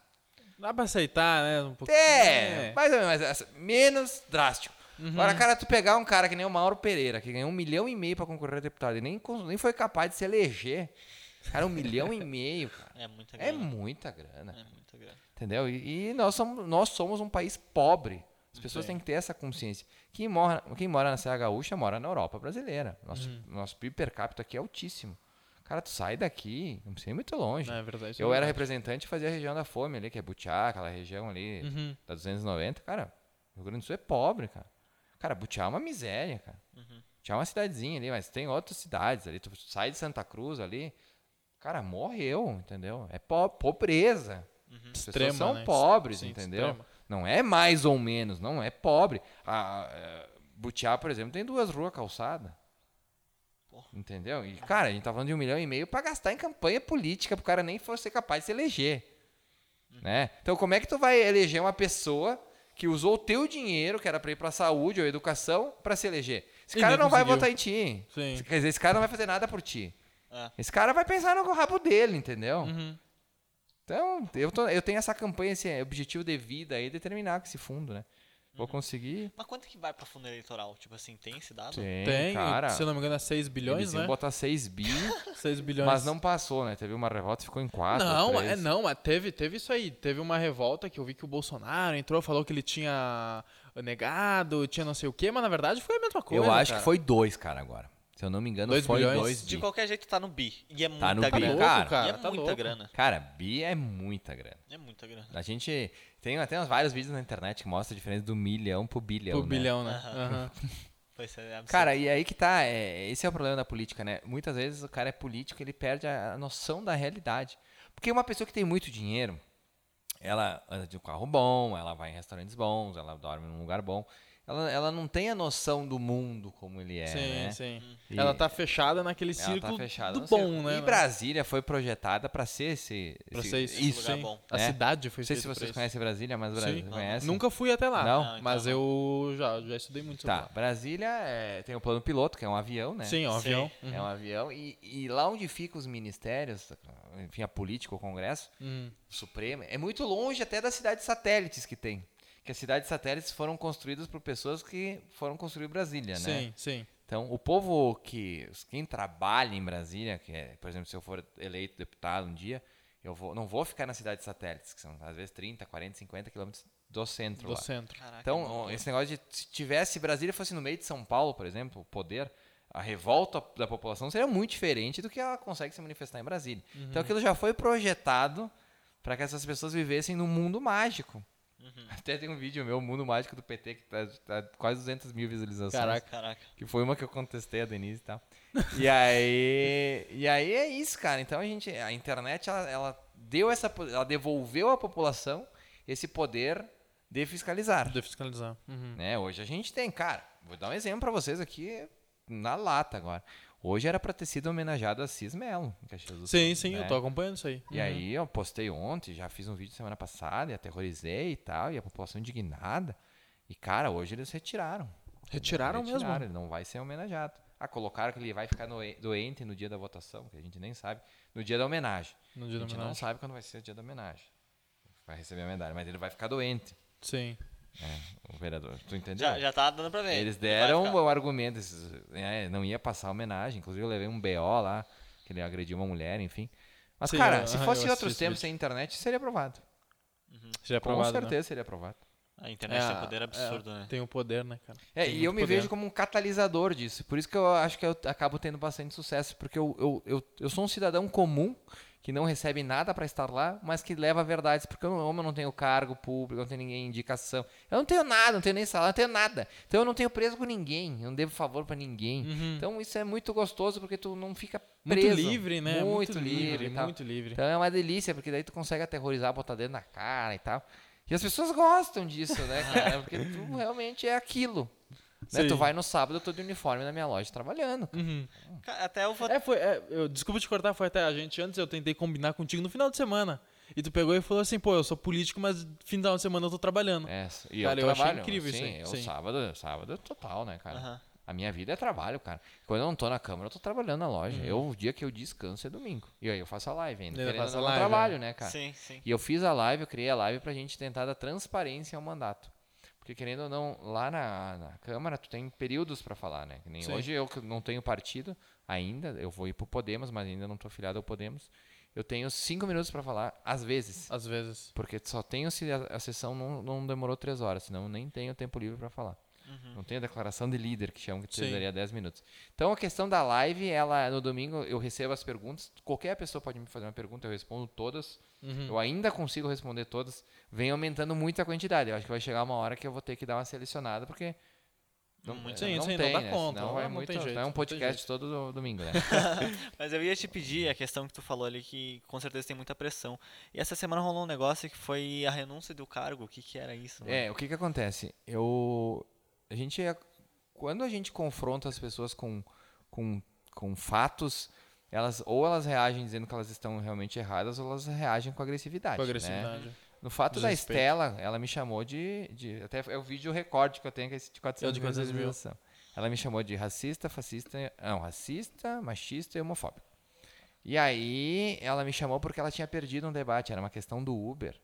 Dá pra aceitar, né? Um pouquinho. É, mais ou menos, mas, assim, menos drástico. Uhum. Agora, cara, tu pegar um cara que nem o Mauro Pereira, que ganhou um milhão e meio pra concorrer a deputado e nem, nem foi capaz de se eleger. Cara, um milhão e meio, cara. É muita É grana. muita grana. É muita grana. Entendeu? E, e nós, somos, nós somos um país pobre. As pessoas Sim. têm que ter essa consciência. Quem mora, quem mora na Serra Gaúcha mora na Europa brasileira. Nosso, Uhum. nosso PIB per capita aqui é altíssimo. Cara, tu sai daqui, não precisa ir muito longe. É verdade. é Eu era verdade. representante e fazia a região da fome ali, que é Butiá, aquela região ali Uhum. da 290. Cara, o Rio Grande do Sul é pobre, cara. Cara, Butiá é uma miséria, cara. Uhum. Butiá é uma cidadezinha ali, mas tem outras cidades ali. Tu sai de Santa Cruz ali, cara, morreu, entendeu? É po pobreza. As pessoas Extrema, são né? pobres, Sim, entendeu? extrema. Não é mais ou menos, não é pobre. A, a, Butiá, por exemplo, tem duas ruas calçadas. Entendeu? E, cara, a gente tá falando de um milhão e meio pra gastar em campanha política, pro cara nem for ser capaz de se eleger. Né? Então, como é que tu vai eleger uma pessoa que usou o teu dinheiro, que era pra ir pra saúde ou educação, pra se eleger? Esse E cara não vai conseguiu. votar em ti. Sim. Quer dizer, esse cara não vai fazer nada por ti. É. Esse cara vai pensar no rabo dele, entendeu? Uhum. Então, eu, tô- eu tenho essa campanha, esse objetivo de vida aí, determinar com esse fundo, né? Vou conseguir. Mas quanto que vai pra fundo eleitoral? Tipo assim, tem esse dado? Tem, Tem, cara. se eu não me engano, é 6 Eles bilhões, né? botar 6 bi, 6 bilhões. mas não passou, né? Teve uma revolta e ficou em 4. Não, é, não, mas teve, teve isso aí. Teve uma revolta que eu vi que o Bolsonaro entrou, falou que ele tinha negado, tinha não sei o quê, mas na verdade foi a mesma coisa. Eu acho cara. que foi 2, cara, agora. Se eu não me engano, Dois foi bilhões? 2 De bi. qualquer jeito tá no bi. E é Tá muita no bi, Tá grana. louco, cara. cara. e é tá muita louco. grana. Cara, bi é muita grana. É muita grana. A gente tem até uns vários vídeos na internet que mostram a diferença do milhão pro bilhão, Pro né? bilhão, né? Aham. Pois é, é absurdo. Cara, e aí que tá, é, esse é o problema da política, né? Muitas vezes o cara é político, ele perde a, a noção da realidade. Porque uma pessoa que tem muito dinheiro, ela anda de um carro bom, ela vai em restaurantes bons, ela dorme num lugar bom. Ela, ela não tem a noção do mundo como ele é, sim, né? sim. E- Ela tá fechada naquele Ela círculo tá fechada do no bom, né? E Brasília foi projetada para ser esse, Pra esse- ser esse, isso. lugar bom. A né? cidade foi Não sei se vocês isso. conhecem Brasília, mas Brasília Sim. conhece? Nunca fui até lá. Não? Não, então mas não. eu já, já estudei muito sobre Tá, Brasília é, tem o plano piloto, que é um avião, né? lá. Sim, ó, Sim. avião. É um avião. E, e lá onde ficam os ministérios, enfim, a política, o Congresso, Uhum. o Supremo, é muito longe até das cidades satélites que tem. Que as cidades satélites foram construídas por pessoas que foram construir Brasília, né? Sim, sim. Então, o povo que. Quem trabalha em Brasília, que é, por exemplo, se eu for eleito deputado um dia, eu vou, não vou ficar nas cidades satélites, que são às vezes 30, 40, 50 quilômetros do centro Do lá. centro. Caraca, Então, é esse negócio de se tivesse Brasília fosse no meio de São Paulo, por exemplo, o poder, a revolta da população seria muito diferente do que ela consegue se manifestar em Brasília. Uhum. Então aquilo já foi projetado para que essas pessoas vivessem num mundo mágico. Uhum. Até tem um vídeo meu, Mundo Mágico do PT, que tá, tá quase 200 mil visualizações. Caraca. Caraca. Que foi uma que eu contestei a Denise e tal. E aí, e aí é isso, cara. Então a gente, a internet, ela, ela deu essa, ela devolveu à população esse poder de fiscalizar. De fiscalizar. Uhum. Né? Hoje a gente tem, cara, vou dar um exemplo pra vocês aqui na lata agora. Hoje era pra ter sido homenageado a Cis Melo, em Caxias do Sim, Sul, sim, né? eu tô acompanhando isso aí. E aí eu postei ontem, já fiz um vídeo semana passada e aterrorizei e tal, e a população indignada. E cara, hoje eles retiraram. Retiraram mesmo? Retiraram, ele não vai ser homenageado. Ah, colocaram que ele vai ficar doente no dia da votação, que a gente nem sabe, no dia da homenagem. No A dia da gente não homenagem. sabe quando vai ser o dia da homenagem. Vai receber a medalha, mas ele vai ficar doente, Sim. O vereador. Tu entendeu? Já, já tá dando pra ver. Eles deram o argumento, esses, é, não ia passar homenagem. Inclusive, eu levei um BO lá, que ele agrediu uma mulher, enfim. Mas, Sim, cara, eu- se fosse em outros tempos sem internet, seria aprovado. Seria Com aprovado, né? certeza seria aprovado. A internet tem É, um poder absurdo, né? Tem o poder, né, cara? É, Tem e eu me poder. vejo como um catalisador disso. Por isso que eu acho que eu acabo tendo bastante sucesso. Porque eu, eu, eu, eu sou um cidadão comum que não recebe nada para estar lá, mas que leva verdades, porque eu, eu não tenho cargo público, não tenho ninguém indicação, eu não tenho nada, não tenho nem salário, não tenho nada. Então eu não tenho preso com ninguém, eu não devo favor para ninguém. Uhum. Então isso é muito gostoso porque tu não fica Muito preso. livre, né? Muito, livre, e tal. muito livre. Então é uma delícia, porque daí tu consegue aterrorizar, botar dedo na cara e tal. E as pessoas gostam disso, né, cara? Porque tu realmente é aquilo. Né? Tu vai no sábado, eu tô de uniforme na minha loja trabalhando. Uhum. Até eu vou. É, foi. é, eu, desculpa te cortar, foi até a gente antes, eu tentei combinar contigo no final de semana. E tu pegou e falou assim, pô, eu sou político, mas final de semana eu tô trabalhando. É, e Cara, eu eu achei trabalho. incrível sim, isso aí, eu sim. sábado, sábado é total, né, cara? Aham. A minha vida é trabalho, cara. Quando eu não tô na câmara, eu tô trabalhando na loja. Uhum. Eu, o dia que eu descanso é domingo. E aí eu faço a live ainda. Faz ou a não, eu live, trabalho, é. né, cara? Sim, sim. E eu fiz a live, eu criei a live pra gente tentar dar transparência ao mandato. Porque querendo ou não, lá na, na Câmara tu tem períodos pra falar, né? Que nem Sim. hoje eu que não tenho partido ainda, eu vou ir pro Podemos, mas ainda não tô afiliado ao Podemos. Eu tenho cinco minutos pra falar, às vezes. Às vezes. Porque só tenho se a, a sessão não, não demorou três horas, senão eu nem tenho tempo livre pra falar. Não tenho a declaração de líder, que chamam que Sim. precisaria 10 minutos. Então a questão da live, ela no domingo eu recebo as perguntas. Qualquer pessoa pode me fazer uma pergunta, eu respondo todas. Uhum. Eu ainda consigo responder todas. Vem aumentando muito a quantidade. Eu acho que vai chegar uma hora que eu vou ter que dar uma selecionada, porque. Não, Muito. Sim, não sim, não tem, dá né? conta, Senão não- vai não muito, tem jeito, não é um não tem podcast todo do- domingo, né? Mas eu ia te pedir a questão que tu falou ali, que com certeza tem muita pressão. E essa semana rolou um negócio que foi a renúncia do cargo. O que, que era isso? mano? É, o que que acontece? Eu a gente é- quando a gente confronta as pessoas com, com, com fatos, elas ou elas reagem dizendo que elas estão realmente erradas ou elas reagem com agressividade, Com né? agressividade. No fato da. Estela, ela me chamou de, de até é o vídeo recorde que eu tenho que é esse de 400 É o de 400 mil. Ela me chamou de racista, fascista, não, racista, machista e homofóbico. E aí ela me chamou porque ela tinha perdido um debate, era uma questão do Uber,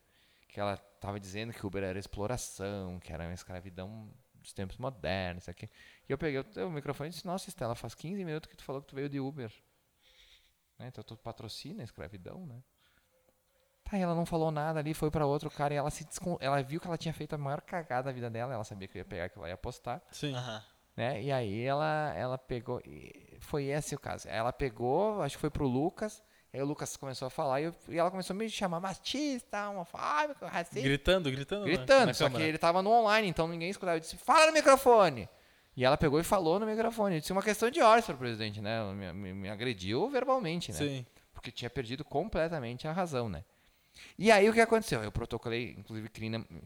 que ela estava dizendo que Uber era exploração, que era uma escravidão dos tempos modernos, isso aqui. E eu peguei o, o microfone e disse: "Nossa, Estela, faz 15 minutos que tu falou que tu veio de Uber". Né? Então tu patrocina a escravidão, né? Tá, e ela não falou nada ali, foi pra outro cara e ela se descon... ela viu que ela tinha feito a maior cagada da vida dela, ela sabia que eu ia pegar que ela ia postar, Sim. Aham. né? E aí ela ela pegou e foi esse o caso. Ela pegou, acho que foi pro Lucas, aí o Lucas começou a falar e, eu- e ela começou a me chamar machista, homofóbico, racista, Gritando, gritando. gritando, na só que ele tava no online, então ninguém escutava. Eu disse: "Fala no microfone". E ela pegou e falou no microfone. Eu disse uma questão de horas para o presidente, né? Ela me, me- me agrediu verbalmente, né? Sim. porque tinha perdido completamente a razão, né? E aí o que aconteceu? Eu protocolei, inclusive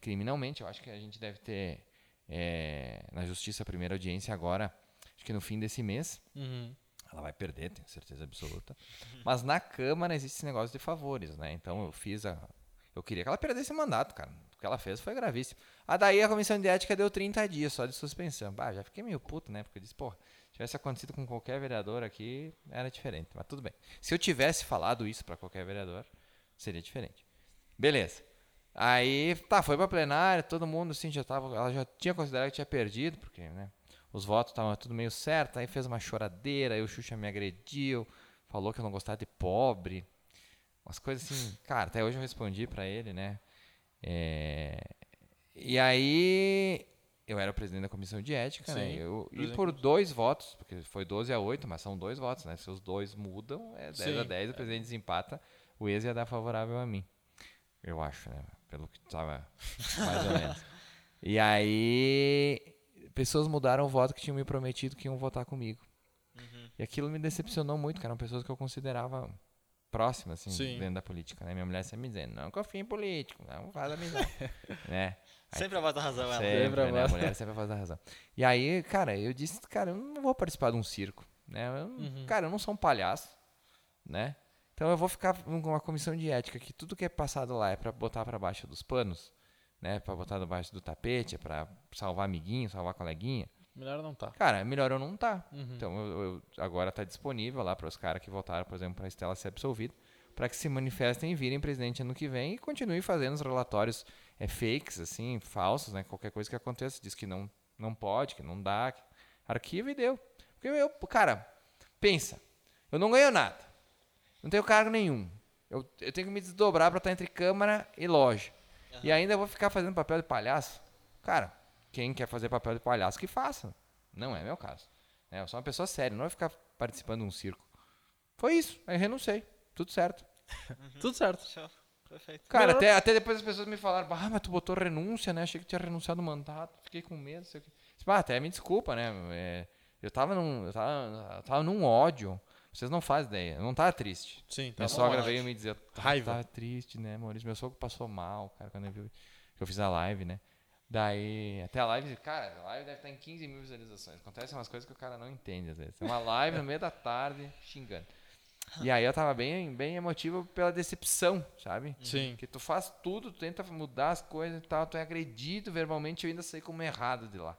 criminalmente, eu acho que a gente deve ter é, na justiça a primeira audiência agora, acho que no fim desse mês. Uhum. Ela vai perder, tenho certeza absoluta. Mas na Câmara existe esse negócio de favores, né? Então eu fiz a. Eu queria que ela perdesse o mandato, cara. O que ela fez foi gravíssimo. Ah, daí a comissão de ética deu 30 dias só de suspensão. Bah, já fiquei meio puto, né? Porque eu disse, pô, tivesse acontecido com qualquer vereador aqui, era diferente. Mas tudo bem. Se eu tivesse falado isso pra qualquer vereador, seria diferente. Beleza. Aí, tá, foi pra plenária, todo mundo assim já tava. Ela já tinha considerado que tinha perdido, porque, né? Os votos estavam tudo meio certo, aí fez uma choradeira, aí o Xuxa me agrediu, falou que eu não gostava de pobre. Umas coisas assim, cara, até hoje eu respondi pra ele, né? É, E aí eu era o presidente da comissão de ética, né? Sim, Eu, e por dois votos, porque foi 12 a 8, mas são dois votos, né? Se os dois mudam, é 10 a Sim. 10, o presidente desempata, o ex ia dar favorável a mim. Eu acho, né? Pelo que tava mais ou menos. E aí, pessoas mudaram o voto que tinham me prometido que iam votar comigo. Uhum. E aquilo me decepcionou muito, que eram pessoas que eu considerava próximas, assim, Sim. dentro da política, né? Minha mulher sempre me dizendo, não confia em político, não faz amizade, né? Sempre a voz da razão, ela. Sempre, Sempre a né? A mulher sempre a voz da razão. E aí, cara, eu disse, cara, eu não vou participar de um circo, né? Eu não- Uhum. Cara, eu não sou um palhaço, né? Então eu vou ficar com uma comissão de ética que tudo que é passado lá é pra botar pra baixo dos panos, né? Pra botar debaixo do tapete, é pra salvar amiguinho, salvar coleguinha. Melhor não tá. Cara, melhor eu não tá. Uhum. Então eu, eu- agora tá disponível lá para os caras que votaram, por exemplo, para Estela ser absolvida, para que se manifestem e virem presidente ano que vem e continuem fazendo os relatórios é, fakes, assim, falsos, né? Qualquer coisa que aconteça, diz que não, não pode, que não dá, que arquiva e deu. Porque eu, cara, pensa, eu não ganho nada, não tenho cargo nenhum, eu, eu tenho que me desdobrar para estar entre câmara e loja. E ainda eu vou ficar fazendo papel de palhaço? Cara, quem quer fazer papel de palhaço, que faça. Não é meu caso. né? Eu sou uma pessoa séria, não vai ficar participando de um circo. Foi isso, aí renunciei. Tudo certo. Tudo certo. Show. Perfeito. Cara, até, até depois as pessoas me falaram, ah, mas tu botou renúncia, né? Achei que tinha renunciado o mandato, fiquei com medo. Sei o quê. Disse, "Ah, até me desculpa, né? É, eu, tava num, eu, tava, eu tava num ódio. Vocês não fazem ideia. Não tava triste. Sim, tá Minha sogra veio me dizer, "Ah, Raiva. tava triste, né, Maurício? Meu sogro passou mal, cara, quando eu vi que eu fiz a live, né? Daí, até a live, cara, a live deve estar em 15 mil visualizações. Acontecem umas coisas que o cara não entende às vezes. É uma live no meio da tarde, xingando. E aí eu tava bem, bem emotivo pela decepção, sabe? Sim. Que tu faz tudo, tu tenta mudar as coisas e tal, tu é agredido verbalmente, eu ainda saí como errado de lá.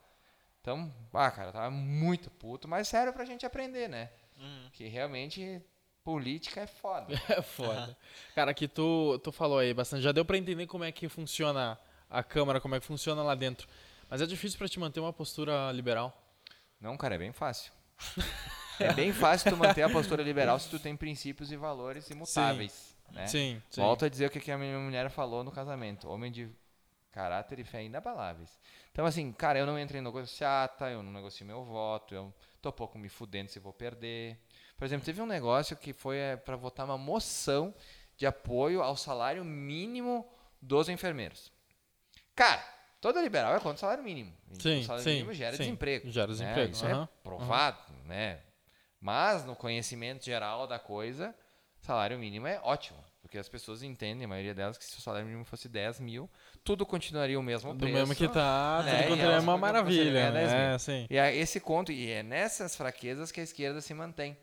Então, ah, cara, eu tava muito puto, mas sério pra gente aprender, né? Uhum. Que realmente política é foda. É foda. Cara, que tu, tu falou aí bastante. Já deu pra entender como é que funciona a Câmara, como é que funciona lá dentro. Mas é difícil pra te manter uma postura liberal. Não, cara, é bem fácil. É bem fácil tu manter a postura liberal se tu tem princípios e valores imutáveis. Né? Sim, sim. Volto a dizer o que a minha mulher falou no casamento. Homem de caráter e fé inabaláveis. Então, assim, cara, eu não entro em negociata, eu não negocio meu voto, eu tô pouco me fudendo se vou perder. Por exemplo, teve um negócio que foi é, para votar uma moção de apoio ao salário mínimo dos enfermeiros. Cara, toda liberal é contra o salário mínimo. Sim, o salário sim, mínimo gera sim. desemprego. Gera né? desemprego, Isso aham, é provado, né? Mas no conhecimento geral da coisa, salário mínimo é ótimo. Porque as pessoas entendem, a maioria delas, que se o salário mínimo fosse 10 mil, tudo continuaria o mesmo Do preço. mesmo que tá, né? tudo E quanto elas é uma maravilha. ganhar 10 É, mil. sim. E é esse conto, e é nessas fraquezas que a esquerda se mantém.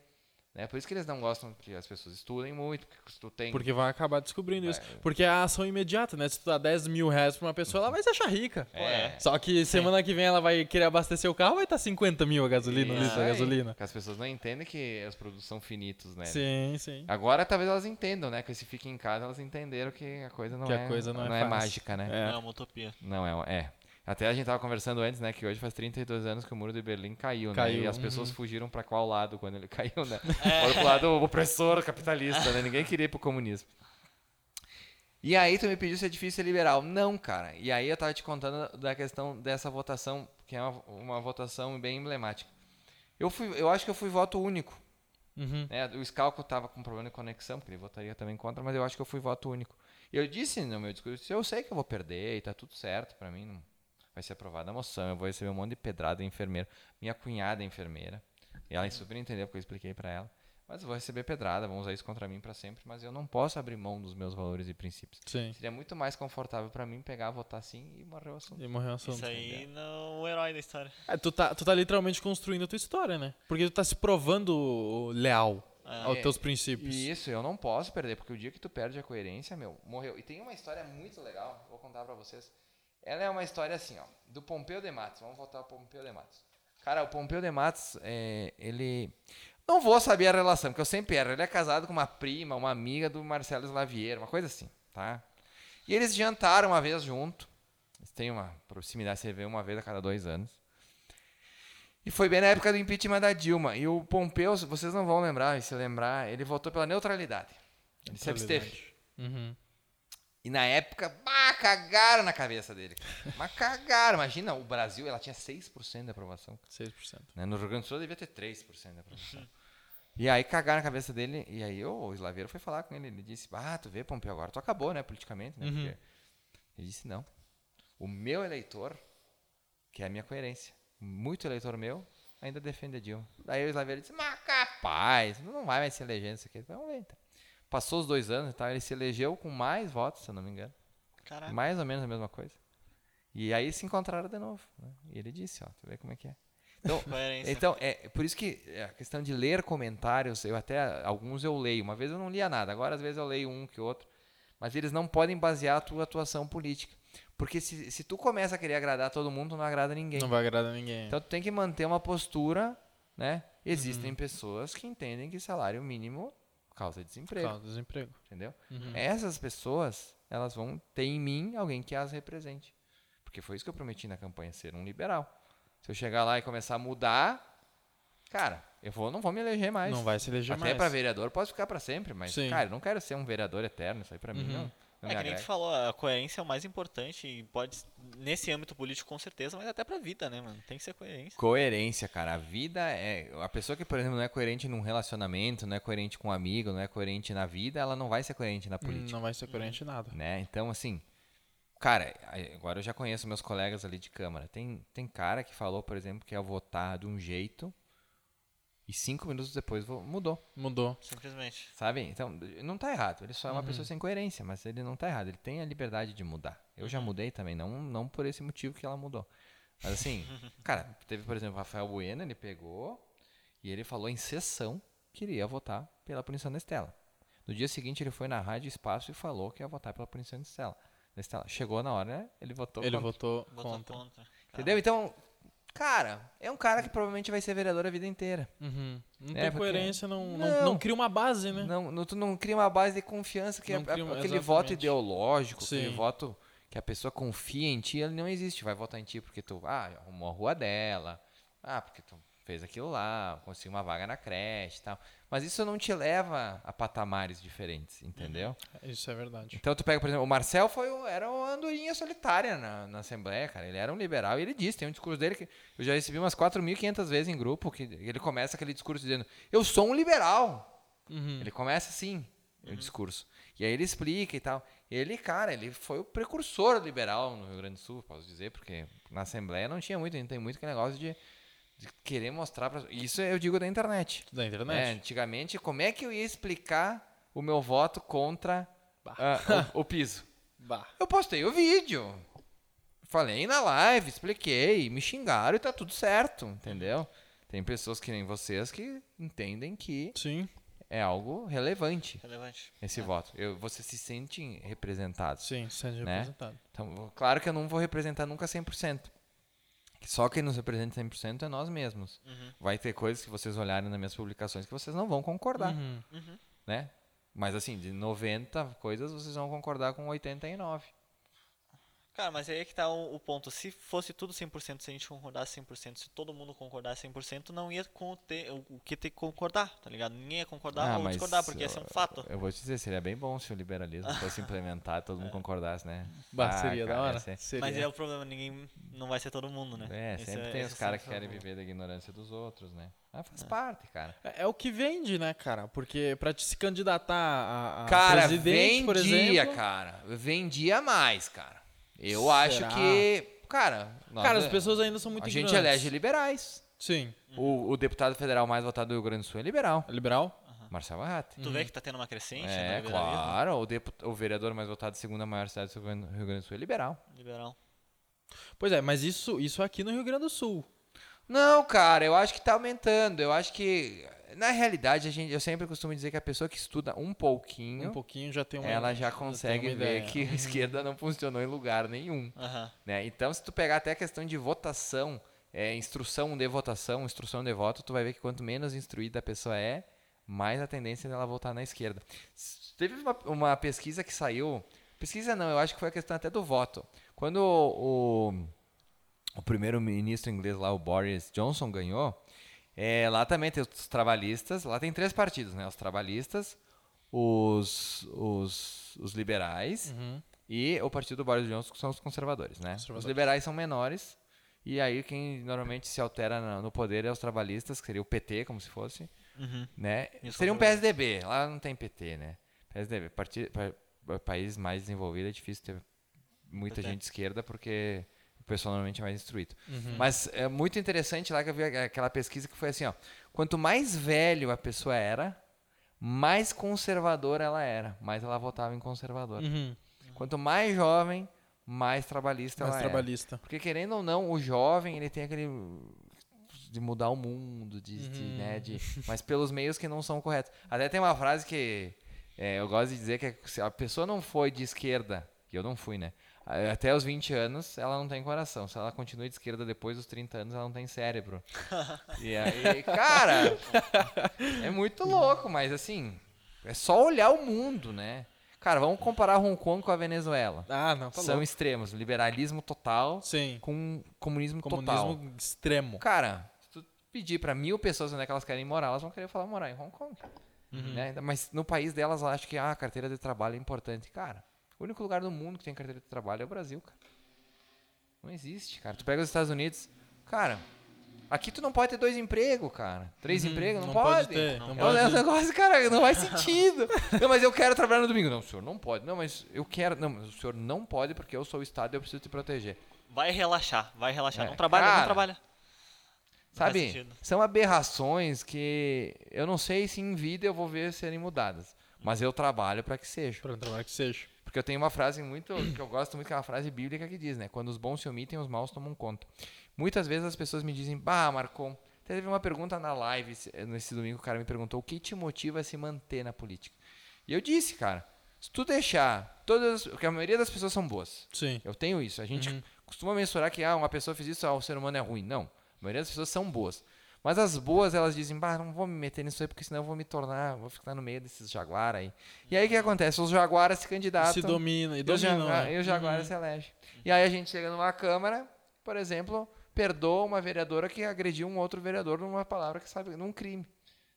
Né? Por isso que eles não gostam que as pessoas estudem muito, porque tu tem... Porque vai acabar descobrindo isso. Vai. Porque é a ação imediata, né? Se tu dá 10 mil reais pra uma pessoa, ela vai se achar rica. É. Só que semana que vem ela vai querer abastecer o carro, vai estar 50 mil a gasolina, Isso litro aí. gasolina. Porque as pessoas não entendem que os produtos são finitos, né? Sim, sim. Agora talvez elas entendam, né? Que se fiquem em casa, elas entenderam que a coisa não, Que a é, coisa não é fácil. mágica, né? É. É uma utopia. Não é, uma- é. Até a gente tava conversando antes, né? Que hoje faz 32 anos que o muro de Berlim caiu, né? Caiu, E as pessoas uhum. fugiram pra qual lado quando ele caiu, né? Foram pro lado opressor capitalista, né? Ninguém queria ir pro comunismo. E aí tu me pediu se é difícil ser liberal. Não, cara. E aí eu tava te contando da questão dessa votação, que é uma, uma votação bem emblemática. Eu, fui, eu acho que eu fui voto único. Uhum. Né? O Scalco estava com problema de conexão, porque ele votaria também contra, mas eu acho que eu fui voto único. E eu disse no meu discurso, eu sei que eu vou perder e tá tudo certo para mim, não vai ser aprovada a moção, eu vou receber um monte de pedrada enfermeira. Minha cunhada é enfermeira, e ela super entendeu porque eu expliquei para ela. Mas eu vou receber pedrada, vão usar isso contra mim para sempre, mas eu não posso abrir mão dos meus valores e princípios. Sim. Seria muito mais confortável para mim pegar, votar sim e morrer o assunto. E morreu o assunto. Isso aí não o herói da história. É, tu, tá, tu tá literalmente construindo a tua história, né? Porque tu tá se provando leal É. aos teus princípios. Isso, eu não posso perder, porque o dia que tu perde a coerência, meu, morreu. E tem uma história muito legal, vou contar pra vocês. Ela é uma história assim, ó, do Pompeu de Matos. Vamos voltar ao Pompeu de Matos. Cara, o Pompeu de Matos, é, ele... Não vou saber a relação, porque eu sempre erro. Ele é casado com uma prima, uma amiga do Marcelo Slaviero, uma coisa assim, tá? E eles jantaram uma vez junto. Eles têm uma proximidade, você vê uma vez a cada dois anos. E foi bem na época do impeachment da Dilma. E o Pompeu, vocês não vão lembrar, se lembrar, ele votou pela neutralidade. Ele se absteve. Uhum. E na época, bah, cagaram na cabeça dele. Mas cagaram. Imagina, o Brasil, ela tinha 6% de aprovação. 6%. Né? No Rio Grande do Sul devia ter 3% de aprovação. E aí cagaram na cabeça dele. E aí o Slaveiro foi falar com ele. Ele disse, ah, tu vê, Pompeu, agora tu acabou, né, politicamente. Né? Uhum. Porque... Ele disse, não. O meu eleitor, que é a minha coerência, muito eleitor meu, ainda defende a Dilma. Daí o Slaveiro disse, mas capaz, não vai mais se eleger nisso aqui. Vamos ver, então. Passou os dois anos e tal, ele se elegeu com mais votos, se eu não me engano. Caraca. Mais ou menos a mesma coisa. E aí se encontraram de novo. né? E ele disse, ó, tu vê como é que é. Então, então é por isso que a questão de ler comentários, eu até alguns eu leio. Uma vez eu não lia nada, agora às vezes eu leio um que outro. Mas eles não podem basear a tua atuação política. Porque se, se tu começa a querer agradar todo mundo, não agrada ninguém. Não vai agradar ninguém. Então tu tem que manter uma postura, né? Existem Uhum. pessoas que entendem que salário mínimo causa desemprego, Causa desemprego. entendeu? Uhum. Essas pessoas, elas vão ter em mim alguém que as represente. Porque foi isso que eu prometi na campanha, ser um liberal. Se eu chegar lá e começar a mudar, cara, eu vou, não vou me eleger mais. Não vai se eleger Até mais. pra vereador pode ficar pra sempre, mas, Sim. cara, eu não quero ser um vereador eterno, isso aí pra mim Uhum. não, não É me que nem tu falou, a coerência é o mais importante e pode, nesse âmbito político com certeza, mas até pra vida, né, mano? Tem que ser coerência. Coerência, cara. A vida é. A pessoa que, por exemplo, não é coerente num relacionamento, não é coerente com um amigo, não é coerente na vida, ela não vai ser coerente na política. Não vai ser coerente em nada. né? Então, assim, cara, agora eu já conheço meus colegas ali de Câmara. Tem, tem cara que falou, por exemplo, que ia votar de um jeito e cinco minutos depois mudou, Mudou. Simplesmente. sabe? Então, não tá errado. Ele só é uma Uhum. pessoa sem coerência, mas ele não tá errado. Ele tem a liberdade de mudar. Eu já mudei também, não, não por esse motivo que ela mudou. Mas assim, cara, teve, por exemplo, o Rafael Bueno, ele pegou e ele falou em sessão que ele ia votar pela punição da Estela. No dia seguinte, ele foi na Rádio Espaço e falou que ia votar pela punição da Estela. Da Estela. Chegou na hora, ele votou Ele contra. votou Botou contra. contra. Entendeu? Então, cara, é um cara que provavelmente vai ser vereador a vida inteira. Uhum. Não É, tem porque- coerência, não, não, Não. não cria uma base, né? Não, não- tu não cria uma base de confiança, que é- aquele exatamente. voto ideológico, Sim. aquele voto que a pessoa confia em ti, ele não existe. Vai votar em ti porque tu ah, arrumou a rua dela, ah, porque tu fez aquilo lá, conseguiu uma vaga na creche e tal. Mas isso não te leva a patamares diferentes, entendeu? Isso é verdade. Então tu pega, por exemplo, o Marcel foi o- era uma andorinha solitária na, na Assembleia, cara. Ele era um liberal e ele disse, tem um discurso dele que eu já recebi umas 4.500 vezes em grupo, que ele começa aquele discurso dizendo, eu sou um liberal. Uhum. Ele começa assim, o discurso. E aí ele explica e tal. Ele, cara, ele foi o precursor liberal no Rio Grande do Sul, posso dizer, porque na Assembleia não tinha muito, gente tem muito aquele negócio de, de querer mostrar pra... Isso eu digo da internet. Da É, internet? antigamente, como é que eu ia explicar o meu voto contra ah, o, o piso? Bah. Eu postei o vídeo. Falei na live, expliquei, me xingaram e tá tudo certo, entendeu? Tem pessoas que nem vocês que entendem que Sim. é algo relevante Relevante. esse voto. Eu, você se sente representado. Sim, sendo Né? representado. Então, claro que eu não vou representar nunca 100%. Só quem nos representa 100% é nós mesmos. Uhum. Vai ter coisas que vocês olharem nas minhas publicações que vocês não vão concordar. Uhum. né? Mas assim, de 90 coisas vocês vão concordar com 89. Cara, mas aí é que tá o, o ponto. Se fosse tudo 100%, se a gente concordasse 100%, se todo mundo concordasse 100%, não ia com ter, o o que ter que concordar, tá ligado? Ninguém ia concordar Ah, ou discordar, porque ia ser um fato. Eu vou te dizer, seria bem bom se o liberalismo fosse implementado, todo mundo concordasse, né? Bah, Ah, seria cara, da hora. ser- Seria. Mas é o problema, ninguém. Não vai ser todo mundo, né? É, Esse sempre é- tem os caras que é querem viver da ignorância dos outros, né? Ah, faz parte, cara. É, é o que vende, né, cara? Porque pra te se candidatar a, a cara, presidente, por vendia, exemplo... cara. Vendia mais, cara. Eu acho Será? que, cara, nós- Cara, as pessoas ainda são muito a gente ignorantes. elege liberais. Sim. O, o deputado federal mais votado do Rio Grande do Sul é liberal, É Liberal? Marcelo Arrate. Tu vê que tá tendo uma crescente É, liberalismo? claro. O, o vereador mais votado, segunda maior cidade do Rio Grande do Sul, é liberal. Liberal. Pois é, mas isso, isso aqui no Rio Grande do Sul. Não, cara, eu acho que tá aumentando. Eu acho que, na realidade, a gente, eu sempre costumo dizer que a pessoa que estuda um pouquinho, Um pouquinho já tem uma... ela já consegue uma ver que a esquerda não funcionou em lugar nenhum. Aham. Né? Então, se tu pegar até a questão de votação, é, instrução de votação, instrução de voto, tu vai ver que quanto menos instruída a pessoa é, mais a tendência dela votar na esquerda. Teve uma, uma pesquisa que saiu, pesquisa não, eu acho que foi a questão até do voto. Quando o, o, o primeiro-ministro inglês lá, o Boris Johnson, ganhou, é, lá também tem os trabalhistas, lá tem três partidos, né? Os trabalhistas, os, os, os liberais Uhum. e o partido do Boris Johnson que são os conservadores, né? Os Conservadores. liberais são menores e aí quem normalmente se altera no poder é os trabalhistas, que seria o PT, como se fosse, Uhum. né? Os Seria um? PSDB, lá não tem PT, né? PSDB, parti, pa, pa- país mais desenvolvido é difícil ter muita PT. gente de esquerda porque pessoal normalmente é mais instruído. Uhum. Mas é muito interessante lá que eu vi aquela pesquisa que foi assim, ó. Quanto mais velho a pessoa era, mais conservadora ela era, mais ela votava em conservador. Uhum. Quanto mais jovem, mais trabalhista Mais ela era. trabalhista. Porque querendo ou não, o jovem ele tem aquele de mudar o mundo, de, de, Uhum. né, de, mas pelos meios que não são corretos. Até tem uma frase que é, eu gosto de dizer que é, se a pessoa não foi de esquerda, e eu não fui, né? Até os 20 anos, ela não tem coração. Se ela continua de esquerda depois dos 30 anos, ela não tem cérebro. e aí, cara, é muito louco, mas assim, é só olhar o mundo, né? Cara, vamos comparar Hong Kong com a Venezuela. Ah, não, tá São louco. extremos, liberalismo total Sim. com comunismo, Comunismo total. extremo. Cara, se tu pedir pra mil pessoas onde é que elas querem morar, elas vão querer falar morar em Hong Kong. Uhum. né? Mas no país delas, elas acham que ah, a carteira de trabalho é importante. Cara, O único lugar do mundo que tem carteira de trabalho é o Brasil, cara. Não existe, cara. Tu pega os Estados Unidos, cara, aqui tu não pode ter dois empregos, cara. Três Uhum, empregos, não, não pode. pode ter, não é um pode. negócio, cara, não faz sentido. não, mas eu quero trabalhar no domingo. Não, o senhor não pode. Não, mas eu quero. Não, mas o senhor não pode porque eu sou o Estado e eu preciso te proteger. Vai relaxar, vai relaxar. É, Não trabalha, cara, não trabalha. Não faz Sabe? sentido. São aberrações que eu não sei se em vida eu vou ver serem mudadas. Mas eu trabalho para que seja. Pra um trabalho que seja. Porque eu tenho uma frase muito que eu gosto muito, que é uma frase bíblica que diz, né? Quando os bons se omitem, os maus tomam conta. Muitas vezes as pessoas me dizem, bah, Marcon, teve uma pergunta na live esse- nesse domingo, o cara me perguntou o que te motiva a se manter na política. E eu disse, cara, se tu deixar todas, porque a maioria das pessoas são boas. Sim. Eu tenho isso. A gente Uhum. costuma mensurar que ah, uma pessoa fez isso, ah, o ser humano é ruim. Não. A maioria das pessoas são boas. Mas as boas, elas dizem, bah, não vou me meter nisso aí, porque senão eu vou me tornar, vou ficar no meio desses jaguar aí. E aí o que acontece? Os jaguaras se candidatam. Se domina. E E os, dominam. né? e os jaguaras se elegem. E aí a gente chega numa Câmara, por exemplo, perdoa uma vereadora que agrediu um outro vereador numa palavra que sabe, num crime.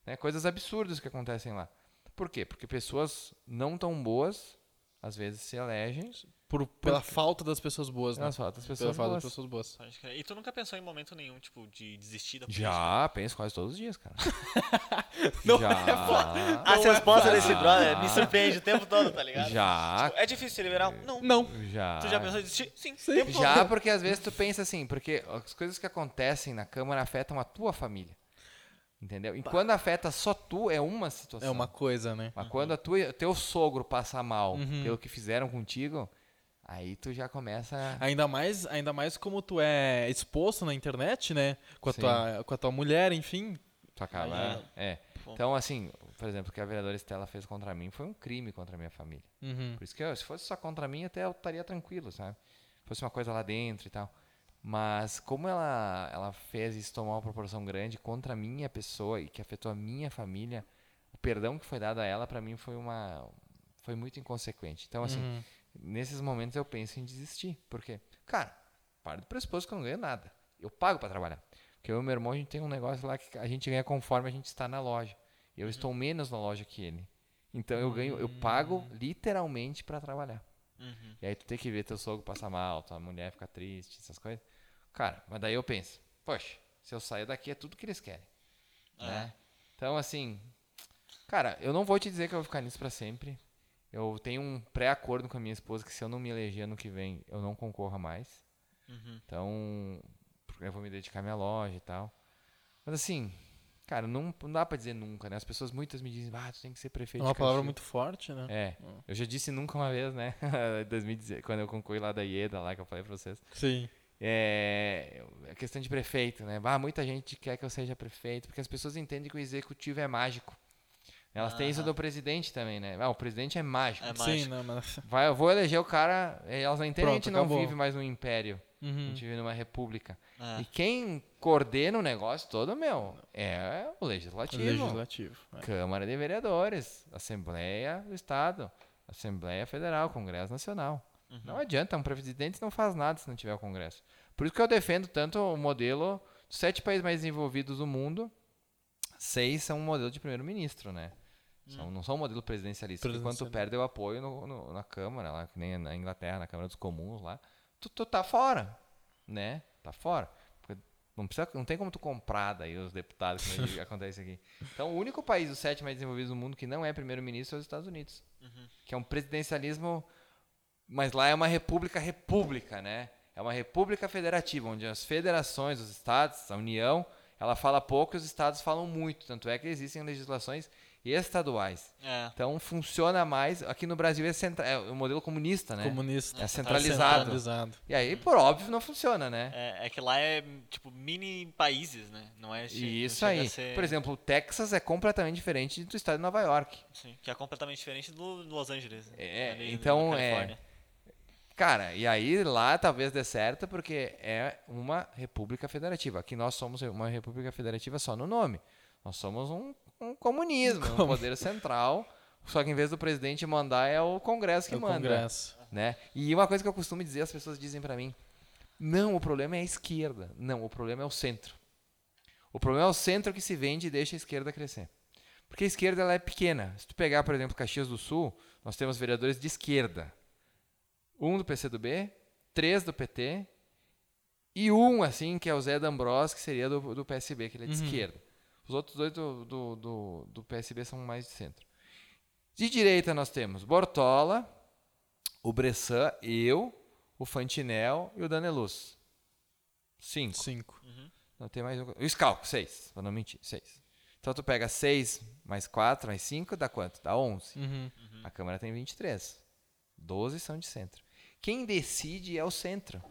Né? Coisas absurdas que acontecem lá. Por quê? Porque pessoas não tão boas, às vezes, se elegem Por, pela falta das pessoas boas, né? pelas faltas das Pela pessoas falta boas. das pessoas boas. Crer. E tu nunca pensou em momento nenhum, tipo, de desistir da política? Já, penso quase todos os dias, cara. Não já, é resposta fácil. desse brother me surpreende o tempo todo, tá ligado? já, Tipo, é difícil ser liberal? Não. Não. já. Tu já pensou em desistir? Sim. Sim. Tempo todo. Já, porque às vezes tu pensa assim, porque as coisas que acontecem na Câmara afetam a tua família. Entendeu? E quando afeta só tu, é uma situação. É uma coisa, né? Mas quando a tua, teu sogro passa mal Uhum. pelo que fizeram contigo, aí tu já começa. Ainda mais, ainda mais como tu é exposto na internet, né? Com a, Sim. tua, com a tua mulher, enfim. Tu acaba. Aí, É. Então, assim, por exemplo, o que a vereadora Estela fez contra mim foi um crime contra a minha família. Uhum. Por isso que eu, se fosse só contra mim, até eu estaria tranquilo, sabe? Se fosse uma coisa lá dentro e tal. Mas como ela, ela fez isso tomar uma proporção grande contra a minha pessoa e que afetou a minha família, o perdão que foi dado a ela, pra mim, foi uma. Foi muito inconsequente. Então, assim, Uhum. Nesses momentos eu penso em desistir. Porque, cara, para do pressuposto que eu não ganho nada. Eu pago pra trabalhar. Porque eu e meu irmão, a gente tem um negócio lá que a gente ganha conforme a gente está na loja. Eu estou menos na loja que ele. Então eu ganho, eu pago literalmente pra trabalhar. Uhum. E aí tu tem que ver teu sogro passar mal, tua mulher ficar triste, essas coisas. Cara, mas daí eu penso, poxa, se eu sair daqui é tudo que eles querem. É. Né? Então, assim, cara, eu não vou te dizer que eu vou ficar nisso pra sempre. Eu tenho um pré-acordo com a minha esposa que se eu não me eleger ano que vem, eu não concorra mais. Uhum. Então, porque eu vou me dedicar à minha loja e tal. Mas assim, cara, não, não dá pra dizer nunca, né? As pessoas muitas me dizem, ah, tu tem que ser É prefeito uma de palavra Caxias." muito forte, né? É, eu já disse nunca uma vez, né? Em 2016, quando eu concorri lá da IEDA, lá que eu falei pra vocês. Sim. É, a questão de prefeito, né? Ah, muita gente quer que eu seja prefeito, porque as pessoas entendem que o executivo é mágico. Elas têm isso do presidente também, né? Ah, o presidente é mágico. É Sim, mágico. não, mas... Vai, eu vou eleger o cara, eh, elas não entendem que a Pronto, gente não acabou. vive mais num império, a Uhum. gente vive numa república. É. E quem coordena o negócio todo, meu, é o legislativo. Legislativo. é. Câmara de Vereadores, Assembleia do Estado, Assembleia Federal, Congresso Nacional. Uhum. Não adianta, um presidente não faz nada se não tiver o Congresso. Por isso que eu defendo tanto o modelo dos sete países mais desenvolvidos do mundo, seis são um modelo de primeiro-ministro, né? São, Não são um modelo presidencialista. Porque quando tu Presidencialista. perde o apoio no- no- na Câmara, lá, que nem na Inglaterra, na Câmara dos Comuns, lá, tu, tu tá fora, né? Tá fora. Não, precisa, não tem como tu comprar daí os deputados, como acontece aqui. Então, o único país dos sete mais desenvolvidos do mundo que não é primeiro-ministro é os Estados Unidos. Uhum. Que é um presidencialismo, mas lá é uma república-república, né? É uma república federativa, onde as federações, os estados, a União, ela fala pouco e os estados falam muito. Tanto é que existem legislações estaduais. É. Então, funciona mais. Aqui no Brasil é, centra, é o modelo comunista, né? Comunista. É centralizado. centralizado. E aí, por óbvio, não funciona, né? É, é que lá é tipo mini países, né? Não é che- não Isso a aí. ser- Por exemplo, o Texas é completamente diferente do estado de Nova York. Sim, que é completamente diferente do do Los Angeles. né? É, Ali na então, é-. Cara, e aí lá talvez dê certo porque é uma república federativa. Aqui nós somos uma república federativa só no nome. Nós somos um, um comunismo, um poder central. Só que em vez do presidente mandar é o Congresso que É o manda. Congresso. né? E uma coisa que eu costumo dizer, as pessoas dizem pra mim, não, o problema é a esquerda. Não, o problema é o centro. O problema é o centro que se vende e deixa a esquerda crescer. Porque a esquerda ela é pequena. Se tu pegar, por exemplo, Caxias do Sul, nós temos vereadores de esquerda. um do PCdoB, três do PT e um, assim, que é o Zé D'Ambros, que seria do, do PSB, que ele é de Uhum. esquerda. Os outros dois do, do, do, do PSB são mais de centro. De direita nós temos Bortola, o Bressan, eu, o Fantinel e o Daneluz. Cinco. Cinco. Não tem mais um. O Scalco, seis. Pra não mentir, seis. Então tu pega seis mais quatro mais cinco, dá quanto? Dá onze. Uhum. A Câmara tem 23. 12 são de centro. Quem decide é o centro.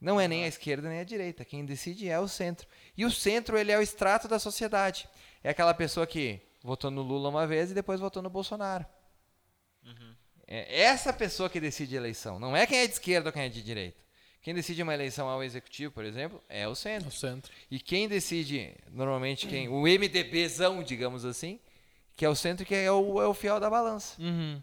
Não é nem a esquerda nem a direita. Quem decide é o centro. E o centro, ele é o extrato da sociedade. É aquela pessoa que votou no Lula uma vez e depois votou no Bolsonaro. É essa pessoa que decide a eleição. Não é quem é de esquerda ou quem é de direita. Quem decide uma eleição ao executivo, por exemplo, é o centro. No centro. E quem decide, normalmente, quem o MDBzão, digamos assim, que é o centro que é o, é o fiel da balança, Uhum.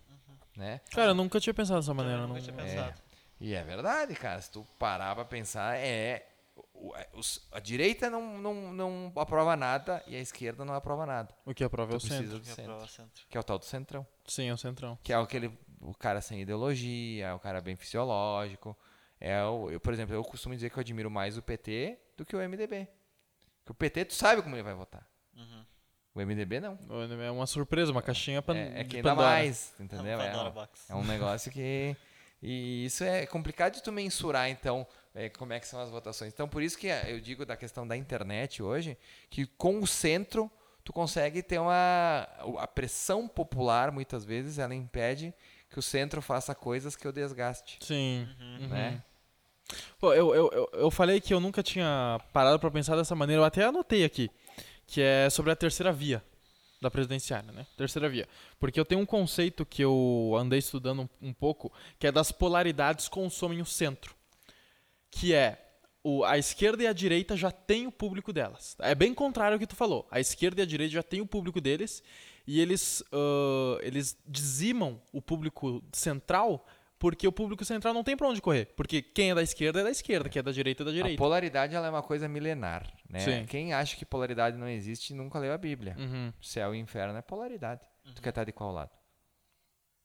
né? Cara, eu nunca tinha pensado dessa maneira. Eu Não... nunca tinha É. E é verdade, cara. Se tu parar pra pensar, é. o- é- a direita não, não, não aprova nada e a esquerda não aprova nada. O que aprova é o Tu precisa centro. do Que centro. aprova centro. Que é o tal do centrão. Sim, é o centrão. Que é aquele, o cara sem ideologia, é o cara bem fisiológico. É o, eu, por exemplo, eu costumo dizer que eu admiro mais o PT do que o MDB. Porque o PT, tu sabe como ele vai votar. Uhum. O MDB não. É uma surpresa, uma caixinha pra. É, é quem dá mais, entendeu? É. É um negócio que. E isso é complicado de tu mensurar, então, é, como é que são as votações. Então, por isso que eh, eu digo da questão da internet hoje, que com o centro tu consegue ter uma. A pressão popular, muitas vezes, ela impede que o centro faça coisas que o desgaste. Sim. Uhum. Né? Pô, eu, eu, eu, eu falei que eu nunca tinha parado pra pensar dessa maneira, eu até anotei aqui, que é sobre a terceira via da presidenciária, né? Terceira via. Porque eu tenho um conceito que eu andei estudando um, um pouco, que é das polaridades consomem o centro. Que é o, a esquerda e a direita já têm o público delas. É bem contrário ao que tu falou. A esquerda e a direita já têm o público deles e eles, ãh, eles dizimam o público central porque o público central não tem pra onde correr. Porque quem é da esquerda é da esquerda, quem é da direita é da A direita. polaridade ela é uma coisa milenar. Né? Sim. Quem acha que polaridade não existe nunca leu a Bíblia. Uhum. Céu e inferno é polaridade. Tu quer estar de qual lado?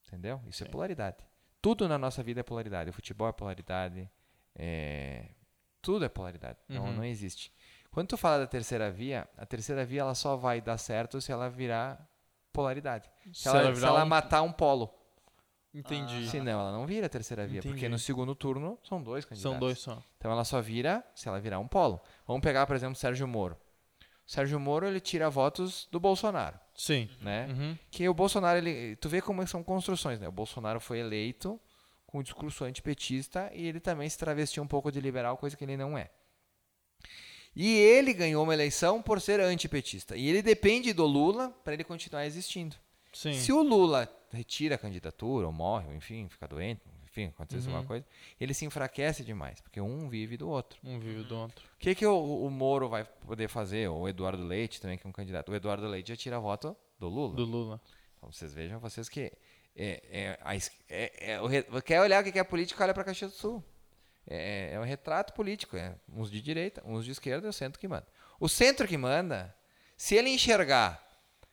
Entendeu? Isso é Sim. polaridade. Tudo na nossa vida é polaridade. O futebol é polaridade. é, Tudo é polaridade. Não, Uhum. não existe. Quando tu fala da terceira via, a terceira via ela só vai dar certo se ela virar polaridade. Se, Se ela, ela se ela um- matar um polo. Entendi. Se não, ela não vira a terceira via. Porque Entendi. no segundo turno são dois candidatos. São dois só. Então ela só vira se ela virar um polo. Vamos pegar, por exemplo, o Sérgio Moro. O Sérgio Moro ele tira votos do Bolsonaro, Sim. né? Uhum. Que o Bolsonaro, ele, tu vê como são construções, né? O Bolsonaro foi eleito com um discurso antipetista e ele também se travestiu um pouco de liberal, coisa que ele não é. E ele ganhou uma eleição por ser antipetista. E ele depende do Lula para ele continuar existindo. Sim. Se o Lula retira a candidatura, ou morre, ou enfim, fica doente, enfim, acontece Uhum. alguma coisa, ele se enfraquece demais, porque um vive do outro. Um vive do outro. O que, que o, o Moro vai poder fazer? Ou o Eduardo Leite também, que é um candidato. O Eduardo Leite já tira voto do Lula. Do Lula. Então vocês vejam, vocês que. É, é, é- é quer olhar o que é política, olha para Caxias do Sul. É, é um retrato político. É uns de direita, uns de esquerda e o centro que manda. O centro que manda, se ele enxergar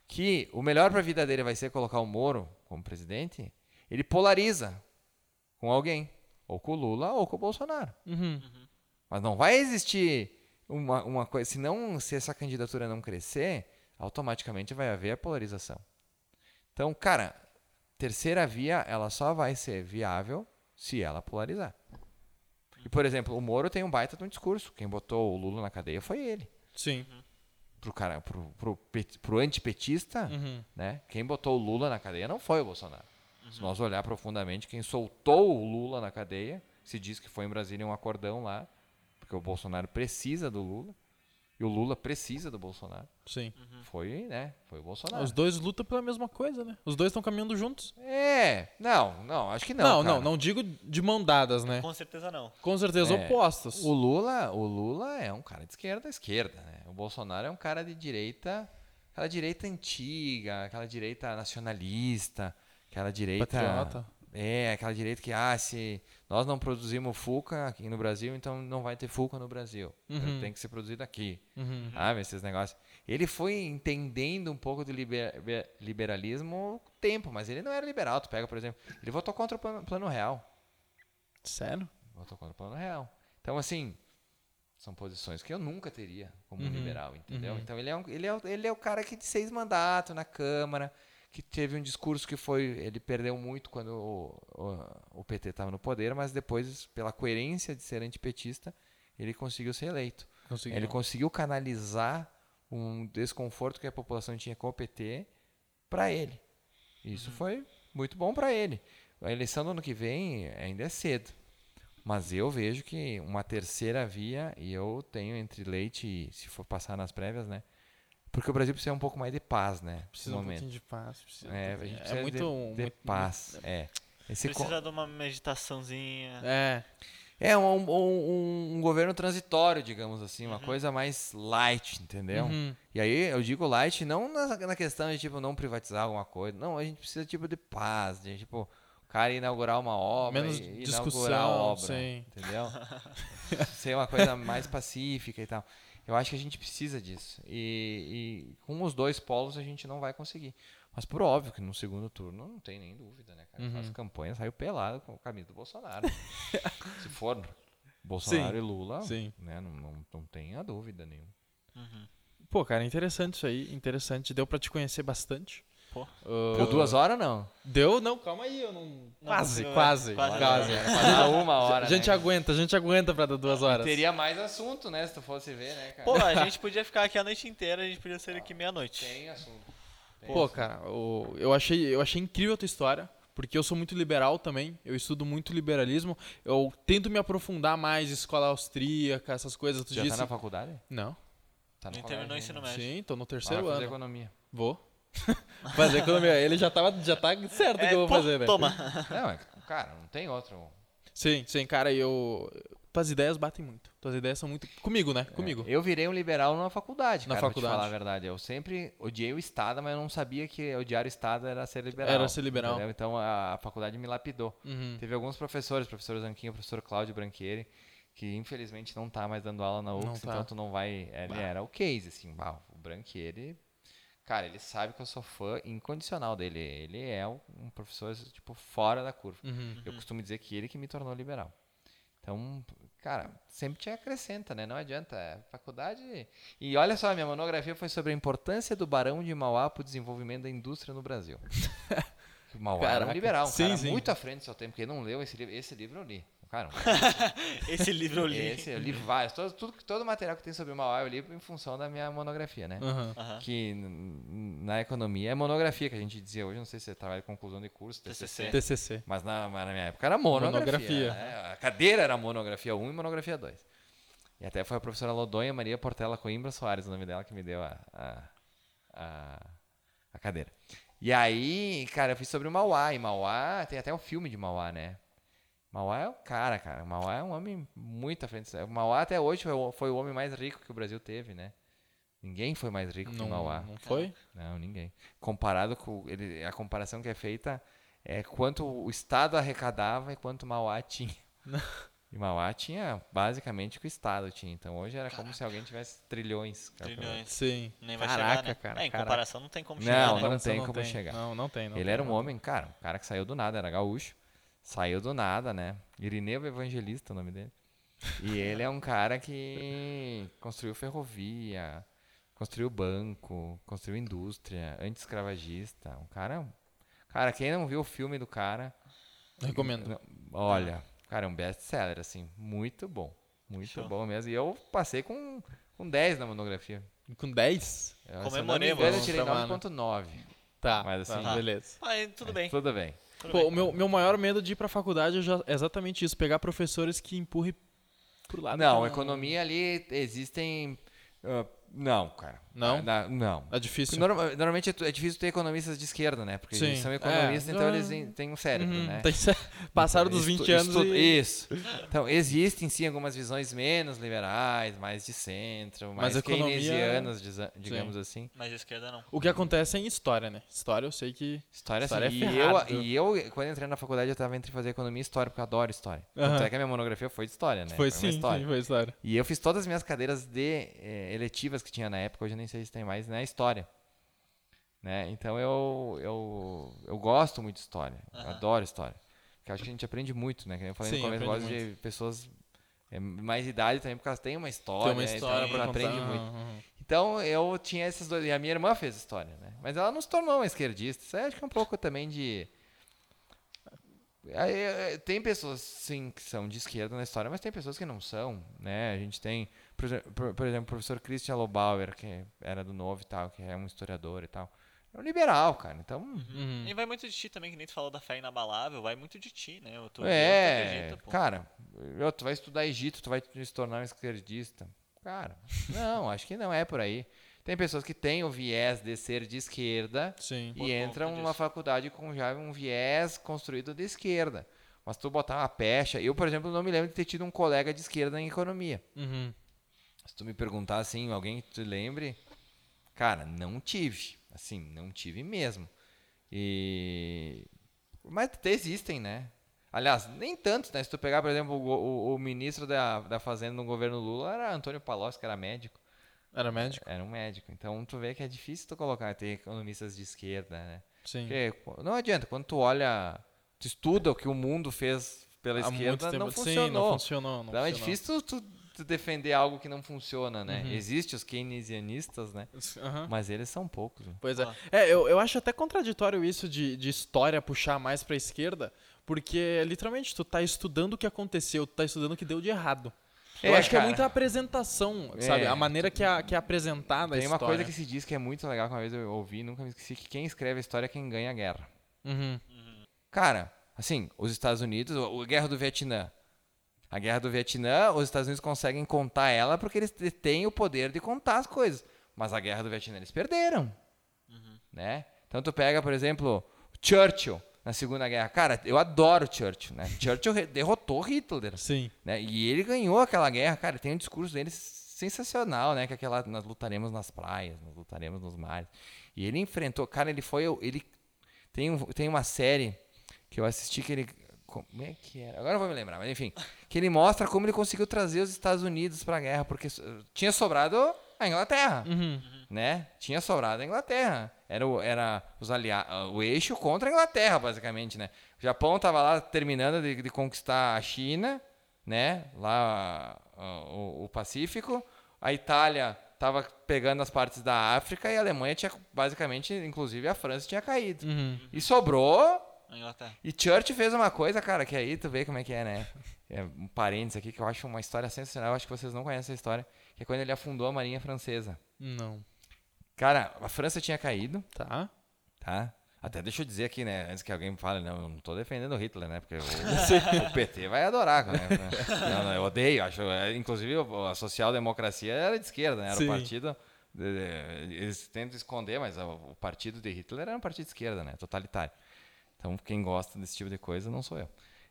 que o melhor para a vida dele vai ser colocar o Moro como presidente, ele polariza com alguém. Ou com o Lula ou com o Bolsonaro. Uhum. Mas não vai existir uma, uma coisa. Se, não, se essa candidatura não crescer, automaticamente vai haver a polarização. Então, cara, terceira via, ela só vai ser viável se ela polarizar. E, por exemplo, o Moro tem um baita de um discurso. Quem botou o Lula na cadeia foi ele. Sim. Pro, cara, pro, pro, pet- pro antipetista, Uhum. né? Quem botou o Lula na cadeia não foi o Bolsonaro. Se nós olhar profundamente, quem soltou o Lula na cadeia, se diz que foi em Brasília um acordão lá, porque o Bolsonaro precisa do Lula, e o Lula precisa do Bolsonaro. Sim. Foi, né? Foi o Bolsonaro. Os dois lutam pela mesma coisa, né? Os dois estão caminhando juntos. É, não, não, acho que não. Não, não, cara. não, digo de mão dadas, né? Com certeza não. Com certeza É, opostos. O Lula, o Lula é um cara de esquerda, esquerda, né? O Bolsonaro é um cara de direita, aquela direita antiga, aquela direita nacionalista, aquela direita Patriota. É, aquela direita que, ah, se nós não produzimos Fuca aqui no Brasil, então não vai ter Fuca no Brasil. Então Uhum. Tem que ser produzido aqui. Uhum. Sabe, esses negócios. Ele foi entendendo um pouco do liber- be- liberalismo tempo, mas ele não era liberal. Tu pega, por exemplo, ele votou contra o plano, plano real. Sério? Votou contra o plano real. Então, assim, são posições que eu nunca teria como Uhum, liberal, entendeu? uhum. Então, ele é, um, ele, é, o- ele é o cara que de seis mandatos na Câmara, que teve um discurso que foi. Ele perdeu muito quando o, o, o PT estava no poder, mas depois, pela coerência de ser antipetista, ele conseguiu ser eleito. Conseguiu. Ele conseguiu canalizar um desconforto que a população tinha com o PT para ele. Isso foi muito bom para ele. A eleição do ano que vem ainda é cedo. Mas eu vejo que uma terceira via, e eu tenho entre leite e se for passar nas prévias, né? Porque o Brasil precisa um pouco mais de paz, né? Precisa um momento. pouquinho de paz. Precisa É, um a gente precisa é muito, de, de muito- paz. É. Esse co- Precisa de uma meditaçãozinha. É, É um, um- um- um governo transitório, digamos assim, uma coisa mais light, entendeu? Uhum. E aí eu digo light não na, na questão de tipo não privatizar alguma coisa, não, a gente precisa tipo de paz, de tipo o cara inaugurar uma obra, Menos e, discussão, inaugurar a obra, sim. entendeu? Ser uma coisa mais pacífica e tal. Eu acho que a gente precisa disso. E, e com os dois polos a gente não vai conseguir. Mas por óbvio que no segundo turno não tem nem dúvida, né, cara? Uhum. Faz campanha, saiu pelado com o camisa do Bolsonaro. Se for Bolsonaro Sim, e Lula, sim. né, não, não, não tenha dúvida nenhuma. Uhum. Pô, cara, interessante isso aí. Interessante. Deu pra te conhecer bastante. Por duas horas, não. Deu? Não, calma aí. Eu não... Não Quase, quase, é. quase. Quase. Dá uma hora. A gente né? aguenta, a gente aguenta pra dar duas horas. Teria mais assunto, né? Se tu fosse ver, né, cara? Pô, a gente podia ficar aqui a noite inteira, a gente podia sair aqui meia-noite. Tem assunto. Tem Pô, assunto. cara, o- eu, achei, eu achei incrível a tua história, porque eu sou muito liberal também, eu estudo muito liberalismo, eu tento me aprofundar mais escola austríaca, essas coisas. Tu Já disse... tá na faculdade? Não. Tá Nem no terminou o ensino ainda. médio. Sim, tô no terceiro fazer ano. economia. Vou. fazer economia. Ele já, tava, já tá certo É, que eu vou pô, fazer, né? Toma. Não, é- cara, não tem outro. Sim, sim, cara, e eu. Tuas ideias batem muito. Tuas ideias são muito. Comigo, né? Comigo. Eu virei um liberal na faculdade, Na cara, faculdade. pra te falar a verdade. Eu sempre odiei o Estado, mas eu não sabia que odiar o Estado era ser liberal. Era ser liberal. entendeu? Então a, a faculdade me lapidou. Uhum. Teve alguns professores, professor Zanquinho, professor Cláudio Branquieri, que infelizmente não tá mais dando aula na UFS, tá. então tu não vai. Ele era o case, assim, bah, o Branquieri. Cara, ele sabe que eu sou fã incondicional dele. Ele é um professor, tipo, fora da curva. Uhum. Eu costumo dizer que ele que me tornou liberal. Então, cara, sempre te acrescenta, né? Não adianta. é faculdade. E olha só, minha monografia foi sobre a importância do Barão de Mauá para o desenvolvimento da indústria no Brasil. O Mauá era um Caraca. liberal, um Sim, cara sim. muito à frente do seu tempo. Quem não leu esse livro, esse livro eu li. Cara, Esse livro eu li. esse eu li vários. Todo, tudo, todo material que tem sobre o Mauá eu li em função da minha monografia, né? Uhum. Aham. Que na economia é monografia que a gente dizia hoje. Não sei se você trabalha com conclusão de curso, TCC. TCC. Mas na, na minha época era monografia. Monografia. né? A cadeira era monografia 1 e monografia 2. E até foi a professora Lodonha Maria Portela Coimbra Soares, o nome dela, que me deu a, a, a, a cadeira. E aí, cara, eu fiz sobre o Mauá. E Mauá, tem até um filme de Mauá, né? Mauá é o cara, cara. Mauá é um homem muito à frente. O Mauá até hoje foi, o- o homem mais rico que o Brasil teve, né? Ninguém foi mais rico que o Não, Mauá. não foi? Não, ninguém. Comparado com ele, a comparação que é feita é quanto o Estado arrecadava e quanto Mauá tinha. e Mauá tinha basicamente o que o Estado tinha. Então hoje era como se alguém tivesse trilhões. cara, Trilhões. Sim. Nem vai Caraca, chegar, né? cara. É, em caraca. comparação não tem como Não, chegar, né? não Comparação tem como chegar. Não, não tem. Não Ele tem, era um não homem, cara, um cara que saiu do nada, era gaúcho. Saiu do nada, né? Irineu Evangelista, o nome dele. E ele é um cara que construiu ferrovia, construiu banco, construiu indústria, anti-escravagista. Um cara. Cara, quem não viu o filme do cara. Recomendo. Olha, cara, é um best-seller, assim, muito bom. Muito Show. bom mesmo. E eu passei com, com 10 na monografia. Com 10? Eu, se eu engano, eu tirei tá, mano. 9.9. Tá. Mas assim- tá, beleza. Ah, e tudo bem. Tudo bem. Tudo Pô, bem. o meu, meu maior medo de ir pra faculdade é já- é exatamente isso, pegar professores que empurrem pro lado. Não, economia ali existem. ah, não, cara. Não? Ah, na- não. É difícil. Norma- Normalmente é é difícil ter economistas de esquerda, né? Porque Sim. eles são economistas, É. então Ah. eles têm um cérebro, Uhum, né? Passaram dos Estu- 20 anos estu- e... Isso. Então, existem sim algumas visões menos liberais, mais de centro, mais Mas economia- keynesianas, diza- digamos assim. Mas de esquerda não. O que acontece é em história, né? História eu sei que... História, História assim. é e, eu, e eu, quando entrei na faculdade, eu estava entre fazer economia e história, porque eu adoro história. Aham. Tanto é que a minha monografia foi de história, né? Foi uma sim, história. sim, foi história. E eu fiz todas as minhas cadeiras de eh, eletivas que tinha na época, hoje eu nem sei se tem mais, na história. Né? Então eu, eu, eu gosto muito de história, eu Aham. adoro história. que eu acho que a gente aprende muito, né? Que eu falei Sim, no começo, eu gosto de pessoas é, mais idade também, porque elas têm uma história. Tem uma né? história então, pra aprende muito. Uhum. Então eu tinha esses dois. E a minha irmã fez história, né? Mas ela não se tornou uma esquerdista. Isso acho que é um pouco também de. É, Tem pessoas, sim, que são de esquerda na história, mas tem pessoas que não são, né? A gente tem, por por, por exemplo, o professor Christian Lobauer, que era do Novo e tal, que é um historiador e tal. É um liberal, cara. Então, Uhum. E vai muito de ti também, que nem tu falou da fé inabalável, vai muito de ti, né? Tu, tu é, pô. cara, eu- tu vai estudar Egito, tu vai se tornar um esquerdista. Cara, não, acho que não é por aí. Tem pessoas que têm o viés de ser de esquerda Sim. E entram numa faculdade com já um viés construído de esquerda. Mas tu botar uma pecha. Eu, por exemplo, não me lembro de ter tido um colega de esquerda em economia. Uhum. Se tu me perguntar assim, alguém que tu lembre, cara, não tive. Assim, não tive mesmo. E. Mas até existem, né? Aliás, nem tanto, né? Se tu pegar, por exemplo, o, o- o ministro da, da Fazenda no governo Lula era Antônio Palocci, que era médico. Era médico? Era um médico. Então tu vê que é difícil tu colocar, ter economistas de esquerda, né? Sim. Porque qu- não adianta, quando tu olha, tu estuda o que o mundo fez pela Há esquerda, não Sim, funcionou. não funcionou. Não então é funcionou. difícil tu, tu- tu defender algo que não funciona, né? Uhum. Existem os keynesianistas, né? Aham. Mas eles são poucos. né? Pois é. Ah. É, eu, eu acho até contraditório isso de, de história puxar mais pra esquerda, porque literalmente tu tá estudando o que aconteceu, tu tá estudando o que deu de errado. eu É, acho que é muita apresentação, sabe? É. A maneira que é, que é apresentada a Tem uma história. coisa que se diz que é muito legal, que uma vez eu ouvi, nunca me esqueci, que quem escreve a história é quem ganha a guerra. Uhum. Cara, assim, os Estados Unidos, o- a guerra do Vietnã. A guerra do Vietnã, os Estados Unidos conseguem contar ela porque eles têm o poder de contar as coisas. Mas a guerra do Vietnã eles perderam. Né? Então tu pega, por exemplo, Churchill na Segunda Guerra. Cara, eu adoro Churchill, né? Churchill derrotou Hitler, Sim. né? E ele ganhou aquela guerra, cara. Tem um discurso dele sensacional, né? Que é aquela nós lutaremos nas praias, nós lutaremos nos mares. E ele enfrentou, cara, ele foi, ele tem, um- tem uma série que eu assisti que ele como é que era? Agora eu vou me lembrar, mas enfim, que ele mostra como ele conseguiu trazer os Estados Unidos para a guerra, porque tinha sobrado a Inglaterra, Uhum. né? Tinha sobrado a Inglaterra. Era o, era os alia o eixo contra a Inglaterra, basicamente, né? O Japão estava lá terminando de, de conquistar a China, né? Lá o, o Pacífico. A Itália estava pegando as partes da África e a Alemanha tinha basicamente, inclusive a França tinha caído. Uhum. E sobrou. E Church fez uma coisa, cara, que aí tu vê como é que é, né? É um parênteses aqui que eu acho uma história sensacional. Eu acho que vocês não conhecem essa história. Que é quando ele afundou a Marinha Francesa. Não. Cara, a França tinha caído, Tá. tá? Até deixa eu dizer aqui, né? Antes que alguém me fale, não, eu não tô defendendo o Hitler, né? Porque o, o PT vai adorar, né? Não, não, eu odeio. Acho, é, inclusive, a social-democracia era de esquerda, né? Era Sim. o partido. Eles tentam esconder, mas o partido de Hitler era um partido de esquerda, né? Totalitário. Então, quem gosta desse tipo de coisa não sou eu.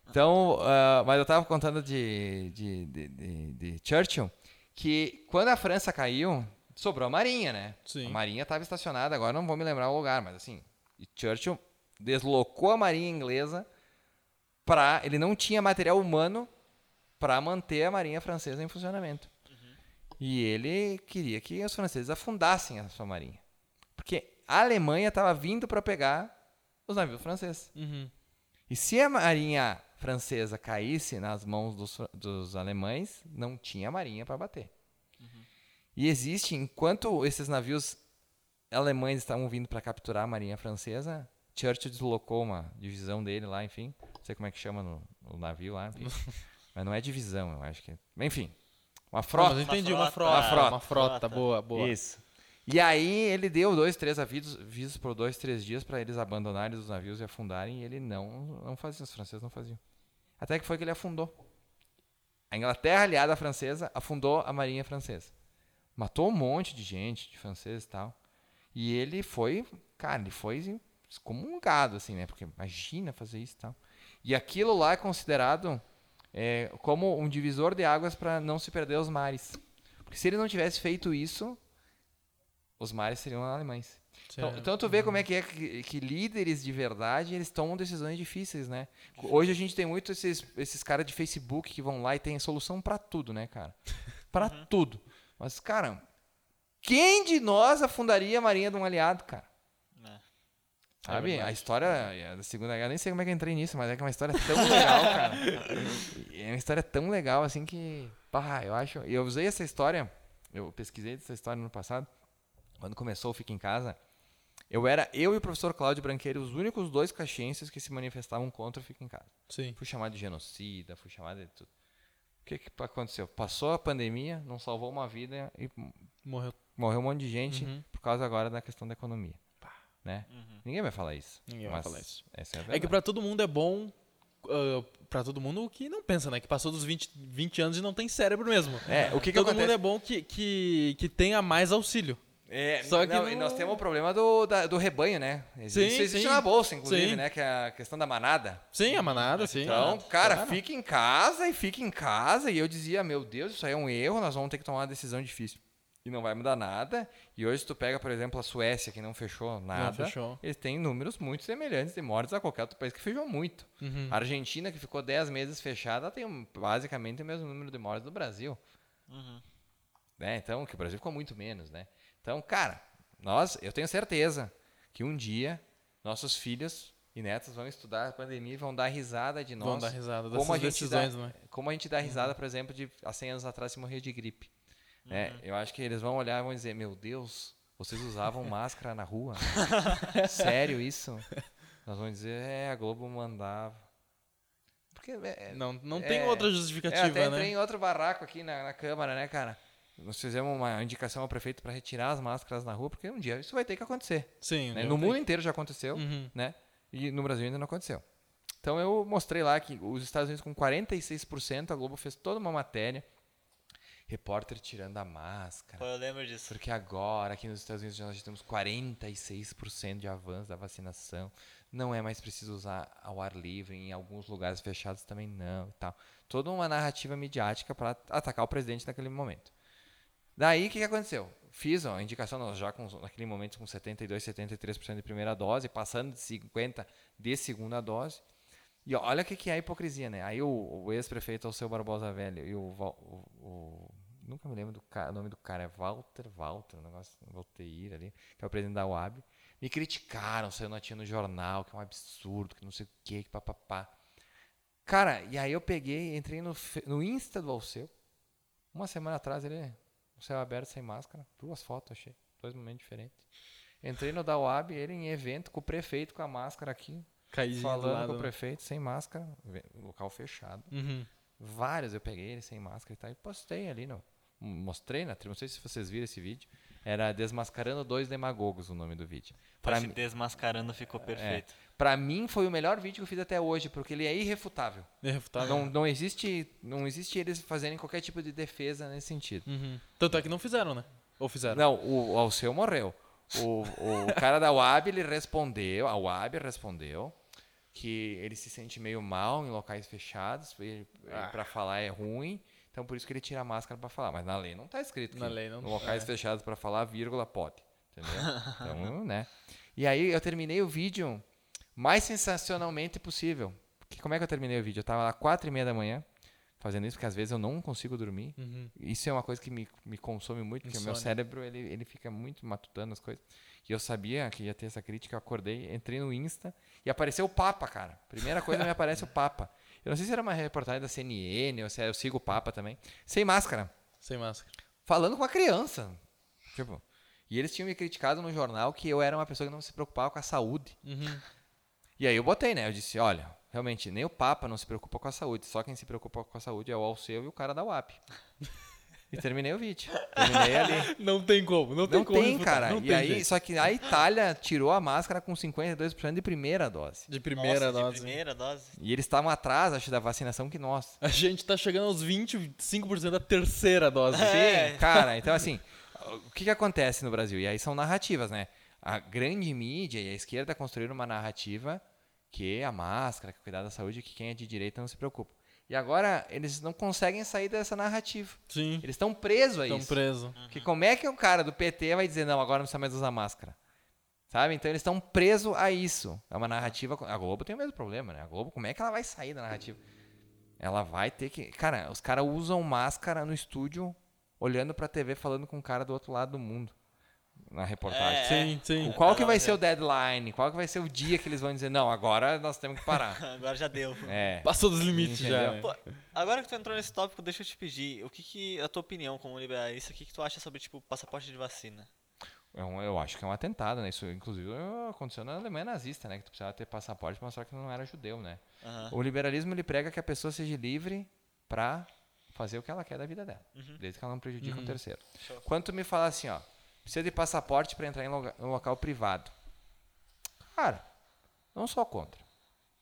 Então, ah, mas eu estava contando de, de, de, de- de Churchill que quando a França caiu, sobrou a Marinha, né? Sim. A Marinha estava estacionada, agora não vou me lembrar o lugar, mas assim, Churchill deslocou a Marinha inglesa para ele não tinha material humano para manter a Marinha francesa em funcionamento. E ele queria que os franceses afundassem a sua marinha. Porque a Alemanha estava vindo para pegar os navios franceses. Uhum. E se a marinha francesa caísse nas mãos dos, dos alemães, não tinha marinha para bater. E existe, enquanto esses navios alemães estavam vindo para capturar a marinha francesa, Churchill deslocou uma divisão dele lá, enfim. Não sei como é que chama no, o navio lá. Mas não é divisão, eu acho que. Enfim, uma Não, frota. mas eu entendi, Uma uma frota. frota. Uma frota. Uma frota, Frota. boa, boa. Isso. E aí ele deu dois, três avisos, avisos por dois, três dias para eles abandonarem os navios e afundarem, e ele não, não fazia, os franceses não faziam. Até que foi que ele afundou. A Inglaterra, aliada à francesa, afundou a marinha francesa. Matou um monte de gente, de franceses e tal. E ele foi, cara, ele foi excomungado, assim, né? Porque imagina fazer isso e tal. E aquilo lá é considerado é, como um divisor de águas para não se perder os mares. Porque se ele não tivesse feito isso, os mares seriam alemães. Então, então tu vê como é que é que, que líderes de verdade, eles tomam decisões difíceis, né? Hoje a gente tem muito esses, esses caras de Facebook que vão lá e tem solução pra tudo, né, cara? Pra tudo. Mas, cara, quem de nós afundaria a marinha de um aliado, cara? né? Sabe? a verdade. história da Segunda Guerra, nem sei como é que eu entrei nisso, mas é que é uma história tão legal, cara. É uma história tão legal assim que. Pá, eu acho. Eu usei essa história, eu pesquisei essa história no passado, quando começou o Fica em Casa. Eu era eu e o professor Cláudio Branqueiro os únicos dois caxienses que se manifestavam contra o Fica em Casa. Sim. Fui chamado de genocida, fui chamado de tudo. O que, que aconteceu? Passou a pandemia, não salvou uma vida e Morreu. morreu um monte de gente Uhum. por causa agora da questão da economia. Né? Uhum. Ninguém vai falar isso. Ninguém vai mas falar isso. Essa é, a É que pra todo mundo é bom. Uh, pra todo mundo que não pensa, né? Que passou dos 20, 20 anos e não tem cérebro mesmo. É, o que, que todo acontece? mundo é bom que, que, que tenha mais auxílio. É, Só que não, não- e nós temos o problema do, da- do rebanho, né? Existe, Sim, isso existe sim. na bolsa, inclusive, Sim. né? Que é a questão da manada. Sim, a manada, sim. Então, cara, Claro. fica em casa e fica em casa. E eu dizia, meu Deus, isso aí é um erro, nós vamos ter que tomar uma decisão difícil. E não vai mudar nada. E hoje, se tu pega, por exemplo, a Suécia, que não fechou nada, fechou. eles têm números muito semelhantes de mortes a qualquer outro país que fechou muito. Uhum. A Argentina, que ficou 10 meses fechada, tem basicamente o mesmo número de mortes do Brasil. Uhum. né? Então, que o Brasil ficou muito menos, né? Então, cara, nós, eu tenho certeza que um dia nossos filhos e netos vão estudar a pandemia e vão dar risada de nós. Vão dar risada como a dessas gente decisões, dá, né? Como a gente dá risada, por exemplo, de há 100 anos atrás se morrer de gripe. né? Eu acho que eles vão olhar e vão dizer, meu Deus, vocês usavam máscara na rua? Sério isso? Nós vamos dizer, é, a Globo mandava. Porque é, Não, não é, tem outra é, justificativa, até né? entrei em outro barraco aqui na, na Câmara, né, cara? Nós fizemos uma indicação ao prefeito para retirar as máscaras na rua, porque um dia isso vai ter que acontecer. Sim. né? No mundo inteiro já aconteceu, Uhum. né? E no Brasil ainda não aconteceu. Então eu mostrei lá que os Estados Unidos com 46%, a Globo fez toda uma matéria. Repórter tirando a máscara. Eu lembro disso. Porque agora, aqui nos Estados Unidos, nós já temos 46% de avanço da vacinação. Não é mais preciso usar ao ar livre, em alguns lugares fechados também não e tal. Toda uma narrativa midiática para atacar o presidente naquele momento. Daí, o que, que aconteceu? Fiz a indicação, nós já com, naquele momento com 72, 73% de primeira dose, passando de 50% de segunda dose. E olha o que, que é a hipocrisia, né? Aí o, o ex-prefeito Alceu Barbosa Velho e o, o- o- Nunca me lembro do ca- o nome do cara, é Walter, Walter, um negócio, Valteir ali, que é o presidente da UAB. Me criticaram, saiu notinha no jornal, que é um absurdo, que não sei o que, que papapá. Cara, e aí eu peguei, entrei no, no Insta do Alceu. Uma semana atrás ele, o céu aberto, sem máscara. Duas fotos, achei. Dois momentos diferentes. Entrei no da UAB, ele em evento, com o prefeito com a máscara aqui. Caidinho do falando lado, com o né? prefeito, sem máscara. Local fechado. Uhum. Vários eu peguei ele sem máscara e tal. E postei ali, no, mostrei na tri- Não sei se vocês viram esse vídeo. Era Desmascarando Dois Demagogos o nome do vídeo. Pra, mim- desmascarando ficou perfeito. pra mim foi o melhor vídeo que eu fiz até hoje, porque ele é irrefutável. Irrefutável. Não, não, existe, não existe eles fazerem qualquer tipo de defesa nesse sentido. Uhum. Tanto é que não fizeram, né? Ou fizeram? Não, o, o Alceu morreu. O, o cara da UAB, ele respondeu, a UAB respondeu que ele se sente meio mal em locais fechados, Ah. para falar é ruim, então por isso que ele tira a máscara para falar. Mas na lei não tá escrito Na que lei não- locais é. fechados para falar, vírgula, pode. Entendeu? Então, né? E aí eu terminei o vídeo mais sensacionalmente possível. Porque como é que eu terminei o vídeo? Eu tava lá quatro e meia da manhã fazendo isso, porque às vezes eu não consigo dormir. Uhum. Isso é uma coisa que me, me consome muito, porque o meu cérebro ele, ele fica muito matutando as coisas. E eu sabia que ia ter essa crítica, eu acordei, entrei no Insta e apareceu o Papa, cara. Primeira coisa me aparece o Papa. Eu não sei se era uma reportagem da CNN ou se eu sigo o Papa também. Sem máscara, Sem máscara. falando com uma criança. Tipo, e eles tinham me criticado no jornal que eu era uma pessoa que não se preocupava com a saúde. Uhum. E aí eu botei, né? Eu disse, olha, realmente, nem o Papa não se preocupa com a saúde. Só quem se preocupa com a saúde é o Alceu e o cara da UAP. E terminei o vídeo. Terminei ali. Não tem como, não tem Não como. tem, cara. Não e tem aí, jeito. só que a Itália tirou a máscara com 52% de primeira dose. De primeira Nossa, dose. De primeira dose. E eles estavam atrás, acho, da vacinação que nós. A gente tá chegando aos 25% da terceira dose. É. Sim, cara. Então, assim, o que, que acontece no Brasil? E aí são narrativas, né? A grande mídia e a esquerda construíram uma narrativa que a máscara, que cuidar da saúde, que quem é de direita não se preocupa. E agora eles não conseguem sair dessa narrativa. Sim. Eles estão presos a Estão isso. presos. Porque como é que um cara do PT vai dizer, não, agora não precisa mais usar máscara? Sabe? Então eles estão presos a isso. É uma narrativa. A Globo tem o mesmo problema, né? A Globo, como é que ela vai sair da narrativa? Ela vai ter que. Cara, os caras usam máscara no estúdio, olhando pra TV, falando com o cara do outro lado do mundo. Na reportagem. É. Sim, sim. Qual que vai ser o deadline? Qual que vai ser o dia que eles vão dizer, não, agora nós temos que parar. Agora já deu. É. Passou dos limites Entendeu? já. Pô, agora que tu entrou nesse tópico, deixa eu te pedir, o que que, a tua opinião como liberalista, o que que tu acha sobre, tipo, passaporte de vacina? É um- eu acho que é um atentado, né? Isso, inclusive, aconteceu na Alemanha nazista, né? Que tu precisava ter passaporte pra mostrar que tu não era judeu, né? Aham. O liberalismo, ele prega que a pessoa seja livre pra fazer o que ela quer da vida dela. Uhum. Desde que ela não prejudique um terceiro. Show. Quando tu me fala assim, ó, precisa de passaporte pra entrar em um local privado. Cara, não sou contra.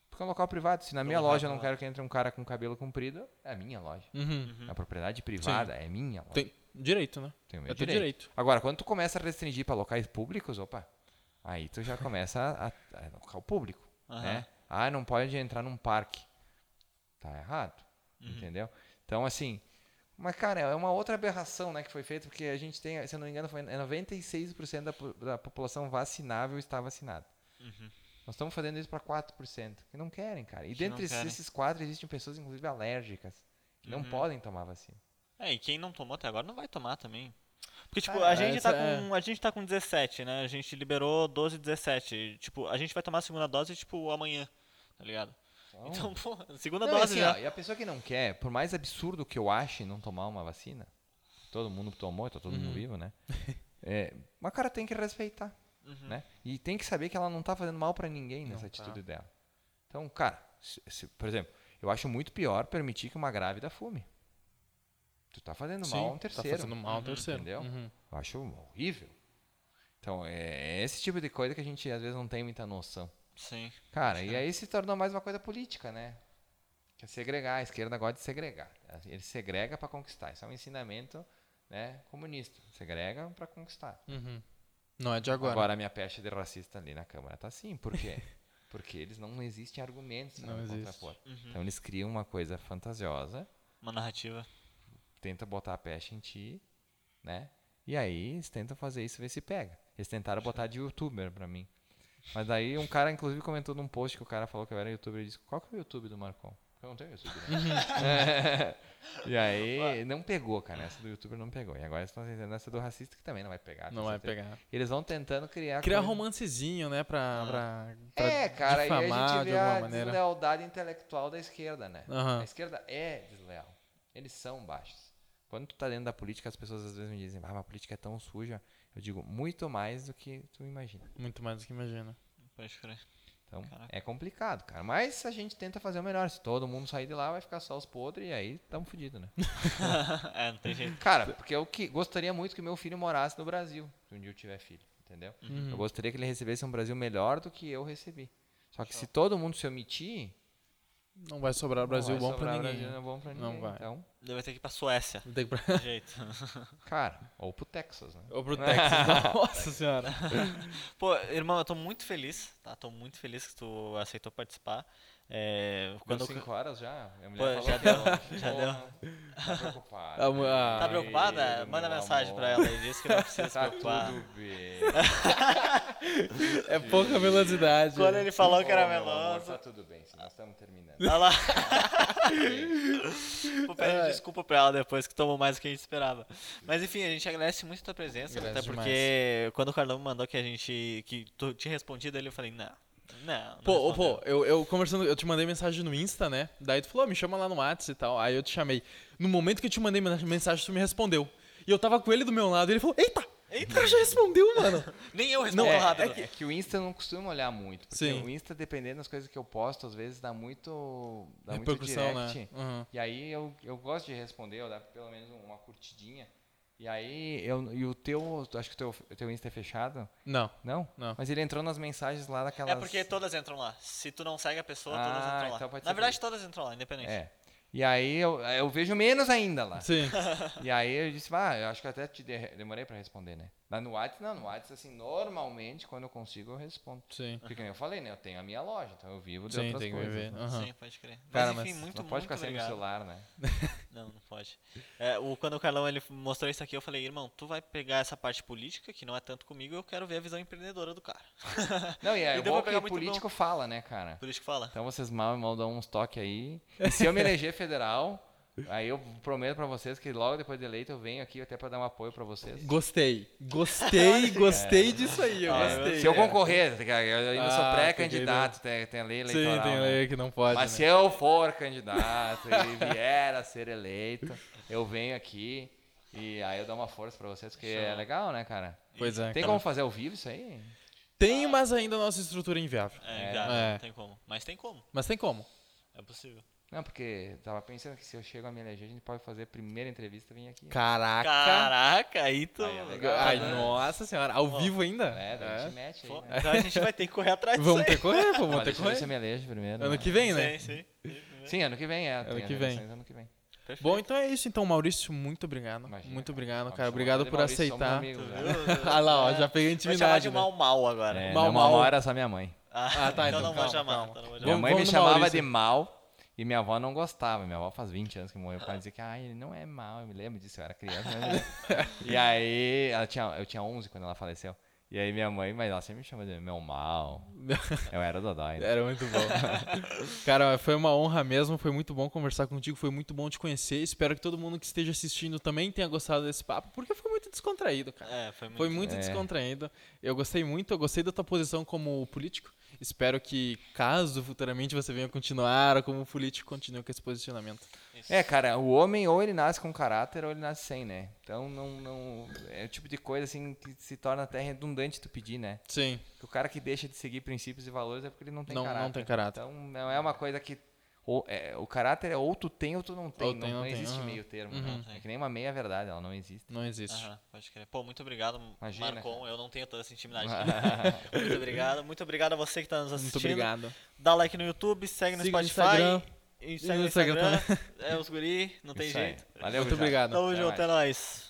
Porque é um local privado. Se na minha loja eu não lá. quero que entre um cara com cabelo comprido, é a minha loja. Uhum. A propriedade privada é minha loja. Tem direito, né? Tem o meu Eu tenho direito. direito. Agora, quando tu começa a restringir para locais públicos, opa, aí tu já começa a, a, a local público, Aham. né? Ah, não pode entrar num parque. Tá errado, Uhum. entendeu? Então, assim, mas, cara, é uma outra aberração, né, que foi feita, porque a gente tem, se eu não me engano, foi é 96% da, da população vacinável está vacinada. Uhum. Nós estamos fazendo isso para 4%, que não querem, cara. E Que não dentre esses quatro existem pessoas, inclusive, alérgicas, que não Uhum. podem tomar vacina. É, e quem não tomou até agora não vai tomar também. Porque, tipo, Cara, a gente, tá com, a gente tá com 17, né? A gente liberou 12, 17. Tipo, a gente vai tomar a segunda dose, tipo, amanhã, tá ligado? Então, pô, segunda Não, dose assim, já. ó, e a pessoa que não quer, por mais absurdo que eu ache não tomar uma vacina, todo mundo tomou, tá todo mundo Uhum. vivo, né? É, mas cara tem que respeitar, Uhum. né? E tem que saber que ela não tá fazendo mal pra ninguém nessa Não tá. atitude dela. Então, cara, se- se- por exemplo, eu acho muito pior permitir que uma grávida fume. Tu tá fazendo mal a um Tá terceiro. fazendo mal a um Uhum. terceiro. Entendeu? Uhum. Eu acho horrível. Então, é esse tipo de coisa que a gente às vezes não tem muita noção. Sim. Cara, e aí se tornou mais uma coisa política, né? Que é segregar. A esquerda gosta de segregar. Ele segrega para conquistar. Isso é um ensinamento né, comunista. Segrega para conquistar. Uhum. Não é de agora. Agora, a minha peste de racista ali na Câmara tá assim. Por quê? Porque eles não existem argumentos para Não existe. contrapor. Uhum. Então eles criam uma coisa fantasiosa, Uma narrativa. tenta botar a peste em ti, né? E aí eles tentam fazer isso ver se pega. Eles tentaram botar de youtuber pra mim. Mas daí um cara, inclusive, comentou num post que o cara falou que eu era youtuber e disse, qual que é o YouTube do Marcon? Eu não tenho YouTube. Né? e aí não pegou, cara. Essa do youtuber não pegou. E agora eles estão tentando essa do racista que também não vai pegar. Não vai certeza. pegar. Eles vão tentando criar. Criar coisa- romancezinho, né? Pra, pra, pra É, cara, e aí a difamar gente de vê alguma a maneira. deslealdade intelectual da esquerda, né? Aham. A esquerda é desleal. Eles são baixos. Quando tu tá dentro da política, as pessoas às vezes me dizem, ah, mas a política é tão suja. Eu digo, muito mais do que tu imagina. Muito mais do que imagina. Pode crer. Então, Caraca. é complicado, cara. Mas a gente tenta fazer o melhor. Se todo mundo sair de lá, vai ficar só os podres e aí tamo fudido, né? é, não tem jeito. cara, porque eu que gostaria muito que meu filho morasse no Brasil, se um dia eu tiver filho, entendeu? Uhum. Eu gostaria que ele recebesse um Brasil melhor do que eu recebi. Só que se todo mundo se omitir, Não vai sobrar Brasil não vai bom pra sobrar ninguém. Brasil não é bom pra Não ninguém. vai. Então, Ele vai ter que ir pra Suécia. Tem que... De jeito. cara, ou pro Texas, né? Ou pro Texas. Nossa senhora. Pô, irmão, eu tô muito feliz, tá? Tô muito feliz que tu aceitou participar. É, Quando quando eu- 5 horas já? Pô, já deu, ela- já Porra, Tá preocupada. Ah, ah. Tá preocupada? Manda mensagem amor. pra ela e diz que não precisa se Tá preocupar. tudo bem. É pouca velocidade. Quando ele falou que era meloso. Tá tudo bem, se nós estamos terminando. Olha lá. Bem, Vou pedir desculpa pra ela depois que tomou mais do que a gente esperava. Mas enfim, a gente agradece muito a tua presença. Agradece até porque quando o Carlão me mandou que a gente. que tu tinha respondido ele, eu falei, não. Não. não Pô, pô, eu, eu conversando, eu te mandei mensagem no Insta, né? Daí tu falou, "Ah, me chama lá no WhatsApp e tal. Aí eu te chamei. No momento que eu te mandei men- mensagem, tu me respondeu. E eu tava com ele do meu lado e ele falou, eita! O cara já respondeu, mano. Nem eu respondo é, rápido. é que, é que o Insta eu não costuma olhar muito. Porque Sim. o Insta, dependendo das coisas que eu posto, às vezes dá muito. dá muito Repercussão, direct. né? Uhum. E aí eu, eu gosto de responder, eu dar pelo menos uma curtidinha. E aí, eu, e o teu, acho que o teu, o teu Insta é fechado? Não. Não? Não. Mas ele entrou nas mensagens lá daquelas... É porque todas entram lá. Se tu não segue a pessoa, todas Ah, entram lá. então pode Na verdade, por todas entram lá, independente. É. E aí eu, eu vejo menos ainda lá. Sim. E aí eu disse, ah, eu acho que até te de- demorei pra responder, né? Mas no WhatsApp, não, no WhatsApp, assim, normalmente, quando eu consigo, eu respondo. Sim. Porque como eu falei, né? Eu tenho a minha loja, então eu vivo de Sim, outras tem que coisas. viver. né? Aham. Sim, pode crer. Cara, mas enfim, mas muito, não pode muito ficar sem obrigado. celular, né? Não, não pode. É, o, quando o Carlão ele mostrou isso aqui, eu falei, irmão, tu vai pegar essa parte política, que não é tanto comigo, eu quero ver a visão empreendedora do cara. Não, e é E bom que muito político fala, né, cara? Por isso que fala. Então vocês mal e mal dão uns toques aí. E se eu me eleger federal, Aí eu prometo pra vocês que logo depois de eleito eu venho aqui até pra dar um apoio pra vocês. Gostei. Gostei, gostei disso aí. Eu Ah, gostei. Se eu é. concorrer, tá eu ainda sou Ah, pré-candidato, tem, tem a lei eleitoral. Sim, tem né? lei que não pode. Mas né? se eu for candidato e vier a ser eleito, eu venho aqui e aí eu dou uma força pra vocês, porque é legal, né, cara? Pois é. Tem cara. como fazer ao vivo isso aí? Tem, mas ainda a nossa estrutura é inviável. É, É. já, É. não tem como. Mas tem como. Mas tem como. É possível. Não, porque eu tava pensando que se eu chego a me eleger, a gente pode fazer a primeira entrevista e vir aqui. Caraca. Caraca, aí tu. Aí é legal. Ai, né? nossa senhora. Ao Ó, vivo ainda? É, daí a É. gente mete aí, Pô, né? Então a gente vai ter que correr atrás disso Vamos ter que correr, pô. Vamos ter que se correr. eu me elejo primeiro. Ano né? que vem, né? Sim, sim. Sim, ano que vem, é. as que vem. Ano que vem. Perfeito. Bom, então é isso. Então, Maurício, muito obrigado. Imagina, muito obrigado, cara. chamar Obrigado por Maurício, aceitar. amigos, Tu né? Ah lá, ó, já peguei Vai chamar intimidade. de né? mal mal agora. É, Mal, não, mal. mal era só minha mãe. Ah, tá, então então não vou chamar. calma. então não vou Minha Vamos- chamar. mãe me chamava Maurício. de mal e minha avó não gostava. Minha avó faz 20 anos que morreu. Ela dizia que ah, ele não é mal. Eu me lembro disso, eu era criança. mas- e aí, ela tinha, eu tinha 11 quando ela faleceu. E aí minha mãe, mas ela sempre me chama de meu mal. Eu era o Dodói. né? Era muito bom. Cara, foi uma honra mesmo, foi muito bom conversar contigo, foi muito bom te conhecer. Espero que todo mundo que esteja assistindo também tenha gostado desse papo, porque foi muito descontraído, cara. É, foi muito. Foi muito É. descontraído. Eu gostei muito, eu gostei da tua posição como político. Espero que, caso futuramente você venha continuar como político, continue com esse posicionamento. Isso. É, cara, o homem ou ele nasce com caráter ou ele nasce sem, né? Então não, não é o tipo de coisa assim que se torna até redundante tu pedir, né? Sim, Porque o cara que deixa de seguir princípios e valores é porque ele não tem Não- não caráter. tem caráter. Então não é uma coisa que ou- é, o caráter é ou tu tem ou tu não tem. Ou não, tem, não não tem, existe aham. meio termo. Uhum. né? É que nem uma meia verdade, ela não existe. não existe. Aham, pode crer. Pô, muito obrigado, Imagina, Marcon. Eu não tenho toda essa intimidade. muito obrigado. Muito obrigado a você que está nos assistindo. Muito obrigado. Dá like no YouTube, segue no Siga no Spotify. Instagram. Segue no no Instagram Instagram. É os guri, não tem Isso aí. jeito. Valeu, Muito obrigado. Tamo Até junto, é nóis.